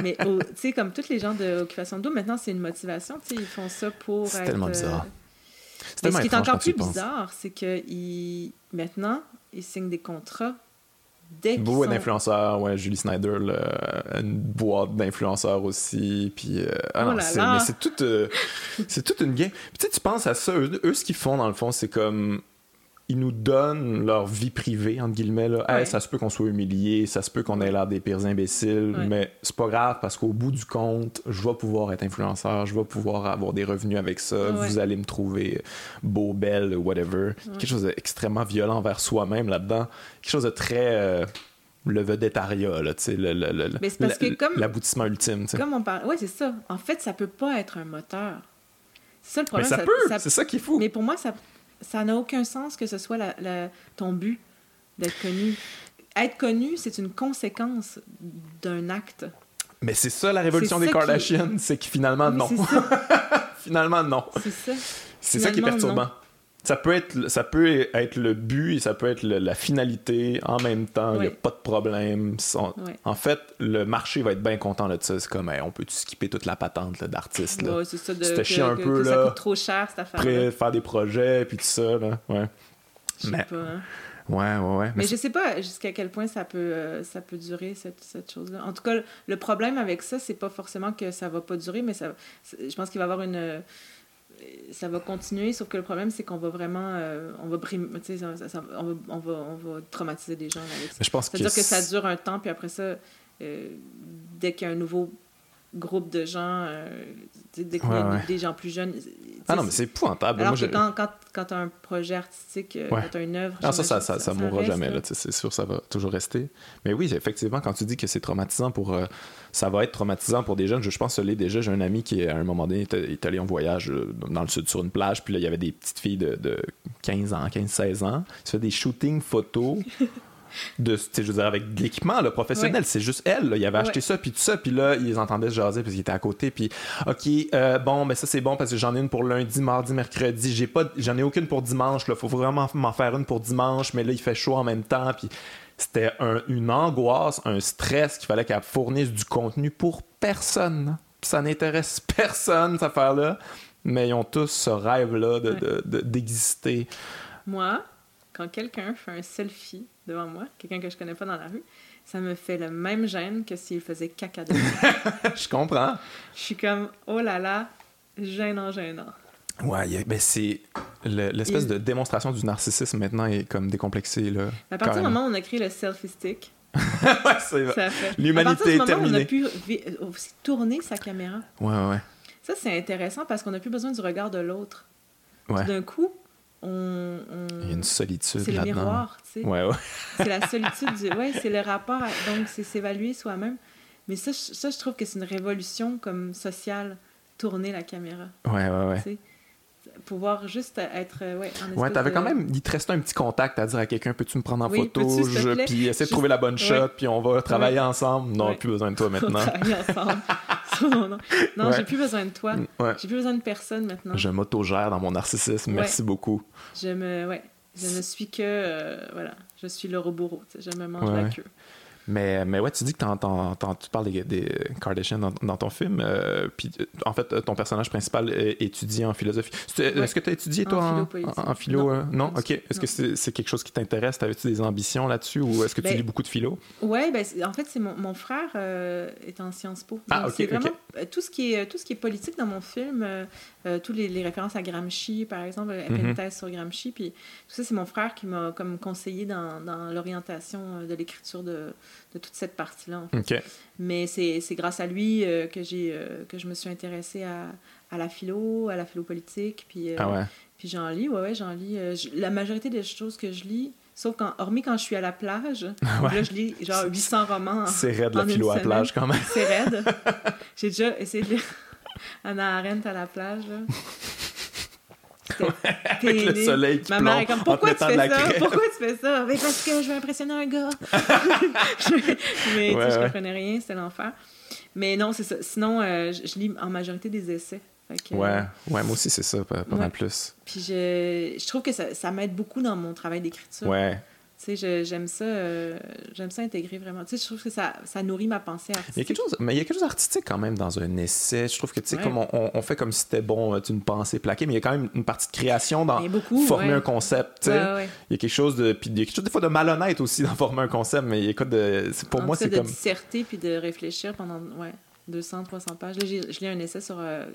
mais tu sais, comme tous les gens d'occupation d'eau, maintenant, c'est une motivation. Tu sais, ils font ça pour C'est tellement bizarre. Euh, ce qui est encore plus bizarre, c'est que maintenant, ils signent des contrats Beaucoup d'influenceurs, ouais, Julie Snyder, une boîte d'influenceurs aussi. Puis, euh, ah oh mais c'est toute, euh, c'est toute une game. Puis, tu sais, tu penses à ça, eux, ce qu'ils font dans le fond, c'est comme ils nous donnent leur vie privée, entre guillemets. Là. ça se peut qu'on soit humilié, ça se peut qu'on ait l'air des pires imbéciles, mais c'est pas grave parce qu'au bout du compte, je vais pouvoir être influenceur, je vais pouvoir avoir des revenus avec ça, vous allez me trouver beau, belle, whatever. Quelque chose d'extrêmement violent envers soi-même là-dedans. Quelque chose de très. Euh, le vedettariat, là, tu sais, l'aboutissement ultime. Comme on parle. Oui, c'est ça. En fait, ça peut pas être un moteur. C'est ça le problème. Mais ça, peut, c'est ça qui est fou. Mais pour moi, ça, ça n'a aucun sens que ce soit la, ton but d'être connu. Être connu, c'est une conséquence d'un acte. Mais c'est ça la révolution des Kardashians, c'est que finalement, non. finalement, non. C'est ça. C'est ça qui est perturbant. Ça peut, être, ça peut être le but et ça peut être la finalité en même temps. Il n'y a pas de problème. En fait, le marché va être bien content de ça. C'est comme, on peut skipper toute la patente d'artiste. Ouais, c'est ça. De, que, un peu, là, ça coûte trop cher, cette affaire. faire des projets, puis tout ça. Là. Ouais. Je sais pas. Hein. Ouais, ouais, ouais. Mais, je je sais pas jusqu'à quel point ça peut, euh, ça peut durer, cette, cette chose-là. En tout cas, le problème avec ça, c'est pas forcément que ça va pas durer, mais ça, je pense qu'il va y avoir une ça va continuer, sauf que le problème, c'est qu'on va vraiment. Euh, on, va ça, on, va, on, va, on, va, traumatiser des gens avec ça. Je pense C'est-à-dire que, ça dure un temps, puis après ça, euh, dès qu'il y a un nouveau groupe de gens, euh, des gens plus jeunes. Ah non, mais c'est épouvantable. Alors que quand, quand, as un projet artistique, quand tu as une œuvre. Ah, ça, ça, ça, ça, mourra jamais. C'est sûr, ça va toujours rester. Mais oui, effectivement, quand tu dis que c'est traumatisant pour ça va être traumatisant pour des jeunes. Je, pense que l'est déjà. J'ai un ami qui, à un moment donné, est, allé en voyage euh, dans le sud sur une plage, puis là, il y avait des petites filles de, 15 ans, 15-16 ans. Il se fait des shootings photos. de je veux dire avec l'équipement le professionnel c'est juste elle il avait acheté ça puis tout ça puis là ils entendaient se jaser parce qu'ils étaient à côté puis ok euh, bon mais ça c'est bon parce que j'en ai une pour lundi mardi mercredi j'ai pas j'en ai aucune pour dimanche là faut vraiment m'en faire une pour dimanche mais là il fait chaud en même temps puis c'était une angoisse, un stress qu'il fallait qu'elle fournisse du contenu pour personne. Ça n'intéresse personne, cette affaire-là. Mais ils ont tous ce rêve-là d'exister. De, moi, quand quelqu'un fait un selfie devant moi, quelqu'un que je connais pas dans la rue, ça me fait le même gêne que s'il faisait caca Je comprends. Je suis comme, oh là là, gênant, gênant. Ouais, ben c'est l'espèce de démonstration du narcissisme maintenant est comme décomplexée là. À partir du moment où on a créé le selfie stick, ouais, c'est L'humanité est terminée. On a pu aussi tourner sa caméra. Ouais, ouais. Ça c'est intéressant parce qu'on n'a plus besoin du regard de l'autre. Ouais. D'un coup, on, Il y a une solitude C'est le miroir, tu sais. Ouais, ouais. c'est la solitude du... Ouais, c'est le rapport, donc c'est s'évaluer soi-même. Mais ça, ça, je trouve que c'est une révolution comme sociale, tourner la caméra. Ouais, ouais, ouais pouvoir juste être euh, ouais, Ouais, t'avais quand même, il te restait un petit contact à dire à quelqu'un, peux-tu me prendre en photo, je, puis essayer de trouver la bonne shot, puis on va travailler ensemble. Non, plus besoin de toi maintenant. ensemble. non, non j'ai plus besoin de toi. Mm, j'ai plus besoin de personne maintenant. Je m'autogère dans mon narcissisme. Merci beaucoup. Je me, ouais, je ne suis que, euh, voilà, je suis le robot. Je me mange la queue. Mais, mais ouais, tu dis que tu parles des, des Kardashians dans, ton film. Euh, puis, en fait, ton personnage principal étudie en philosophie. Est-ce que tu as étudié, toi, en, philo? Non, OK. Est-ce que c'est quelque chose qui t'intéresse? T'avais-tu des ambitions là-dessus ou est-ce que tu ben, lis beaucoup de philo? Oui, ben, en fait, c'est mon, mon, frère euh, est en Sciences Po. Ah, OK. C'est vraiment euh, tout, ce qui est, tout ce qui est politique dans mon film, euh, toutes les, références à Gramsci, par exemple, mm -hmm. une thèse sur Gramsci. Puis tout ça, c'est mon frère qui m'a comme conseillé dans, dans l'orientation de l'écriture de, de, toute cette partie-là. En fait. Mais c'est grâce à lui que, j'ai que je me suis intéressée à, à la philo, à la philo politique. Puis, ah ouais? Puis j'en lis, ouais, ouais, j'en lis. la majorité des choses que je lis, Sauf quand, hormis quand je suis à la plage, là, je lis genre 800 romans. C'est raide la philo à la plage quand même. C'est raide. J'ai déjà essayé de lire Anna Arendt à la plage. Avec le soleil qui Ma mère est comme, pourquoi tu fais ça? Pourquoi tu fais ça? Mais parce que je vais impressionner un gars. mais ouais, je comprenais rien, c'était l'enfer. Mais non, c'est ça. Sinon, euh, je lis en majorité des essais ouais, ouais, moi aussi, c'est ça, pas, mal plus. Puis je, je trouve que ça, ça m'aide beaucoup dans mon travail d'écriture. Ouais. Tu sais, j'aime ça, euh, j'aime ça intégrer vraiment. Tu sais, je trouve que ça, ça nourrit ma pensée artistique. Il y a quelque chose, mais il y a quelque chose d'artistique quand même dans un essai. Je trouve que, tu sais, comme on, on, fait comme si c'était bon, une pensée plaquée, mais il y a quand même une partie de création dans former un concept. Tu sais. Il y a quelque chose de, puis il y a quelque chose des fois de malhonnête aussi dans former un concept, mais il y a quoi de, pour moi, c'est comme. de disserter puis de réfléchir pendant, ouais. 200, 300 pages. Là, je lis un essai sur, euh,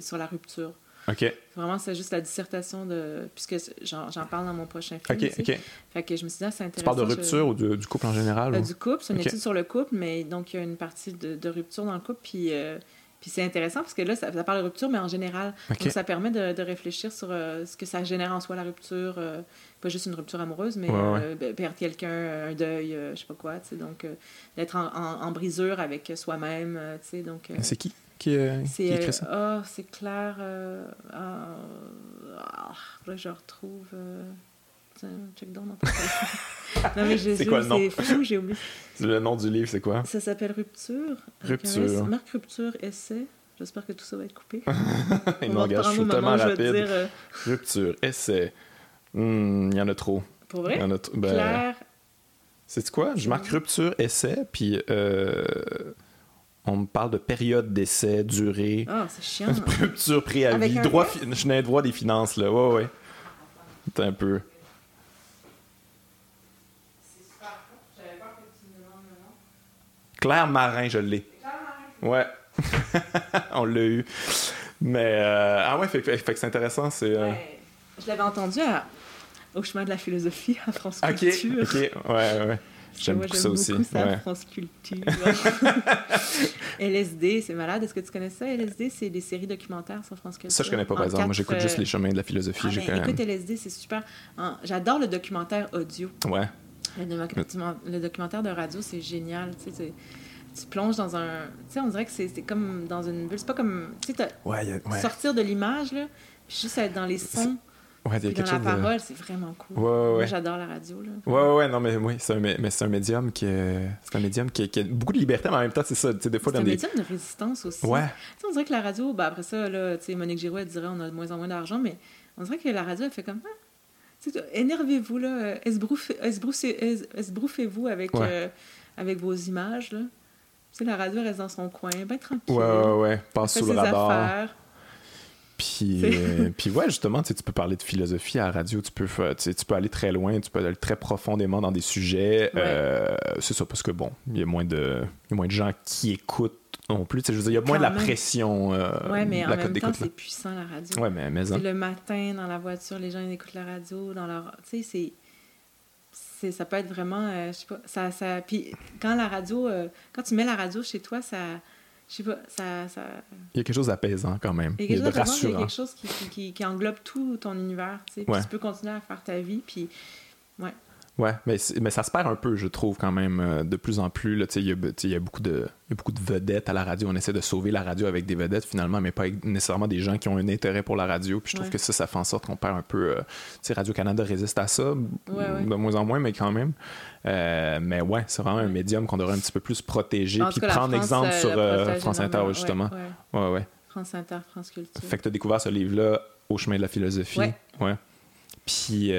sur la rupture. OK. Vraiment, c'est juste la dissertation de. Puisque j'en parle dans mon prochain film. OK, OK. Fait que je me suis dit, ah, c'est intéressant. Tu parles de rupture ou du couple en général euh, Du couple, c'est une étude sur le couple, mais donc il y a une partie de, de rupture dans le couple. Puis. Euh, puis c'est intéressant parce que là, ça, parle de rupture, mais en général. Donc ça permet de, de réfléchir sur ce que ça génère en soi, la rupture, pas juste une rupture amoureuse, mais euh, perdre quelqu'un, un deuil, euh, je sais pas quoi, tu sais, donc euh, d'être en, en, brisure avec soi-même, tu sais, donc... c'est qui? Qui, qui écrit ça? Ah, c'est Claire... Ah, là, je retrouve... Tiens, check down Non, mais c'est quoi le nom? C'est fou, j'ai oublié. Le nom du livre, c'est quoi? Ça s'appelle Rupture. Rupture. Marc Rupture, essai. J'espère que tout ça va être coupé. non, gars, je suis tellement rapide. Dire, Rupture, essai. Hmm, il y en a trop. Pour vrai? Y en a ben, Claire. C'est quoi? Je marque rupture, essai, puis euh, on me parle de période d'essai, durée. Ah, c'est chiant. rupture, préavis, droit, je n'ai droit des finances, là. Ouais, ouais. C'est un peu. Claire Marin, je l'ai. Ouais. on l'a eu. Mais, euh, ah ouais, fait, fait, que c'est intéressant. C'est, euh, Je l'avais entendu à, au chemin de la philosophie à France Culture. Ok, ok, ouais, ouais. J'aime beaucoup ça aussi. ça, ouais. France Culture. LSD, c'est malade. Est-ce que tu connais ça? LSD, c'est des séries documentaires sur France Culture. Ça, je connais pas, par exemple. Moi, j'écoute juste les chemins de la philosophie. Ah, ben, écoute, LSD, c'est super. J'adore le documentaire audio. Ouais. Le, documentaire de radio, c'est génial. Tu sais, tu plonges dans un. Tu sais, on dirait que c'est comme dans une bulle. C'est pas comme. Tu sais, ouais, sortir de l'image, là, puis juste être dans les sons. Ouais, dans la parole, c'est vraiment cool. Moi, j'adore la radio. Là. Ouais, ouais, non, mais oui, c'est un, mais c'est un médium qui, c'est un médium qui, qui, a beaucoup de liberté, mais en même temps, c'est ça. Des fois, c'est un des... médium de résistance aussi. Ouais. on dirait que la radio, ben, après ça, là, Monique Giroux, elle dirait on a de moins en moins d'argent, mais on dirait que la radio, elle fait comme ah, énervez-vous, là, esbrouffez-vous avec, euh, avec vos images. Là. Tu sais, la radio reste dans son coin, bien tranquille. Ouais, ouais, ouais. Passe sous le radar. Affaires. Puis, euh, puis ouais, justement, tu peux parler de philosophie à la radio, tu peux, tu peux aller très loin, tu peux aller très profondément dans des sujets. Euh, c'est ça, parce que bon, il y a moins de, moins de gens qui écoutent non plus. Je veux dire, il y a moins de la pression. Euh, ouais, mais en même temps, c'est puissant la radio. Ouais, mais, mais hein. Le matin, dans la voiture, les gens ils écoutent la radio. dans leur Tu sais, c'est ça peut être vraiment je sais pas ça, ça puis quand la radio quand tu mets la radio chez toi ça je sais pas, ça, ça... Il y a quelque chose d'apaisant quand même. Il y a quelque, chose, rassurant. Il y a quelque chose qui, qui, qui, englobe tout ton univers, tu sais. Tu peux continuer à faire ta vie, puis... Ouais. Ouais, mais, mais ça se perd un peu, je trouve, quand même, euh, de plus en plus. Il y, y, a beaucoup de, y a beaucoup de vedettes à la radio. On essaie de sauver la radio avec des vedettes, finalement, mais pas nécessairement des gens qui ont un intérêt pour la radio. Puis je trouve que ça, ça fait en sorte qu'on perd un peu. Euh, sais, Radio-Canada résiste à ça, de moins en moins, mais quand même. Euh, mais ouais, c'est vraiment un médium qu'on devrait un petit peu plus protéger. Puis prendre exemple sur France Inter, justement. Ouais, ouais. France Inter, France Culture. Fait que tu as découvert ce livre-là au chemin de la philosophie. Ouais. Puis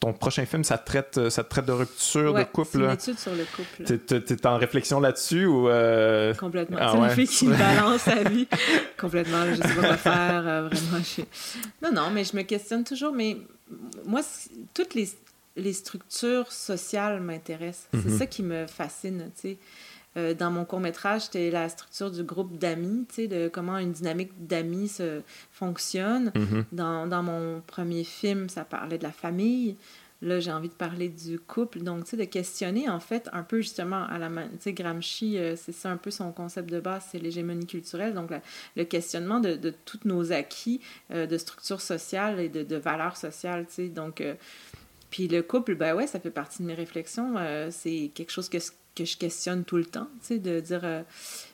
ton prochain film, ça traite, ça traite de rupture de couple. Une étude sur le couple. T'es, es en réflexion là-dessus ou Complètement. Ah, c'est une fille qui balance sa vie complètement. Je sais pas quoi faire. vraiment, Non, non, mais je me questionne toujours. Mais moi, toutes les, les structures sociales m'intéressent. C'est mhm. ça qui me fascine, tu sais. Euh, dans mon court-métrage, c'était la structure du groupe d'amis, tu sais, de comment une dynamique d'amis se fonctionne. Mhm. dans, dans, mon premier film, ça parlait de la famille. Là, j'ai envie de parler du couple. Donc, tu sais, de questionner, en fait, un peu justement à la... Tu sais, Gramsci, euh, c'est ça un peu son concept de base, c'est l'hégémonie culturelle. Donc, le questionnement de, de tous nos acquis euh, de structure sociale et de, de valeurs sociales, tu sais. Donc, puis le couple, ben ouais, ça fait partie de mes réflexions. c'est quelque chose que que je questionne tout le temps, tu sais, de dire... Euh,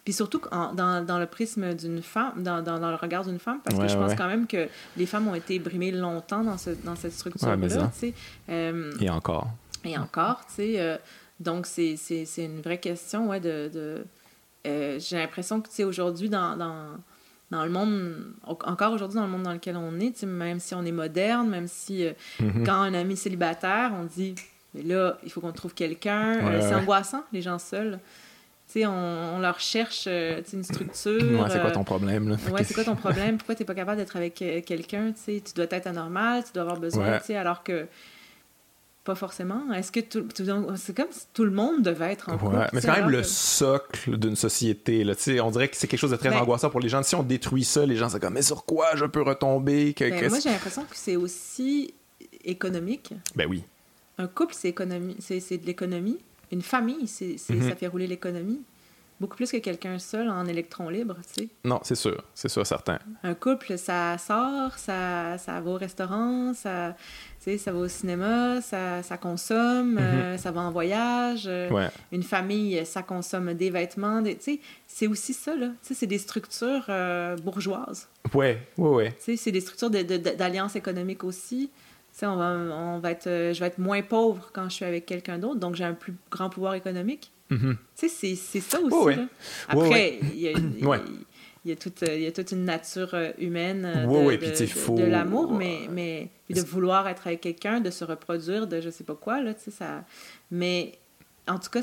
puis surtout dans, dans, le prisme d'une femme, dans, dans, le regard d'une femme, parce que je pense quand même que les femmes ont été brimées longtemps dans, ce, dans cette structure-là, tu sais. Euh, et encore. Et encore, tu sais. Euh, donc, c'est une vraie question, ouais, de... de J'ai l'impression que, tu sais, aujourd'hui, dans, dans, le monde, encore aujourd'hui, dans le monde dans lequel on est, même si on est moderne, même si mm-hmm. quand un ami célibataire, on dit mais là, il faut qu'on trouve quelqu'un. Euh, c'est angoissant, les gens seuls. Sais, on, leur cherche euh, une structure. c'est quoi ton problème? Là? Ouais, c'est quoi ton problème? Pourquoi tu n'es pas capable d'être avec euh, quelqu'un? Tu dois être anormal, tu dois avoir besoin, alors que pas forcément. Est-ce que tout, c'est comme si tout le monde devait être en couple. mais c'est quand même le socle d'une société. Là. On dirait que c'est quelque chose de très ben angoissant pour les gens. Si on détruit ça, les gens sont comme mais sur quoi je peux retomber? Ben, Moi j'ai l'impression que c'est aussi économique. Ben oui. Un couple, c'est de l'économie. Une famille, c'est mhm. ça fait rouler l'économie. Beaucoup plus que quelqu'un seul en électron libre, tu sais. Non, c'est sûr. C'est sûr, certain. Un couple, ça sort, ça, ça va au restaurant, ça, ça va au cinéma, ça, ça consomme, mhm. euh, ça va en voyage. Euh, une famille, ça consomme des vêtements. Des, c'est aussi ça, là. C'est des structures euh, bourgeoises. Oui, oui, oui. C'est des structures d'alliance de, économique aussi on va, on va être, je vais être moins pauvre quand je suis avec quelqu'un d'autre, donc j'ai un plus grand pouvoir économique. Tu sais, c'est ça aussi. Après, il y a, y a toute, il y a toute une nature euh, humaine euh, de, de, l'amour, mais, mais de vouloir être avec quelqu'un, de se reproduire, de je sais pas quoi, là, tu sais, ça... Mais en tout cas,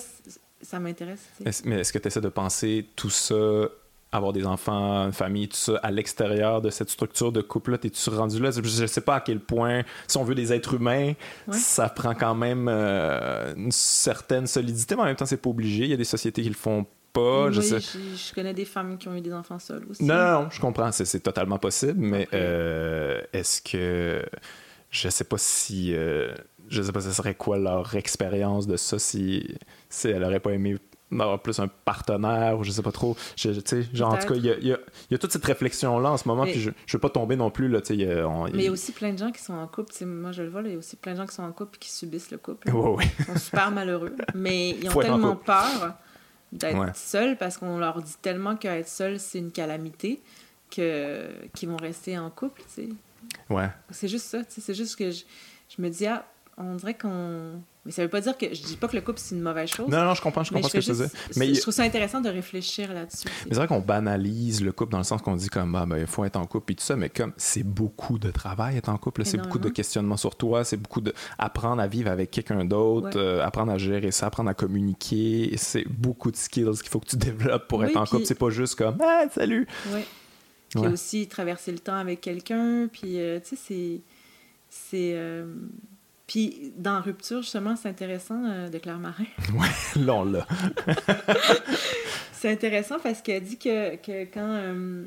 ça m'intéresse. Mais est-ce que tu essaies de penser tout ça avoir des enfants, une famille, tout ça, à l'extérieur de cette structure de couple-là, t'es-tu rendu là? Je sais pas à quel point, si on veut des êtres humains, ça prend quand même euh, une certaine solidité, mais en même temps, c'est pas obligé. Il y a des sociétés qui le font pas. je, sais... je, connais des femmes qui ont eu des enfants seuls aussi. Non, non, non je comprends, c'est totalement possible, mais euh, est-ce que. Je sais pas si. Euh, je sais pas ce serait quoi leur expérience de ça si, si elle aurait pas aimé d'avoir plus un partenaire ou je sais pas trop. Je, genre, en tout cas, il y a, y, y a, toute cette réflexion-là en ce moment, puis je, je veux pas tomber non plus. Là, mais il y a aussi plein de gens qui sont en couple. moi, je le vois, il y a aussi plein de gens qui sont en couple et qui subissent le couple. Ils sont super malheureux. Mais ils ont tellement peur d'être seuls parce qu'on leur dit tellement qu'être seul, c'est une calamité que qu'ils vont rester en couple. Ouais. C'est juste ça. C'est juste que je, je me dis, ah, on dirait qu'on mais ça veut pas dire que je dis pas que le couple c'est une mauvaise chose. Non, non, je comprends, je comprends ce que tu veux Mais je trouve ça intéressant de réfléchir là-dessus. Mais c'est vrai qu'on banalise le couple dans le sens qu'on dit comme ah, ben, il faut être en couple et tout ça, mais comme c'est beaucoup de travail être en couple, c'est beaucoup de questionnements sur toi, c'est beaucoup de apprendre à vivre avec quelqu'un d'autre, euh, apprendre à gérer ça, apprendre à communiquer, c'est beaucoup de skills qu'il faut que tu développes pour être en couple. C'est pas juste comme ah salut. Oui. Puis aussi traverser le temps avec quelqu'un, puis euh, tu sais c'est c'est euh, puis dans Rupture, justement, c'est intéressant euh, de Claire Marin. Oui, là, là. c'est intéressant parce qu'elle dit que, que quand. Euh,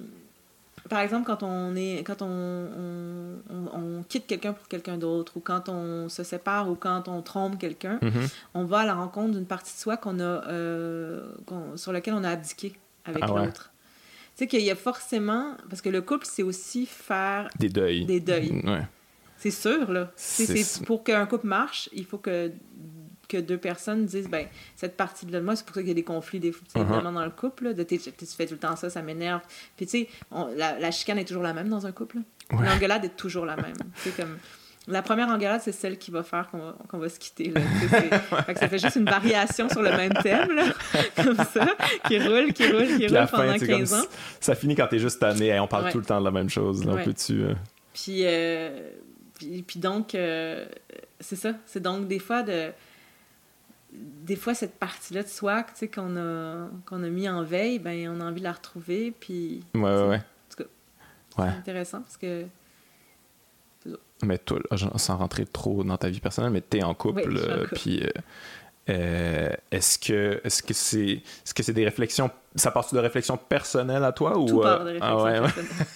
par exemple, quand on est quand on, on, quitte quelqu'un pour quelqu'un d'autre, ou quand on se sépare, ou quand on trompe quelqu'un, mm-hmm. on va à la rencontre d'une partie de soi qu'on a euh, sur laquelle on a abdiqué avec ah l'autre. Tu sais qu'il y a forcément. Parce que le couple, c'est aussi faire. Des deuils. Des deuils. Ouais. C'est sûr, là. C'est, pour qu'un couple marche, il faut que, que deux personnes disent, ben cette partie de moi, c'est pour ça qu'il y a des conflits, des uh dans le couple, là, de tu fais tout le temps ça, ça m'énerve. Puis, tu sais, la, la, chicane est toujours la même dans un couple. L'engueulade est toujours la même. C'est comme. La première engueulade, c'est celle qui va faire qu'on va, qu'on va se quitter. Là. fait que ça fait juste une variation sur le même thème, là, comme ça, qui roule, qui roule, qui roule pendant 15 ans. Ça finit quand t'es juste tanné. on parle tout le temps de la même chose. Là, on peut-tu... Puis, euh, puis, puis donc, euh, c'est ça. C'est donc des fois de. Des fois, cette partie-là de soi tu sais, qu'on a, qu'on a mis en veille, ben, on a envie de la retrouver. Puis, ouais, ouais, ouais. En tout cas, Ouais. c'est intéressant parce que. Mais toi, sans rentrer trop dans ta vie personnelle, mais t'es en couple, Oui, euh, puis euh, euh, est-ce que est-ce que c'est est-ce que c'est des réflexions ça part de réflexions personnelles à toi ou Tout part de ah réflexion ouais,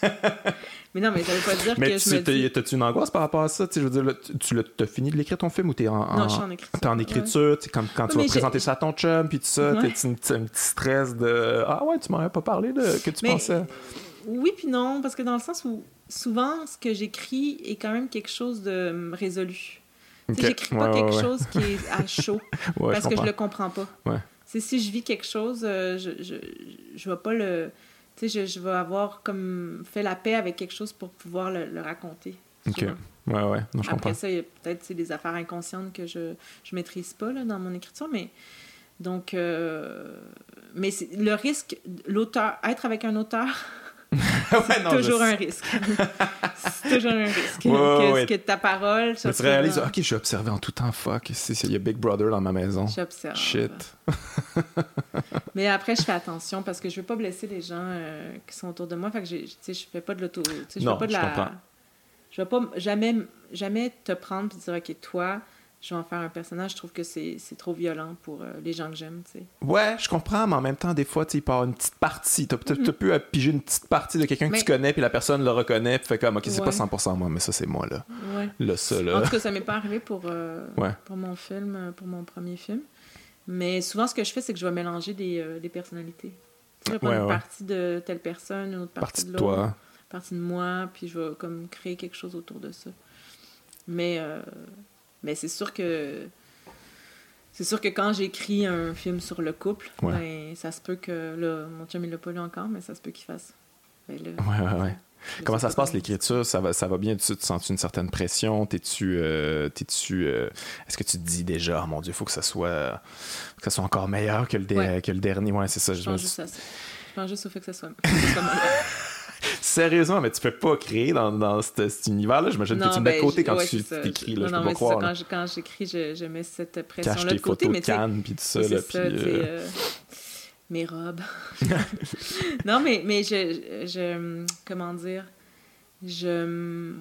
ouais. mais non, mais ça veut pas dire Mais que je me tu dis... t'as-tu une angoisse par rapport à ça? Je veux dire, tu, t'as fini de l'écrire ton film ou t'es en, en- Non, je suis en écriture. t'es en comme quand tu vas présenter ça à ton chum puis tout ça, Ouais. t'as un petit stress de ah ouais tu m'aurais pas parlé de que tu Mais- pensais. Oui puis non, parce que dans le sens où souvent, ce que j'écris est quand même quelque chose de hum, résolu. Tu sais, Ok. J'écris pas quelque chose qui est à chaud, parce je que je le comprends pas. Si je vis quelque chose, euh, je, je, je vais pas le... Tu sais, je, je vais avoir comme fait la paix avec quelque chose pour pouvoir le, le raconter. Ok. Ouais ouais, non, je comprends. Après ça, il y a peut-être des affaires inconscientes que je je maîtrise pas là, dans mon écriture, mais donc euh, mais le risque, l'auteur, être avec un auteur, ouais, non, je toujours un risque. c'est toujours un risque. Ouais, que, ouais. que ta parole. Mais tu réalises, ok, j'ai observé en tout temps, fuck, il y a Big Brother dans ma maison. J'observe. Shit. Mais après, je fais attention parce que je veux pas blesser les gens euh, qui sont autour de moi. Fait que je fais pas de l'auto. Je fais pas de je la. comprends. Je vais pas jamais, jamais te prendre et dire, OK, toi, je vais en faire un personnage. Je trouve que c'est trop violent pour euh, les gens que j'aime. tu sais. Ouais, je comprends, mais en même temps, des fois, tu sais, il part une petite partie. T'as t'as pu piger une petite partie de quelqu'un que tu connais, puis la personne le reconnaît, puis fait comme, ok, c'est Ouais. pas 100% moi, mais ça, c'est moi, là. Ouais. Là, ça, En là. tout cas, ça m'est pas arrivé pour, euh, Ouais. pour mon film, euh, pour mon premier film. Mais souvent, ce que je fais, c'est que je vais mélanger des, euh, des personnalités. Tu sais, je vais prendre Ouais, une partie de telle personne, une autre partie, Partie de de l'autre, toi. partie de moi, puis je vais comme créer quelque chose autour de ça. Mais, mais c'est sûr que c'est sûr que quand j'écris un film sur le couple, Ouais. ben, ça se peut que là, mon chum il l'a pas lu encore, mais ça se peut qu'il fasse. Ben, là, Ouais, ouais, Comment ça se passe l'écriture? Ça va, ça va bien? Tu te sens une certaine pression? T'es-tu. euh, t'es-tu, euh, Est-ce que tu te dis déjà, oh mon Dieu, il faut que ça soit que ça soit encore meilleur que le, dé- Ouais. que le dernier? Ouais, c'est ça. Je pense juste à ça. Je pense juste au fait que ça soit. que ça soit meilleur. Sérieusement, mais tu peux pas créer dans, dans cet, cet univers-là. J'imagine que tu mets de ben, côté quand ouais, tu t'écris. Là, Non, je non, peux mais pas ça, croire. quand j'écris, je, je mets cette pression-là de côté, photos mais Cannes, puis tout ça. là, euh, euh, mes robes. non, mais, mais je, je. Comment dire? Je.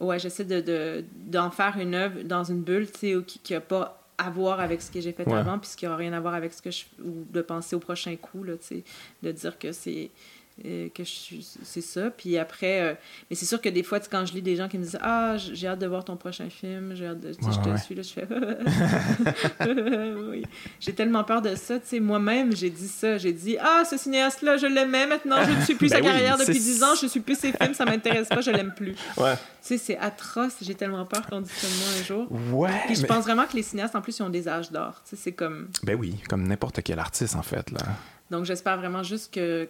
Ouais, j'essaie de, de, d'en faire une œuvre dans une bulle, tu sais, qui n'a pas à voir avec ce que j'ai fait Ouais. avant, puis ce qui n'aura rien à voir avec ce que je. ou de penser au prochain coup, là, tu sais, de dire que c'est. Euh, que c'est ça puis après euh, mais c'est sûr que des fois quand je lis des gens qui me disent ah j'ai hâte de voir ton prochain film j'ai hâte de Ouais, je te ouais. suis là je fais oui. j'ai tellement peur de ça tu sais moi-même j'ai dit ça j'ai dit ah ce cinéaste là je l'aimais maintenant je ne suis plus Ben sa oui, carrière depuis c'est- 10 ans je suis plus ses films ça m'intéresse pas je l'aime plus tu sais c'est atroce j'ai tellement peur qu'on dise de moi un jour Ouais. puis je mais- pense vraiment que les cinéastes en plus ils ont des âges d'or tu sais c'est comme Ben oui, comme n'importe quel artiste, en fait. Là. donc j'espère vraiment juste que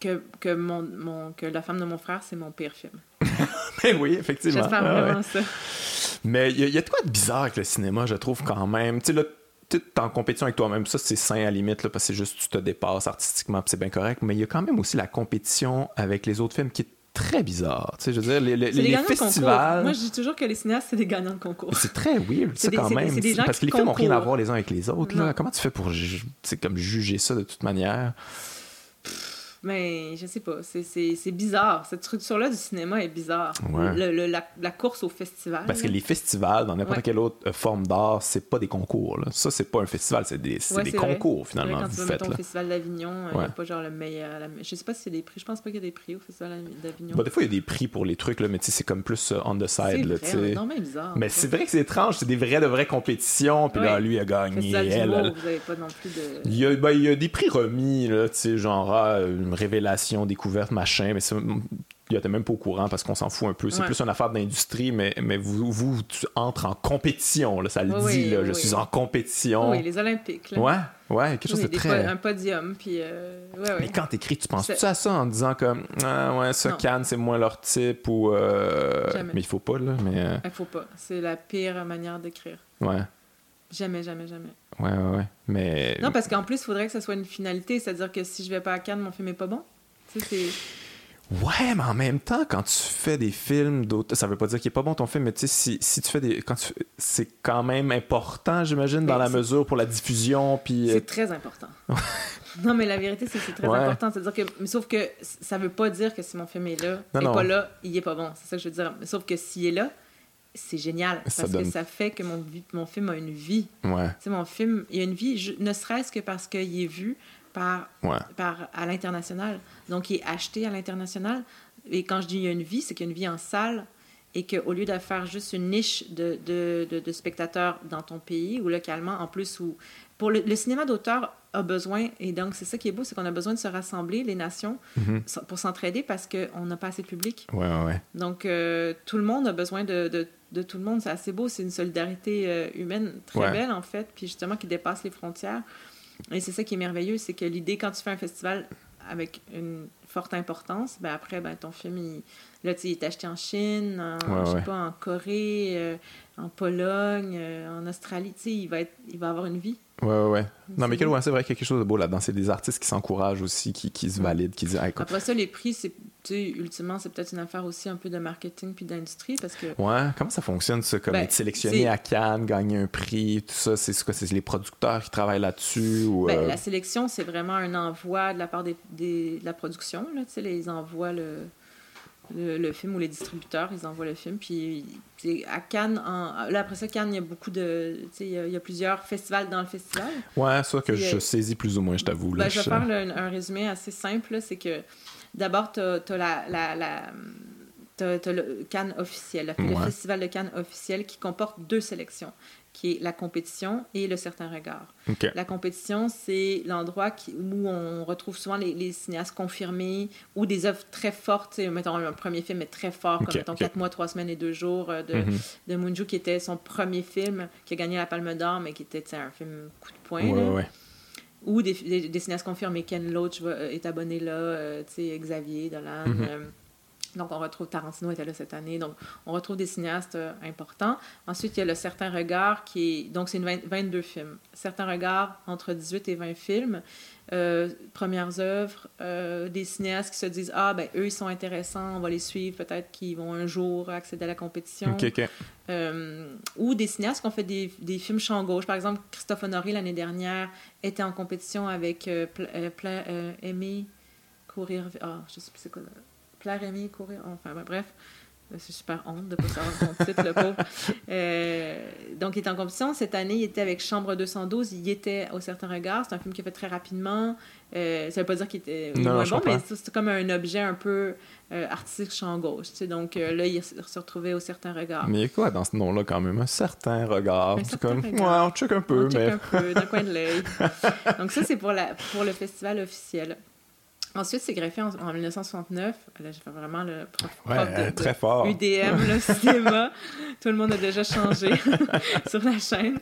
que, que, mon, mon, que La femme de mon frère, c'est mon pire film. Ben oui, effectivement. J'espère Ah ouais. vraiment ça. Mais il y, y a de quoi de bizarre avec le cinéma, je trouve, quand même. Tu sais, là, en compétition avec toi-même. Ça, c'est sain à la limite, là, parce que c'est juste tu te dépasses artistiquement, c'est bien correct. Mais il y a quand même aussi la compétition avec les autres films qui est très bizarre. Tu sais, je veux dire, les, les, les festivals. Moi, je dis toujours que les cinéastes, c'est des gagnants de concours. C'est très weird, ça, des- quand des- même. c'est des gens Parce que les films n'ont rien à voir les uns avec les autres. Là. Comment tu fais pour comme juger ça de toute manière? Mais je sais pas, c'est- c'est c'est bizarre. Cette structure-là du cinéma est bizarre. Ouais. Le- le- la, la course au festival. Parce que les festivals, dans n'importe Ouais. quelle autre euh, forme d'art, c'est pas des concours. Là. Ça, c'est pas un festival, c'est des, c'est Ouais, des c'est concours, C'est vrai, finalement, quand tu vous vas, faites. mettons, Là. au Festival d'Avignon, il n'y Ouais. a pas genre le meilleur. la- Je sais pas s'il y a des prix. Je pense pas qu'il y a des prix au Festival d'Avignon. Bah, des fois, il y a des prix pour les trucs, là, mais c'est comme plus euh, on the c'est side. Là, vrai, non, mais bizarre. mais c'est vrai que c'est étrange, c'est des vraies de vraies compétitions, puis là, lui a gagné. Elle, elle. vous pas non plus de. Il y, a, ben, il y a des prix remis, là, tu sais, genre ah, révélation, découverte, machin, mais il était même pas au courant parce qu'on s'en fout un peu. C'est Ouais. plus une affaire d'industrie, mais, mais vous, vous, tu entres en compétition, là, ça le Oui, dit, là, oui, je oui. suis en compétition. Oui, les Olympiques. Là. Ouais, ouais, quelque chose de très. un podium, puis. euh, ouais. Mais quand t'écris, tu penses-tu C'est- à ça en disant comme Ah ouais, ça. Cannes, c'est moins leur type ou. euh. Mais il faut pas, là, mais. euh, Il faut pas. C'est la pire manière d'écrire. ouais, Jamais, jamais, jamais. ouais, ouais, ouais. Mais. Non, parce qu'en plus, il faudrait que ça soit une finalité. C'est-à-dire que si je vais pas à Cannes, mon film est pas bon. Tu sais, c'est. Ouais, mais en même temps, quand tu fais des films d'autres, ça veut pas dire qu'il est pas bon ton film, mais tu sais, si, si, tu fais des. quand tu... C'est quand même important, j'imagine, dans la mesure pour la diffusion. Puis... Euh, c'est très important. non, mais la vérité, c'est que c'est très important. C'est-à-dire que. Mais sauf que ça veut pas dire que si mon film est là, non, et pas là, il est pas bon. C'est ça que je veux dire. Sauf que s'il est là, c'est génial. Parce que ça fait que mon, mon film a une vie. Ouais. Tu sais, mon film, il a une vie, ne serait-ce que parce qu'il est vu par, par, à l'international. Donc, il est acheté à l'international. Et quand je dis il y a une vie, c'est qu'il y a une vie en salle et qu'au lieu de faire juste une niche de, de, de, spectateurs dans ton pays ou localement, en plus, où, pour le, cinéma d'auteur a besoin, et donc c'est ça qui est beau, c'est qu'on a besoin de se rassembler, les nations, mm-hmm. pour s'entraider parce qu'on n'a pas assez de public. Ouais, ouais, Donc, euh, tout le monde a besoin de, de tout le monde. C'est assez beau, c'est une solidarité euh, humaine très belle, en fait, puis justement qui dépasse les frontières. Et c'est ça qui est merveilleux, c'est que l'idée, quand tu fais un festival avec une forte importance, ben après, ben, ton film, il, là, il est acheté en Chine, en, je sais pas, en Corée, euh, en Pologne, euh, en Australie, tu sais, il va, être, il va avoir une vie. Ouais, ouais, ouais. Non, mais quel, ouais, c'est vrai quelque chose de beau là-dedans. C'est des artistes qui s'encouragent aussi, qui, qui se valident, qui disent. Après ça, les prix, c'est, ultimement, c'est peut-être une affaire aussi un peu de marketing puis d'industrie parce que. Ouais, comment ça fonctionne, ça, comme ben, être sélectionné à Cannes, gagner un prix, tout ça? C'est quoi? C'est les producteurs qui travaillent là-dessus? Ou, ben, euh? La sélection, c'est vraiment un envoi de la part des, des de la production, là, tu sais, ils envoient le le, film ou les distributeurs, ils envoient le film. Puis à Cannes, là après ça, Cannes, il y a beaucoup de. Il y, a, il y a plusieurs festivals dans le festival. Ouais, ça que je saisis plus ou moins, je t'avoue. Ben, je vais faire un résumé assez simple. C'est que d'abord, tu as, la, la, la le Cannes officiel, le festival de Cannes officiel qui comporte deux sélections qui est la compétition et le certain regard. La compétition, c'est l'endroit où on retrouve souvent les, cinéastes confirmés ou des œuvres très fortes. Mettons, un premier film est très fort, comme mettons, 4 mois, 3 semaines et 2 jours euh, de, mm de Munju, qui était son premier film, qui a gagné la Palme d'Or, mais qui était un film coup de poing. Ou des, des, cinéastes confirmés. Ken Loach est abonné là, euh, Xavier Dolan. Mhm. Euh, donc, on retrouve Tarantino était là cette année. Donc, on retrouve des cinéastes euh, importants. Ensuite, il y a le Certain Regard qui est. Donc, c'est 22 films. Certain Regard, entre 18 et 20 films. Euh, premières œuvres, euh, des cinéastes qui se disent Ah, ben eux, ils sont intéressants, on va les suivre, peut-être qu'ils vont un jour accéder à la compétition. ou des cinéastes qui ont fait des, des films champ gauche. Par exemple, Christophe Honoré, l'année dernière, était en compétition avec Aimé Courir. Ah, je sais plus c'est quoi. Aimé courir. Enfin, bref. C'est super honte de ne pas savoir son titre, le pauvre. Euh, donc, il est en compétition. Cette année, il était avec Chambre 212. Il était au Certain Regard. C'est un film qui est fait très rapidement. Euh, ça ne veut pas dire qu'il était moins bon, mais c'est comme un objet un peu euh, artistique champ gauche. Donc là, il se retrouvait au Certain Regard. Mais il y a quoi dans ce nom-là, quand même? Un certain regard. Un certain comme... regard. Ouais, on check un peu. On mais... check un peu, d'un coin de l'œil. donc, ça, c'est pour, la... pour le festival officiel. Ensuite, c'est greffé en, 1969. Là, j'ai fait vraiment le prof, de, très fort. UDM, le cinéma. Tout le monde a déjà changé sur la chaîne.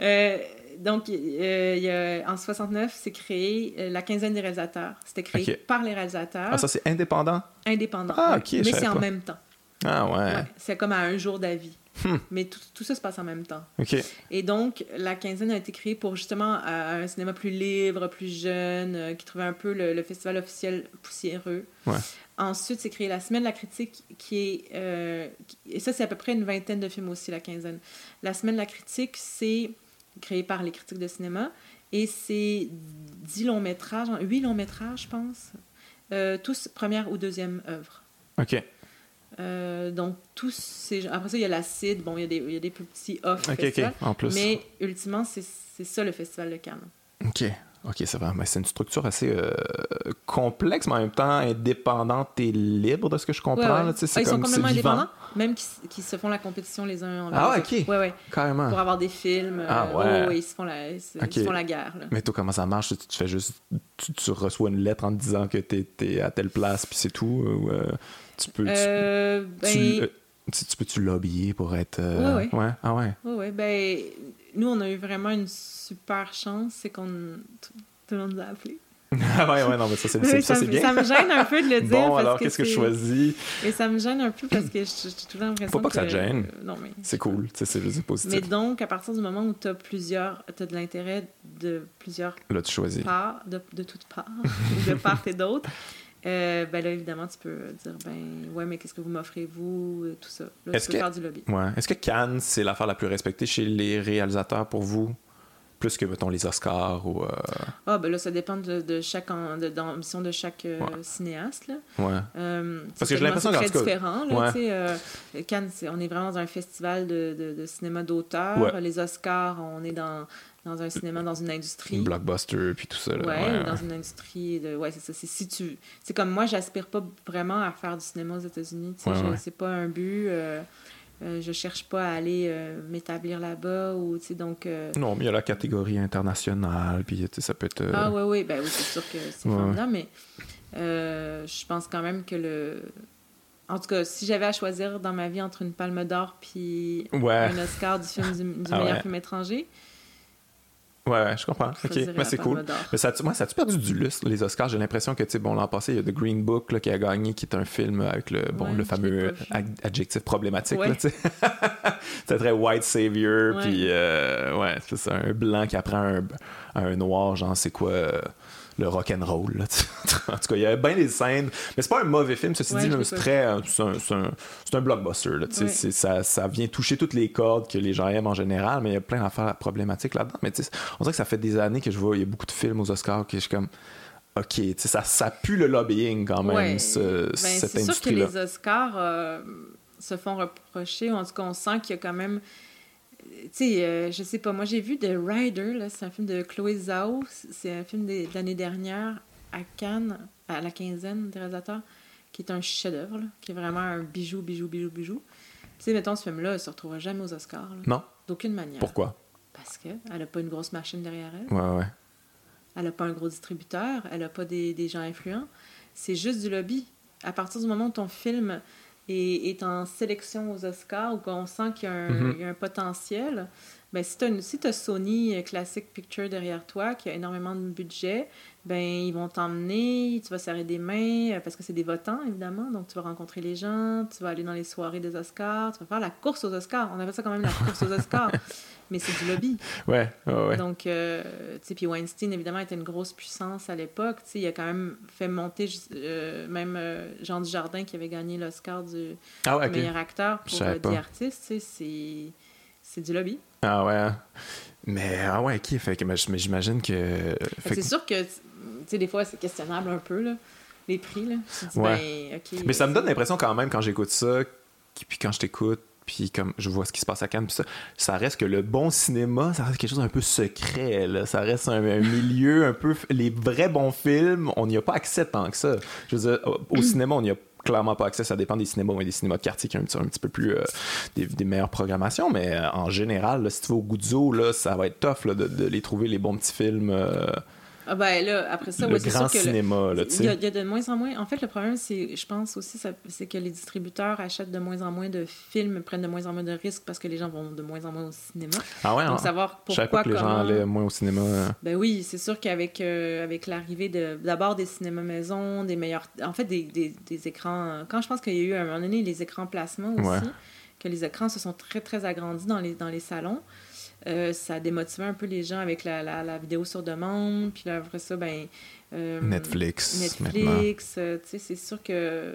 Euh, donc, euh, il y a, en 69, c'est créé euh, la quinzaine des réalisateurs. C'était créé par les réalisateurs. Ah, ça, c'est indépendant? Indépendant. Ah, OK. Mais c'est en même temps. Ah, ouais. c'est comme à un jour d'avis. Hmm. Mais tout, tout, ça se passe en même temps. Et donc, la quinzaine a été créée pour justement euh, un cinéma plus libre, plus jeune, euh, qui trouvait un peu le, festival officiel poussiéreux. Ensuite, c'est créé la Semaine de la critique, qui est... Euh, et ça, c'est à peu près une vingtaine de films aussi, la quinzaine. La Semaine de la critique, c'est créé par les critiques de cinéma. Et c'est dix longs métrages, huit longs métrages, je pense. tous première ou deuxième œuvre. OK. Euh, donc, tous ces... Après ça, il y a l'acide, bon, il y, a des, il y a des plus petits off en plus. Mais ultimement, c'est ça le Festival de Cannes. OK. OK, ça va. Mais c'est une structure assez euh, complexe, mais en même temps indépendante et libre, de ce que je comprends. Là, ah, ils sont complètement indépendants, même qui, se font la compétition les uns envers ah, les autres. Ah, OK. Ouais, ouais. Carrément. Pour avoir des films. Ah, euh, ouais. ils, se font la, ils se font la guerre. Là. Mais toi, comment ça marche? Tu, fais juste... Tu, reçois une lettre en te disant que tu es, à telle place, puis c'est tout? Ou, tu peux. Euh, ben... tu, tu peux-tu lobbyer pour être. Euh... Oui, oui. Ouais? Ah ouais. Oui, oui. Ben, nous, on a eu vraiment une super chance, c'est qu'on. Tout le monde nous a appelés. ah ouais, ouais, non, mais ça, c'est, ça, bien. Ça me gêne un peu de le dire. Bon, alors, qu'est-ce que je choisis? Et ça me gêne un peu parce que j'ai toujours l'impression Faut pas que, ça te gêne. Non, mais... C'est cool, c'est juste positif. Mais donc, à partir du moment où tu as plusieurs... Tu as de l'intérêt de plusieurs Là, tu choisis. parts, de, de toutes parts, de part et d'autre, Euh, ben là, évidemment, tu peux dire, ben, ouais, mais qu'est-ce que vous m'offrez, vous, euh, tout ça. Là, tu peux que... faire du lobby. Ouais. Est-ce que Cannes, c'est l'affaire la plus respectée chez les réalisateurs pour vous? Plus que, mettons, les Oscars ou... Euh... Ah, ben là, ça dépend de, de chaque ambition de, chaque euh, Ouais. cinéaste, là. Ouais. Euh, Parce que j'ai l'impression c'est qu'en très tout cas- différent, là, Ouais. Cannes, on est vraiment dans un festival de, de, de cinéma d'auteur. Les Oscars, on est dans, dans un cinéma, dans une industrie. Blockbuster, puis tout ça. Là. Ouais, Ouais, ou dans une industrie de. Ouais, c'est ça. C'est si tu. C'est comme moi, j'aspire pas vraiment à faire du cinéma aux États-Unis. Ouais, ouais. C'est pas un but. euh, euh, je cherche pas à aller euh, m'établir là-bas ou tu sais donc. euh, Non, mais il y a la catégorie internationale, puis tu sais, ça peut être... Ah oui, oui, ben oui, c'est sûr que c'est Ouais, formidable, mais je pense quand même que le. En tout cas, si j'avais à choisir dans ma vie entre une palme d'or puis Ouais, un Oscar du film du, du Ah meilleur ouais. film étranger, ouais, ouais, je comprends. OK, mais c'est cool. Mais ça, moi, ça a-tu perdu du lustre, les Oscars? J'ai l'impression que, tu sais, bon, l'an passé, il y a The Green Book là, qui a gagné, qui est un film avec le, bon, Ouais, le fameux adjectif problématique, Ouais. là, tu sais. C'était très white savior, puis euh, ouais, c'est ça, un blanc qui apprend un, un noir, genre, c'est quoi euh, le rock'n'roll, là, tu sais. En tout cas, il y avait bien des scènes, mais c'est pas un mauvais film, ceci Ouais, dit, là, l'ai c'est très, euh, c'est un, blockbuster, là, Ouais. ça, ça vient toucher toutes les cordes que les gens aiment en général, mais il y a plein d'affaires problématiques là-dedans, mais on dirait que ça fait des années que je vois, il y a beaucoup de films aux Oscars que je suis comme, ok, ça, ça pue le lobbying quand même, Ouais. ce- Ben, cette c'est sûr que les Oscars euh, se font reprocher, en tout cas, on sent qu'il y a quand même. Tu sais, euh, je sais pas, moi j'ai vu The Rider, là, c'est un film de Chloé Zhao, c'est un film de l'année dernière à Cannes, à la quinzaine des réalisateurs, qui est un chef-d'œuvre, qui est vraiment un bijou, bijou, bijou, bijou. Tu sais, mettons, ce film-là, il se retrouvera jamais aux Oscars, là, Non? d'aucune manière. Pourquoi? Parce qu'elle n'a pas une grosse machine derrière elle. Ouais, ouais. Elle n'a pas un gros distributeur, elle n'a pas des, des gens influents. C'est juste du lobby. À partir du moment où ton film est, est en sélection aux Oscars ou qu'on sent qu'il y, a un- Mhm. il y a un potentiel, ben, si tu as, si t'as Sony euh, Classic Picture derrière toi, qui a énormément de budget, ben, ils vont t'emmener, tu vas serrer des mains, euh, parce que c'est des votants, évidemment. Donc, tu vas rencontrer les gens, tu vas aller dans les soirées des Oscars, tu vas faire la course aux Oscars. On appelle ça quand même la course aux Oscars. Mais c'est du lobby. Ouais, ouais, ouais. Donc, euh, tu sais, puis Weinstein, évidemment, était une grosse puissance à l'époque. Tu sais, il a quand même fait monter euh, même euh, Jean Dujardin, qui avait gagné l'Oscar du ah ouais, meilleur acteur pour. The Artist. Tu sais, c'est du lobby. Ah ouais. hein. Mais, ah ouais, ok. Fait que, mais j'imagine que. Fait C'est sûr que, tu sais, des fois, c'est questionnable un peu, là, les prix. Là. Tu te dis, Ouais. ben. Mais ça me donne l'impression quand même quand j'écoute ça, qui- puis quand je t'écoute, puis comme je vois ce qui se passe à Cannes, ça, ça reste que le bon cinéma, ça reste quelque chose d'un peu secret. Là. Ça reste un, un milieu un peu. Les vrais bons films, on n'y a pas accès tant que ça. Je veux dire, au, au cinéma, on n'y a clairement pas accès. Ça dépend des cinémas. Il a des cinémas de quartier qui ont un petit, peu plus. euh, des, meilleures programmations, mais euh, en général, si tu vas au Guzzo, là, ça va être tough de, de les trouver, les bons petits films. Ah ben là, après ça, le ouais, c'est grand sûr que le- là, il, y a, sais. il y a de moins en moins. En fait, le problème, c'est, je pense aussi, c'est que les distributeurs achètent de moins en moins de films, prennent de moins en moins de risques parce que les gens vont de moins en moins au cinéma. Ah ouais, Donc, hein? savoir pourquoi, que les gens allaient moins au cinéma. euh. Ben oui, c'est sûr qu'avec euh, avec l'arrivée de d'abord des cinémas maison, des meilleurs, en fait des, des, des écrans. Quand je pense qu'il y a eu à un moment donné les écrans placement aussi, Ouais. que les écrans se sont très très agrandis dans les dans les salons. Euh, ça a démotivé un peu les gens avec la, la, la vidéo sur demande. Puis là, après ça, ben. euh, Netflix. Netflix, euh, tu sais, c'est sûr que.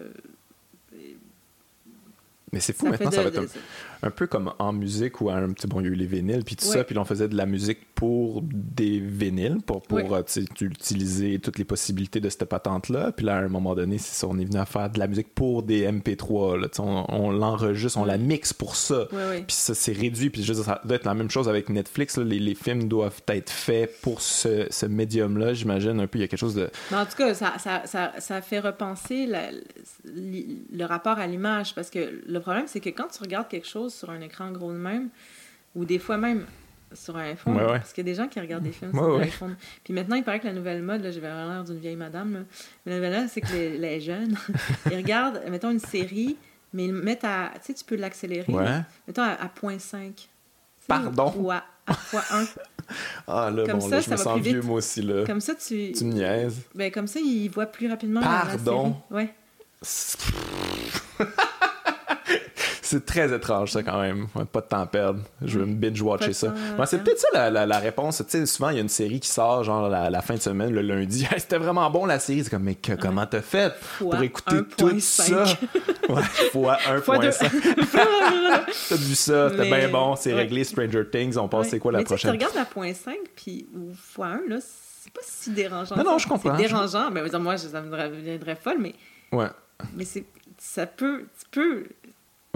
Mais c'est fou, Ça maintenant, fait ça de- va être de- un, un peu comme en musique où un petit bon, il y a eu les vinyles, puis tout ça, puis là, on faisait de la musique pour des vinyles, pour, pour euh, utiliser toutes les possibilités de cette patente-là. Puis là, à un moment donné, c'est ça, on est venu à faire de la musique pour des MP3. Là, on on l'enregistre, on la mixe pour ça. Puis ça, c'est réduit. Puis je veux dire, ça doit être la même chose avec Netflix. là. Les, les films doivent être faits pour ce, ce médium-là, j'imagine. Un peu, il y a quelque chose de. Mais en tout cas, ça, ça, ça, ça fait repenser la- le rapport à l'image. Parce que le problème, c'est que quand tu regardes quelque chose sur un écran gros de même, ou des fois même sur un iPhone, Ouais, ouais. parce qu'il y a des gens qui regardent des films Ouais, sur un iPhone. Puis maintenant, il paraît que la nouvelle mode, là, je vais avoir l'air d'une vieille madame, là, mais la nouvelle mode, c'est que les, les jeunes, ils regardent, mettons, une série, mais ils mettent à. Tu sais, tu peux l'accélérer. Mettons à, à 0.5. Tu sais, Pardon? Ou à, à fois 1. Ah là, Comme bon, ça, là, je ça me sens vieux, moi aussi. Là. Comme ça, tu. Tu me niaises. Ben, comme ça, ils voient plus rapidement la- la Pardon? série. Ouais. c'est très étrange, ça, quand même. Pas de temps à perdre. Je vais me binge-watcher ça. c'est peut-être ça la, la, réponse. Tu sais, souvent, il y a une série qui sort, genre, la, fin de semaine, le lundi. C'était vraiment bon, la série. C'est comme, mais comment t'as fait pour écouter tout ça? ouais, fois 1.5. t'as vu ça, c'était bien bon, c'est réglé. Stranger Things, on passe, c'est quoi la mais prochaine? Tu regardes la point 5, puis fois 1, là, c'est pas si dérangeant. Non, non, je comprends. C'est dérangeant. mais moi, ça me deviendrait folle, mais. Ouais. Mais c'est ça peut. Tu peux.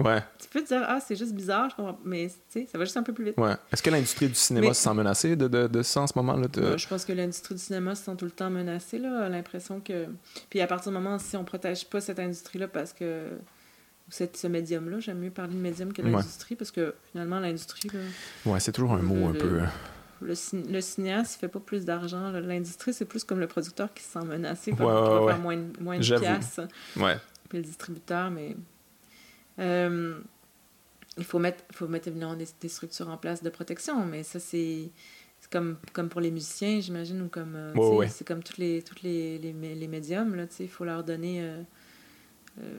Ouais. Tu peux te dire, ah, c'est juste bizarre, mais tu sais, ça va juste un peu plus vite. Ouais. Est-ce que l'industrie du cinéma se sent menacée de, de, de, ça en ce moment? Là, je pense que l'industrie du cinéma se sent tout le temps menacée, là. l'impression que. Puis à partir du moment, si on protège pas cette industrie-là parce que. Cette, ce médium-là, j'aime mieux parler de médium que de l'industrie parce que finalement, l'industrie. Ouais, c'est toujours un mot un peu. Euh, le, le, cinéaste, il fait pas plus d'argent. L'industrie, c'est plus comme le producteur qui se sent menacé par ouais, faire moins, moins de piastres. Ouais. Puis le distributeur, mais. Euh, il faut mettre, faut mettre évidemment des, structures en place de protection, mais ça, c'est comme, comme pour les musiciens, j'imagine, ou comme. Euh, c'est comme tous les, toutes les, les, les médiums, là, il faut leur donner euh,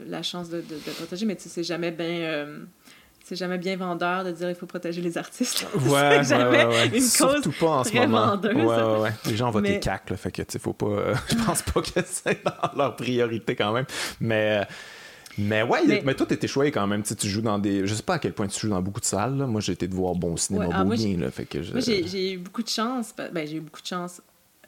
la chance de, de, de protéger, mais c'est jamais bien c'est jamais bien vendeur de dire il faut protéger les artistes. Ouais, c'est jamais ouais, une cause Surtout pas en ce moment. Vendeuse. Les gens votent mais... CAC, là, fait que, tu faut pas... Euh, je pense pas que c'est dans leur priorité quand même. Mais... Mais ouais, mais, toi, t'étais choyé quand même. Tu joues dans des. Je sais pas à quel point tu joues dans beaucoup de salles. Là. Moi, j'ai été de voir bon cinéma ouais, ah, beau bien. Là, fait que je... Moi, j'ai eu beaucoup de chance. Ben, j'ai eu beaucoup de chance.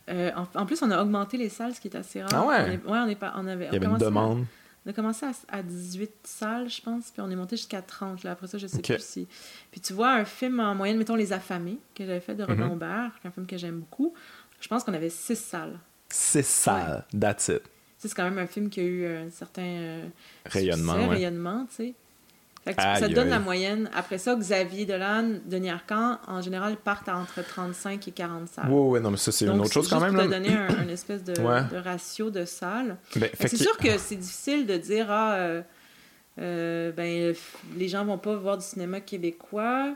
Euh, en, plus, on a augmenté les salles, ce qui est assez rare. Ah ouais? On, ouais, on, est pas, on avait. Il y avait une demande. On a commencé à, 18 salles, je pense, puis on est monté jusqu'à 30. Là. Après ça, je sais plus si. Puis tu vois, un film en moyenne, mettons Les Affamés, que j'avais fait de Robin mm un film que j'aime beaucoup, je pense qu'on avait 6 salles. 6 salles, that's it. C'est quand même un film qui a eu un certain euh, rayonnement. rayonnement, tu sais ça te donne la moyenne. Après ça, Xavier Dolan, Denis Arcan, en général, partent entre 35 et 40 salles. Oui, oui, non, mais ça, c'est une autre chose quand même. Pour te donner un, espèce de, ratio de salles. Ben, c'est sûr que c'est difficile de dire, ah, euh, euh, ben, les gens vont pas voir du cinéma québécois.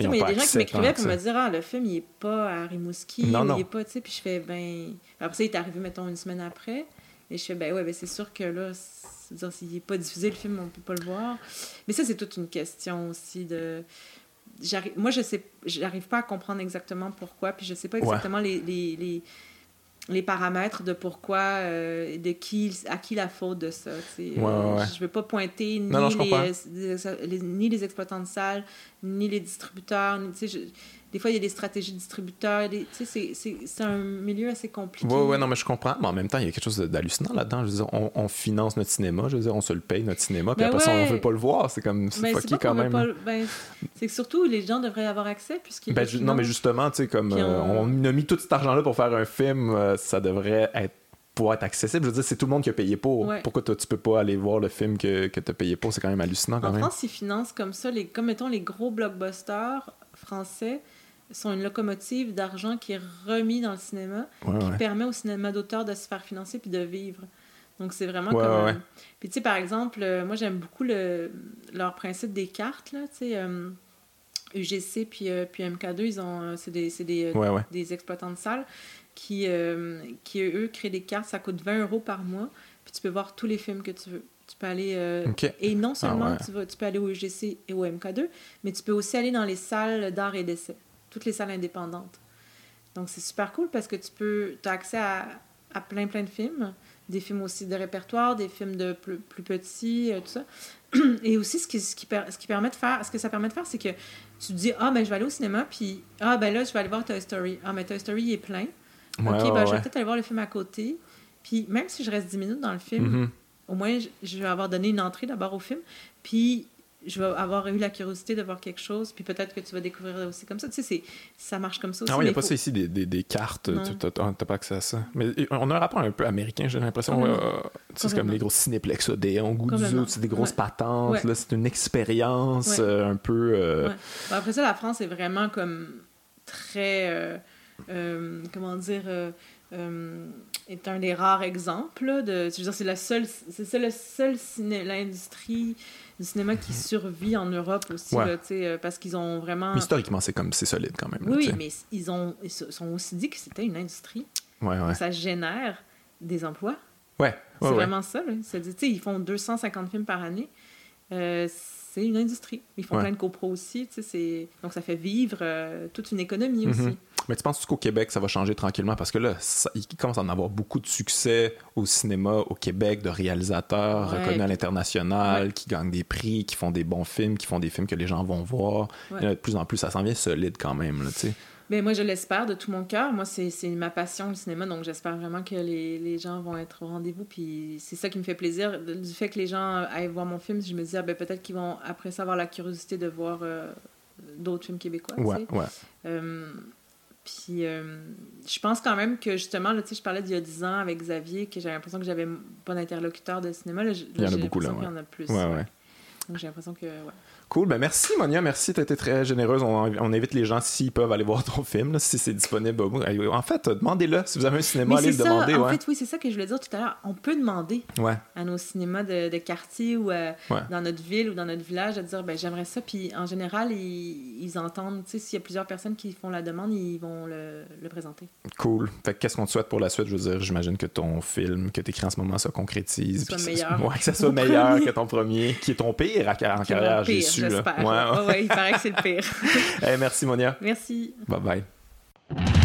il y a des gens qui m'écrivaient pour me dire Ah, le film, il est pas à Rimouski, non, non. il est pas, tu sais. Puis je fais Ben. Après ça, il est arrivé, mettons, une semaine après. Et je fais Ben, ouais, ben, c'est sûr que là, dire s'il n'est pas diffusé, le film, on ne peut pas le voir. Mais ça, c'est toute une question aussi de. Moi, je sais, j'arrive pas à comprendre exactement pourquoi, puis je sais pas exactement les, les, les, les, paramètres de pourquoi, euh, de qui, à qui la faute de ça. Ouais, euh, Je veux pas pointer ni, les, ni les exploitants de salles, ni les distributeurs. Ni, je, des fois, il y a des stratégies de distributeurs. C'est un milieu assez compliqué. Oui, oui, non, mais je comprends. Mais en même temps, il y a quelque chose d'hallucinant là-dedans. Je veux dire, on, finance notre cinéma. Je veux dire, on se le paye, notre cinéma. Puis ben après ça, on ne veut pas le voir. C'est comme, c'est ben, quand même. Ben, c'est que surtout, les gens devraient avoir accès. puisqu'ils ben, Non, mais justement, tu sais, comme euh, on a mis tout cet argent-là pour faire un film, euh, ça devrait être pouvoir être accessible. Je veux dire, c'est tout le monde qui a payé pour. Pourquoi toi, tu peux pas aller voir le film que, que tu as payé pour? C'est quand même hallucinant quand en même. En France, ils financent comme ça, les, comme mettons les gros blockbusters français sont une locomotive d'argent qui est remis dans le cinéma, qui permet au cinéma d'auteur de se faire financer puis de vivre. Donc, c'est vraiment comme... Puis, tu sais, par exemple, euh, moi, j'aime beaucoup le, leur principe des cartes, là, tu sais... UGC euh, puis, euh, puis MK2, ils ont... c'est des, des, des, exploitants de salles qui, qui, eux, créent des cartes. Ça coûte 20 euros par mois. Puis tu peux voir tous les films que tu veux. Tu peux aller... Et non ah seulement tu, vas, tu peux aller au UGC et au MK2, mais tu peux aussi aller dans les salles d'art et d'essai toutes les salles indépendantes. Donc, c'est super cool parce que tu peux, as accès à, à, plein, plein de films, des films aussi de répertoire, des films de plus, plus petits, euh, tout ça. Et aussi, ce qui, ce, qui, ce qui permet de faire, ce que ça permet de faire, c'est que tu te dis, ah, ben, je vais aller au cinéma, puis, ah, ben là, je vais aller voir Toy Story. Ah, mais Toy Story, il est plein. ok, ben, je vais peut-être aller voir le film à côté. Puis, même si je reste 10 minutes dans le film, mm-hmm. au moins, je vais avoir donné une entrée d'abord au film. Puis, je vais avoir eu la curiosité de voir quelque chose, puis peut-être que tu vas découvrir aussi comme ça. Tu sais, ça marche comme ça aussi. Ah oui, il n'y a pas ça ici, des, des, des cartes, tu n'as pas accès à ça. Mais on a un rapport un peu américain, j'ai l'impression. Euh, c'est comme les gros cinéplex, Odéon, Goudzo, c'est des grosses patentes, c'est une expérience euh, un peu... Euh, après ça, la France est vraiment comme très... comment dire est un des rares exemples de je veux dire c'est la seule c'est le seul ciné l'industrie du cinéma qui survit en Europe aussi, euh, parce qu'ils ont vraiment... historiquement, c'est comme c'est solide quand même. oui, mais ils, ont, ils sont aussi dit que c'était une industrie. Ouais, ouais. Ça génère des emplois. Ouais. c'est vraiment ça. Ils font 250 films par année. Euh, c'est une industrie. Ils font plein de copros aussi. Donc, ça fait vivre euh, toute une économie mhm. aussi. Mais tu penses qu'au Québec, ça va changer tranquillement? Parce que là, il commence à en avoir beaucoup de succès au cinéma au Québec, de réalisateurs reconnus à l'international, qui gagnent des prix, qui font des bons films, qui font des films que les gens vont voir. de plus en plus, ça s'en vient solide quand même. Là, ben, moi, je l'espère de tout mon cœur. Moi, c'est ma passion, le cinéma, donc j'espère vraiment que les, les, gens vont être au rendez-vous. Puis c'est ça qui me fait plaisir. Du fait que les gens aillent voir mon film, je me dis, ah, ben, peut-être qu'ils vont, après ça, avoir la curiosité de voir euh, d'autres films québécois. Ouais, ouais. Euh, puis euh, je pense quand même que justement, là, je parlais d'il y a 10 ans avec Xavier, que j'avais l'impression que j'avais pas d'interlocuteur de cinéma. Là, il y en a beaucoup là. Il y en a plus. Donc j'ai l'impression que. Cool. Ben merci, Monia. Merci. Tu as été très généreuse. On, on, invite les gens, s'ils peuvent, aller voir ton film, si c'est disponible. En fait, demandez-le. Si vous avez un cinéma, allez le demander. En fait, oui, c'est ça que je voulais dire tout à l'heure. On peut demander ouais. à nos cinémas de, quartier ou euh, dans notre ville ou dans notre village de dire ben, j'aimerais ça. Puis en général, ils, ils entendent. S'il y a plusieurs personnes qui font la demande, ils vont le, le présenter. Cool. Fait qu'est-ce qu'on te souhaite pour la suite? Je veux dire, j'imagine que ton film que tu écris en ce moment se concrétise. Que ça soit meilleur. Ouais, que ça soit meilleur que ton premier, qui est ton pire en carrière, j'ai su. J'espère. Ouais, ouais. ouais, il paraît que c'est le pire. hey, eh, merci, Monia. Merci. Bye bye.